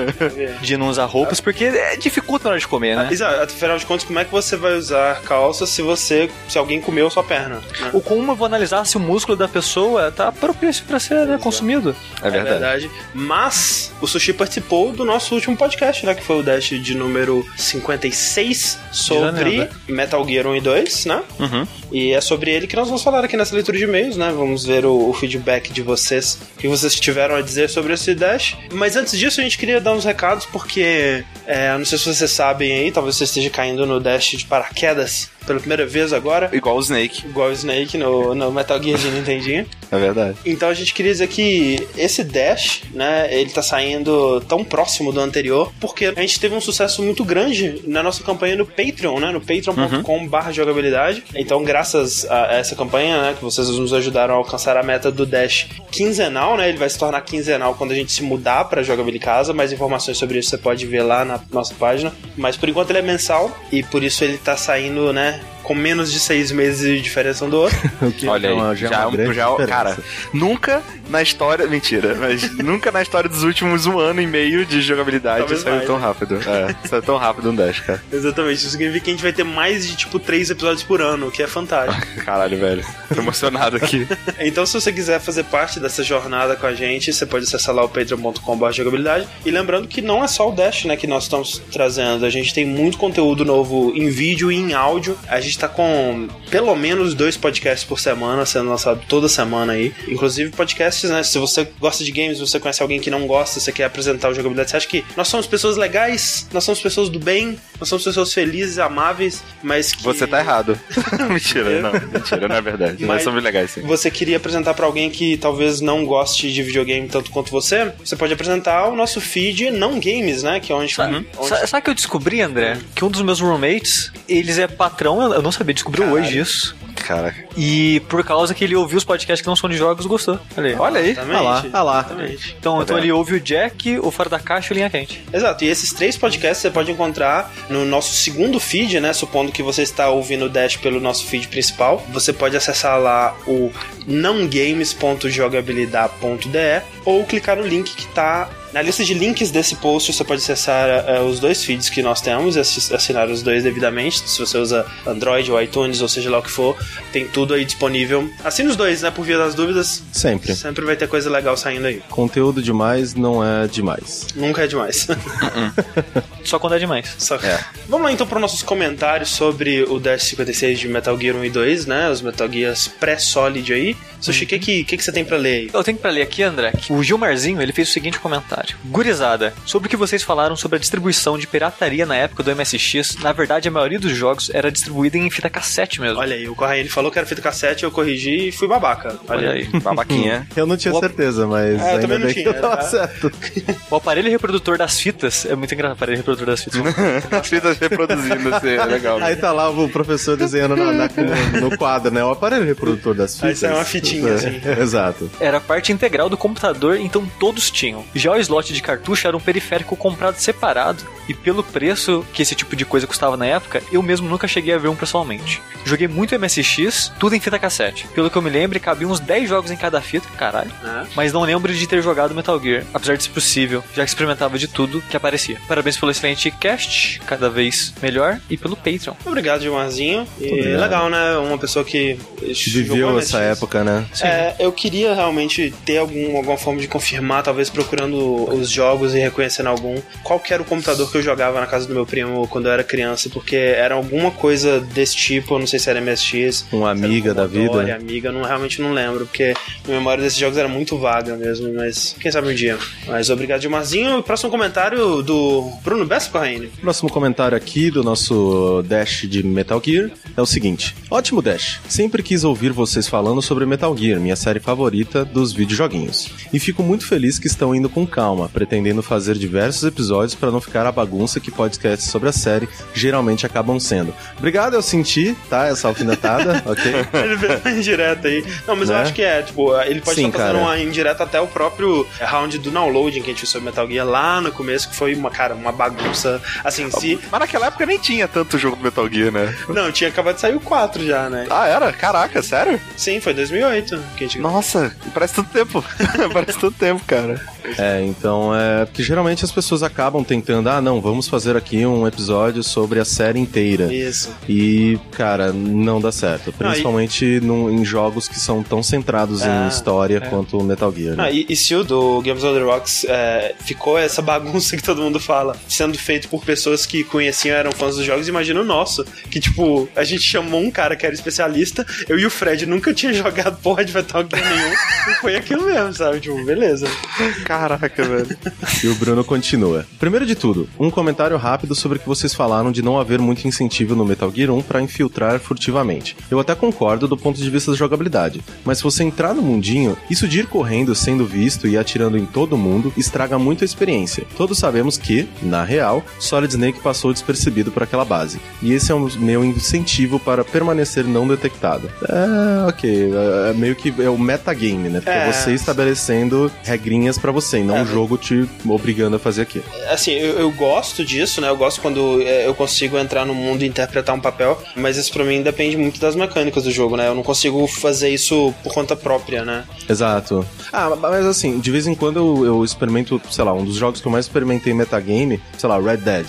De não usar roupas, porque é, dificulta na hora de comer, né? Exato, afinal de contas, como é que você vai usar calça se você. se alguém comeu sua perna? né? Ou como eu vou analisar se o músculo da pessoa tá propício pra ser né, consumido. É verdade. Mas o Sushi participou do nosso último podcast, né? Que foi o Dash de número 56 sobre janeiro, Metal Gear 1 e 2, né? Uhum. E é sobre ele que nós vamos falar aqui nessa leitura de e-mails, né? Vamos ver o, o feedback de vocês, o que vocês tiveram a dizer sobre esse Dash. Mas antes disso, a gente queria dar uns recados, porque é, eu não sei se vocês sabem aí, talvez você esteja caindo no Dash de paraquedas pela primeira vez agora. Igual o Snake. Igual o Snake no, no Metal Gear de Nintendinho. É verdade. Então a gente queria dizer que esse Dash, né, ele tá saindo tão próximo do anterior, porque a gente teve um sucesso muito grande na nossa campanha no Patreon, né, no patreon.com.br jogabilidade. Então, graças a essa campanha, né, que vocês nos ajudaram a alcançar a meta do Dash quinzenal, né, ele vai se tornar quinzenal quando a gente se mudar pra Jogabilidade Casa. Mais informações sobre isso você pode ver lá na nossa página. Mas por enquanto ele é mensal e por isso ele tá saindo, né, com menos de seis meses de diferença um do outro. O que Olha é aí, já, é é uma um- grande já, diferença. cara, nunca na história, mentira, mas nunca na história dos últimos um ano e meio de jogabilidade Talvez saiu mais, tão né? rápido. É, saiu tão rápido um Dash, cara. Exatamente, isso significa que a gente vai ter mais de tipo três episódios por ano, o que é fantástico. Caralho, velho. Tô emocionado aqui. então, se você quiser fazer parte dessa jornada com a gente, você pode acessar lá o patreon.com.br jogabilidade. E lembrando que não é só o Dash né, que nós estamos trazendo, a gente tem muito conteúdo novo em vídeo e em áudio. A gente tá com pelo menos dois podcasts por semana sendo lançado toda semana aí. Inclusive podcasts, né? Se você gosta de games, você conhece alguém que não gosta, você quer apresentar o jogabilidade, você acha que nós somos pessoas legais, nós somos pessoas do bem, nós somos pessoas felizes, amáveis, mas que. Você tá errado. mentira, não. Mentira, não é verdade. Nós Mas- somos legais, sim. você queria apresentar pra alguém que talvez não goste de videogame tanto quanto você, você pode apresentar o nosso feed não games, né? Que é onde, Sabe, onde sa- sabe que eu descobri, André? Que um dos meus roommates, eles é patrão, eu eu não sabia, descobriu Caralho. hoje isso. Caraca. E por causa que ele ouviu os podcasts que não são de jogos, gostou. Olha aí. Olha aí. Ah lá, ah lá. Exatamente. Então, Tá então ele ouve o Jack, o Fora da Caixa e o Linha Quente. Exato, e esses três podcasts você pode encontrar no nosso segundo feed, né? Supondo que você está ouvindo o Dash pelo nosso feed principal. Você pode acessar lá o nãogames.jogabilidade.de ou clicar no link que está na lista de links desse post. Você pode acessar eh, os dois feeds que nós temos e assi- assinar os dois devidamente. Se você usa Android ou iTunes, ou seja lá o que for, tem tudo aí disponível. Assine os dois, né? Por via das dúvidas. Sempre. Sempre vai ter coisa legal saindo aí. Conteúdo demais não é demais. Nunca é demais. Só quando é demais. Só- Vamos lá então para nossos comentários sobre o Dash 56 de Metal Gear 1 e 2, né? Os Metal Gears pré-solid aí. Sushi, o que, que, que, que você tem pra ler aí? Eu tenho pra ler aqui, André, que o Gilmarzinho ele fez o seguinte comentário. Gurizada, sobre o que vocês falaram sobre a distribuição de pirataria na época do MSX, na verdade a maioria dos jogos era distribuída em fita cassete mesmo. Olha aí, o Corraine falou que era fita cassete, eu corrigi e fui babaca. Olha aí. Babaquinha. Eu não tinha O- certeza, mas É, eu ainda também não bem que tinha, eu tava tá? certo. O aparelho reprodutor das fitas é muito engraçado. Aparelho reprodutor das fitas. As fitas reproduzindo, assim, é legal. Aí tá lá o professor desenhando na- na- no quadro, né? O aparelho reprodutor das Aí fitas. sai uma fitinha, assim. Exato. Era parte integral do computador, então todos tinham. Já o slot de cartucho era um periférico comprado separado, e pelo preço que esse tipo de coisa custava na época, eu mesmo nunca cheguei a ver um pessoalmente. Joguei muito MSX, tudo em fita cassete. Pelo que eu me lembro, cabia uns 10 jogos em cada fita, caralho. É. Mas não lembro de ter jogado Metal Gear, apesar de ser possível, já que experimentava de tudo que aparecia. Parabéns pelo excelente cast, cada vez melhor, e pelo Patreon. Obrigado, Gilmarzinho. E Obrigado. legal, né? Uma pessoa que Viveu essa época, né? É, eu queria realmente ter algum, alguma forma de confirmar, talvez procurando os jogos e reconhecendo algum. Qual que era o computador que eu jogava na casa do meu primo quando eu era criança, porque era alguma coisa desse tipo, eu não sei se era MSX. Um Amiga da Commodore, vida. Amiga, não, realmente não lembro, porque a memória desses jogos era muito vaga mesmo, mas quem sabe um dia. Mas obrigado, Gilmarzinho. Próximo comentário do Bruno Bessa Corraine. Próximo comentário aqui do nosso Dash de Metal Gear é o seguinte: Ótimo Dash, sempre quis ouvir vocês falando sobre Metal Gear, minha série favorita dos videojoguinhos. E fico muito feliz que estão indo com calma, pretendendo fazer diversos episódios para não ficar a bagunça que podcasts sobre a série geralmente acabam sendo. Obrigado, eu senti, tá? Essa alfinetada, ok? Ele fez uma indireta aí. Não, mas eu Né? acho que é, tipo, ele pode Sim, estar fazendo cara. uma indireta até o próprio round do downloading que a gente fez sobre Metal Gear lá no começo, que foi uma, cara, uma bagunça. Assim, se. Mas naquela época nem tinha tanto jogo do Metal Gear, né? Não, tinha acabado de sair o 4 já, né? Ah, era? Caraca, sério? Sim, foi 2008 que a gente. Nossa, parece tanto tempo. parece tanto tempo, cara. É, então é. Porque geralmente as pessoas acabam tentando, ah, não, vamos fazer aqui um episódio sobre a série inteira. Isso. E, cara, não dá certo. Não, Principalmente num- em jogos que são tão centrados Ah, em história é. quanto o Metal Gear. né? Ah, e, e se o do Games on the Rocks é, ficou essa bagunça que todo mundo fala, sendo feito por pessoas que conheciam eram fãs dos jogos, imagina o nosso. Que, tipo, a gente chamou um cara que era especialista, eu e o Fred nunca tinha jogado porra de Metal Gear nenhum, e foi aquilo mesmo, sabe? Tipo, beleza. Caraca, velho. E o Bruno continua. Primeiro de tudo, um comentário rápido sobre o que vocês falaram de não haver muito incentivo no Metal Gear 1 pra infiltrar furtivamente. Eu até concordo do ponto de vista da jogabilidade, mas se você entrar no mundinho, isso de ir correndo sendo visto e atirando em todo mundo estraga muito a experiência. Todos sabemos que, na real, Solid Snake passou despercebido por aquela base. E esse é o meu incentivo para permanecer não detectado. É, ok. É meio que é o metagame, né? Porque É. é você estabelecendo regrinhas pra você, não É. o jogo te obrigando a fazer aquilo. Assim, eu, eu gosto disso, né? Eu gosto quando é, eu consigo entrar no mundo e interpretar um papel, mas isso pra mim depende muito das mecânicas do jogo, né? Eu não consigo fazer isso por conta própria, né? Exato. Ah, mas assim, de vez em quando eu, eu experimento, sei lá, um dos jogos que eu mais experimentei em metagame, sei lá, Red Dead.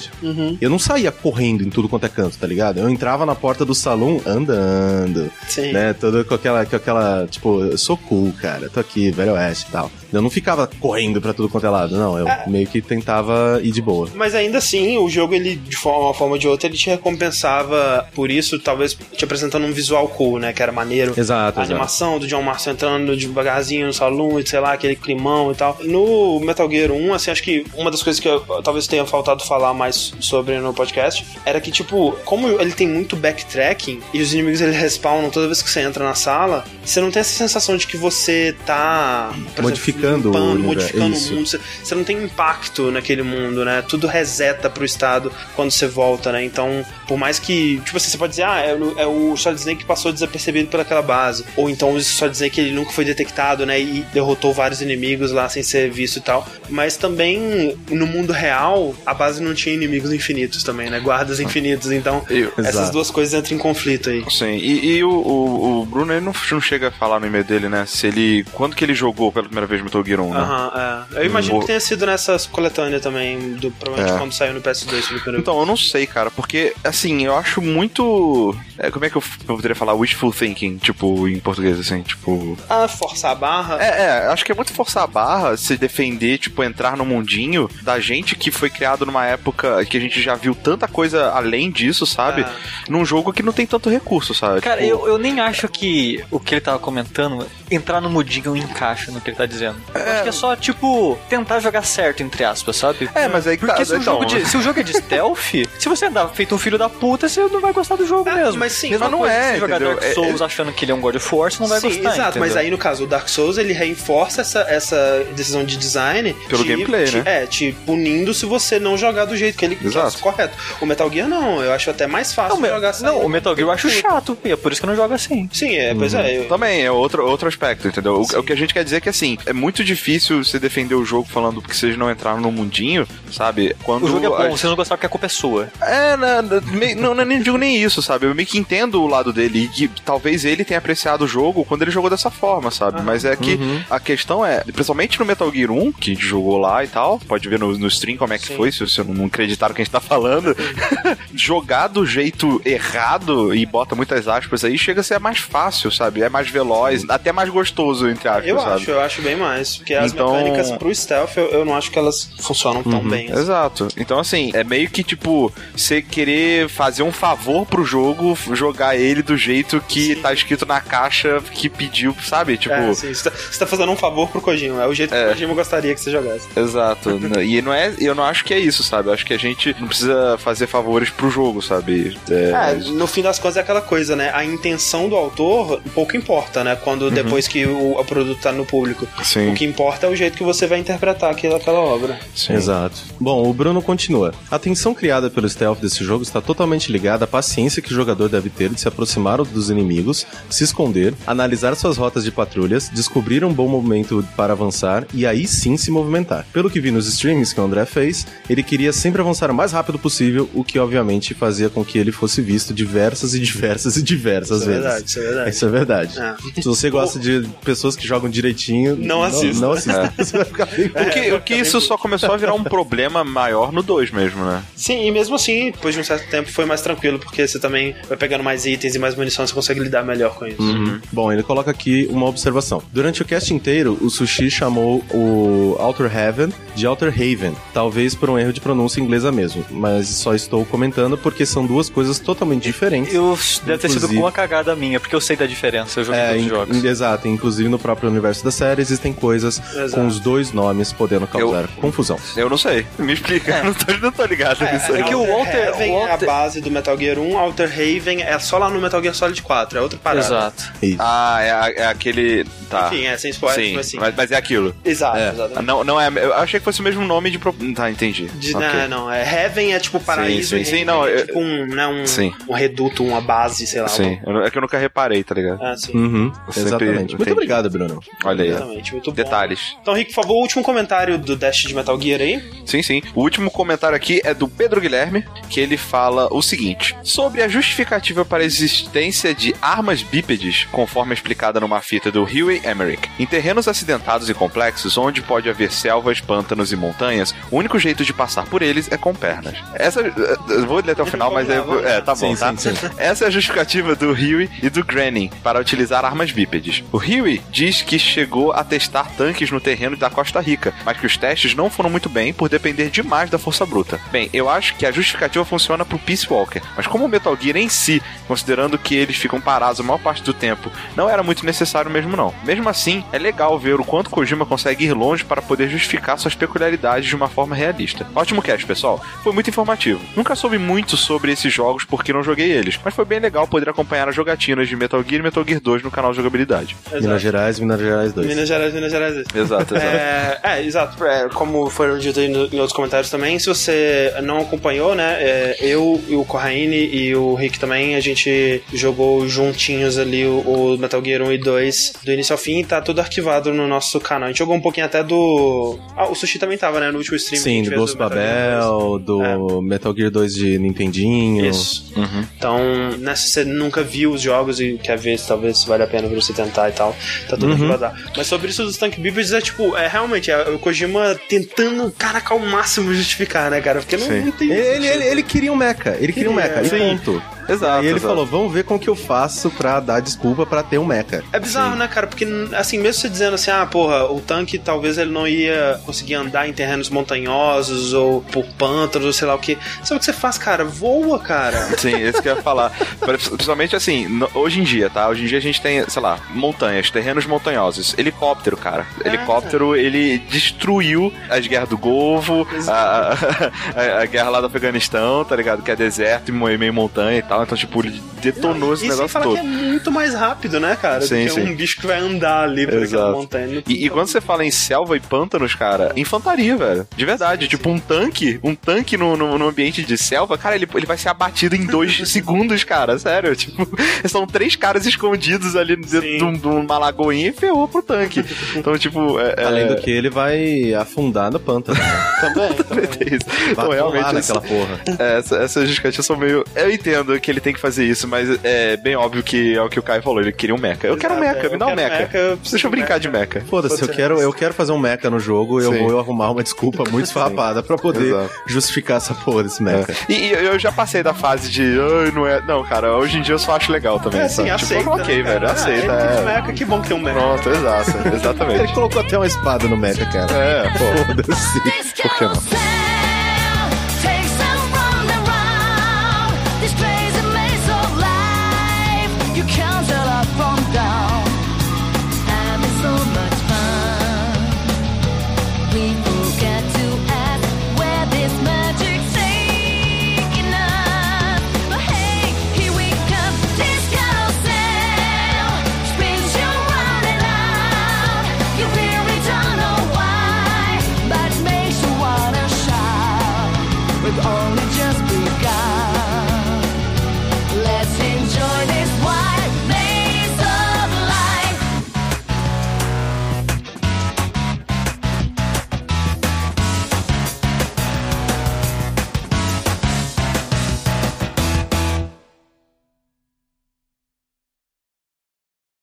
Eu não saía correndo em tudo quanto é canto, tá ligado? Eu entrava na porta do salão andando, Sim. né? Todo com aquela, com aquela, tipo, eu sou cool, cara, tô aqui, velho oeste e tal. Eu não ficava correndo pra tudo quanto é lado, não. Eu meio que tentava ir de boa. Mas ainda assim, o jogo, ele, de forma, uma forma ou de outra, ele te recompensava por isso, talvez te apresentando um visual cool, né? Que era maneiro. Exato, A exato. animação do John Marston entrando devagarzinho no salão, e sei lá, aquele climão e tal. No Metal Gear 1, assim, acho que uma das coisas que eu talvez tenha faltado falar mais sobre no podcast era que, tipo, como ele tem muito backtracking e os inimigos eles respawnam toda vez que você entra na sala, você não tem essa sensação de que você tá por Modificando o limpando, universo, modificando o mundo. Você, você não tem impacto naquele mundo, né? Tudo reseta pro estado quando você volta, né? Então, por mais que, tipo assim, você pode dizer, ah, é, o- é o Solid Snake que passou desapercebido pelaquela base. Ou então só dizer que ele nunca foi detectado, né? E derrotou vários inimigos lá sem ser visto e tal. Mas também no mundo real, a base não tinha inimigos infinitos também, né? Guardas infinitos. Então, Eu- essas Exato. duas coisas entram em conflito aí. Sim, e, e o, o, o Bruno ele não, não chega a falar no e-mail dele, né? Se ele. Quando que ele jogou pela primeira vez Metal Gear 1, né? Aham, é. Eu imagino que tenha sido nessas coletâneas também, do, provavelmente É. quando saiu no PS2 pela primeira Então, eu não sei, cara, porque, assim, eu acho muito. é, como é que eu, eu poderia falar? Wishful thinking, tipo, em português, assim, tipo. Ah, forçar a barra. É, é, acho que é muito forçar a barra se defender, tipo, entrar no mundinho da gente que foi criado numa época que a gente já viu tanta coisa além disso, sabe? Ah. Num jogo que não tem tanto recurso, sabe? Cara, Tipo, eu, eu nem acho que o que ele tava comentando, entrar no mudinho encaixa no que ele tá dizendo. Eu acho que é só, tipo, tentar jogar certo, entre aspas, sabe? É, mas aí que Porque tá- se, o então, jogo de- se o jogo é de stealth, se você andar feito um filho da puta, você não vai gostar do jogo Ah, mesmo. mas sim, Mesma mas não é, você jogar? Dark É- Souls achando que ele é um God of War, você não vai Sim, gostar. exato, mas entendeu? aí no caso o Dark Souls ele reforça essa, essa decisão de design Pelo te- gameplay, te- né? É, te punindo se você não jogar do jeito que ele quer, Exato. correto. O Metal Gear não, eu acho até mais fácil Não, jogar não, saindo. o Metal Gear eu acho chato, e é por isso que eu não jogo assim. Sim, é, pois Uhum. é. eu- Também é outro, outro aspecto, entendeu? O, o que a gente quer dizer é que, assim, é muito difícil você defender o jogo falando que vocês não entraram no mundinho, sabe? Quando O jogo é bom, a- você não gostar porque a culpa é sua. É, na- na- me- não, não, nem digo nem isso, sabe? Eu meio que entendo o lado dele e que talvez ele tenha apreciado o jogo quando ele jogou dessa forma, sabe? Mas é que a questão é, principalmente no Metal Gear 1, que a gente jogou lá e tal, pode ver no, no stream como é que Sim. foi, se você não acreditar no que a gente tá falando, jogar do jeito errado e bota muitas aspas aí, chega a ser mais fácil, sabe? É mais veloz, até mais gostoso, entre aspas, Eu sabe? acho, eu acho bem mais. Porque as Então- mecânicas pro stealth eu, eu não acho que elas funcionam tão bem. assim. Exato. Então, assim, é meio que, tipo, você querer fazer um favor pro jogo, jogar ele do jeito que Sim. tá escrito na caixa que pediu, sabe? Tipo. É, sim, você, tá, tá fazendo um favor pro Kojima, é o jeito que É. o Kojima gostaria que você jogasse. Exato. e não é, eu não acho que é isso, sabe? Eu acho que a gente não precisa fazer favores pro jogo, sabe? É, É, no fim das contas é aquela coisa, né? A intenção do autor pouco importa, né? Quando depois que o, o produto tá no público. Uhum. sim. O que importa é o jeito que você vai interpretar aquilo, aquela obra. sim. Exato. Bom, o Bruno continua. A tensão criada pelo stealth desse jogo está totalmente ligada à paciência que o jogador deve ter de se aproximar dos inimigos, se esconder, analisar suas rotas de patrulhas, descobrir um bom momento para avançar e aí sim se movimentar. Pelo que vi nos streams que o André fez, ele queria sempre avançar o mais rápido possível, o que obviamente fazia com que ele fosse visto diversas e diversas e diversas Isso é vezes. verdade, isso é verdade. Isso é verdade. É. Se você gosta de pessoas que jogam direitinho, Não assista. Não, assista. Você vai ficar O que, o que isso só começou a virar um problema maior no 2 mesmo, né? Sim, e mesmo assim, depois de um certo tempo foi mais tranquilo, porque você também vai pegando mais itens e mais munição, você consegue lidar melhor com isso. Uhum. Bom, ele coloca aqui uma observação. Durante o cast inteiro, o Sushi chamou o Outer Heaven de Outer Haven, talvez por um erro de pronúncia inglesa mesmo, mas só estou comentando porque são duas coisas totalmente diferentes. Eu, deve ter sido uma cagada minha, porque eu sei da diferença, eu joguei É, todos os in- jogos. exato. Inclusive no próprio universo da série existem coisas Exato. com os dois nomes podendo causar confusão. Eu não sei. Me explica. Eu não, tô, não tô ligado nisso aí. é que o Walter- Heaven o é a Walter- base do Metal Gear 1, Outer Haven é só lá no Metal Gear Solid 4, é outra parada. Exato. Isso. Ah, é, é aquele. Tá. Enfim, é sem spoiler, Sim, mas assim. mas, mas é aquilo. Exato, É. exatamente. Não, não é. Eu achei que fosse o mesmo nome de. pro- Tá, entendi. De, Ok. Não, não, é Heaven é tipo paraíso sim, sim, Haven não, é eu- tipo um, né, um, Sim. um reduto, uma base, sei lá. Sim, eu não- é que eu nunca reparei, tá ligado? Ah, sim. Uhum, Eu sempre exatamente. Muito entendi. obrigado, Bruno. Olha aí. Exatamente, muito bom. Detalhes. Então, Rick, por favor, o último comentário do Dash de Metal Gear aí. Sim, sim. O último comentário aqui é do Pedro Guilherme, que ele fala o seguinte: sobre a justificativa para a existência de armas bípedes, conforme explicada numa fita do Huey Emmerich. Em terrenos acidentados e complexos, onde pode haver selvas, pântanos e montanhas, o único jeito de passar por eles é com pernas. Essa. Eu vou ler até o final, mas é, é tá bom, Sim, tá? sim, sim. Essa é a justificativa do Huey e do Granny para utilizar armas bípedes. O Huey diz que chegou a testar tanques no terreno da Costa Rica, mas que os testes não foram muito bem por depender demais da força bruta. Bem, eu acho que a justificativa funciona pro Peace Walker, mas como o Metal Gear em si, considerando que eles ficam parados a maior parte do tempo, não era muito necessário mesmo não. Mesmo assim, é legal ver o quanto Kojima consegue ir longe para poder justificar suas peculiaridades de uma forma realista. Ótimo cast, pessoal. Foi muito informativo. Nunca soube muito sobre esses jogos porque não joguei eles, mas foi bem legal poder acompanhar as jogatinas de Metal Gear e Metal Gear 2 no canal de jogabilidade. Minas Gerais, Minas Gerais 2. Minas Gerais, Minas Gerais. Exato, exato. É, é exato. É, como foram dito em outros comentários também, se você não acompanhou, né? É, eu e o Corraine e o Rick também, a gente jogou juntinhos ali o, o, Metal Gear 1 e 2 do início ao fim e tá tudo arquivado no nosso canal. A gente jogou um pouquinho até do. Ah, o Sushi também tava, né? No último stream. Sim, do Ghost do Babel, do é. Metal Gear 2 de Nintendinho. Isso. Uhum. Então, né, se você nunca viu os jogos e quer ver se talvez vale a pena você tentar e tal, tá tudo uhum. arquivado. Mas sobre isso dos Tank Beavers é tipo, é realmente, é o Kojima tentando, caraca, ao máximo justificar, né, cara? Porque não, não tem. Ele, ele, ele, queria um mecha, ele queria um mecha, e ponto. Exato. E ele exato. falou: vamos ver como que eu faço pra dar desculpa pra ter um mecha. É bizarro, Sim. né, cara? Porque, assim, mesmo você dizendo assim, ah, porra, o tanque talvez ele não ia conseguir andar em terrenos montanhosos ou por pântanos ou sei lá o que. Sabe o que você faz, cara? Voa, cara. Sim, isso que eu ia falar. Principalmente assim, hoje em dia, tá? Hoje em dia a gente tem, sei lá, montanhas, terrenos montanhosos. Helicóptero, cara. É. Helicóptero, ele destruiu as guerras do Golfo, a, a, a, guerra lá do Afeganistão, tá ligado? Que é deserto e meio montanha e tal. Então, tipo, ele detonou esse negócio fala todo. que é muito mais rápido, né, cara? Sim, do que sim. um bicho que vai andar ali por Exato. aquela montanha. E, e, quando você fala em selva e pântanos, cara, infantaria, velho. De verdade. Sim, tipo, sim. um tanque, um tanque no, no, no, ambiente de selva, cara, ele, ele vai ser abatido em dois segundos, cara. Sério. Tipo, são três caras escondidos ali dentro de, de, uma lagoinha e ferrou pro tanque. Então, tipo. É, é Além é... do que ele vai afundar no pântano. Também. também. Então, realmente. Naquela porra. É, essa, essas justificativas são meio. Eu entendo que ele tem que fazer isso, mas é bem óbvio que é o que o Caio falou, ele queria um mecha. Eu quero um mecha, me dá um mecha. mecha Deixa eu brincar de mecha. Foda-se, eu quero, eu quero fazer um mecha no jogo e eu vou arrumar uma desculpa muito esfarrapada pra poder Exato. justificar essa porra desse mecha. É. E, e, eu já passei da fase de, ai, não é. Não, cara, hoje em dia eu só acho legal também. É, sim, tipo, aceita. ok, né, velho, aceita. Ah, é. mecha, que bom que tem um mecha. Pronto, exato, exatamente. ele colocou até uma espada no mecha, cara. É, pô. Foda-se. Por que não?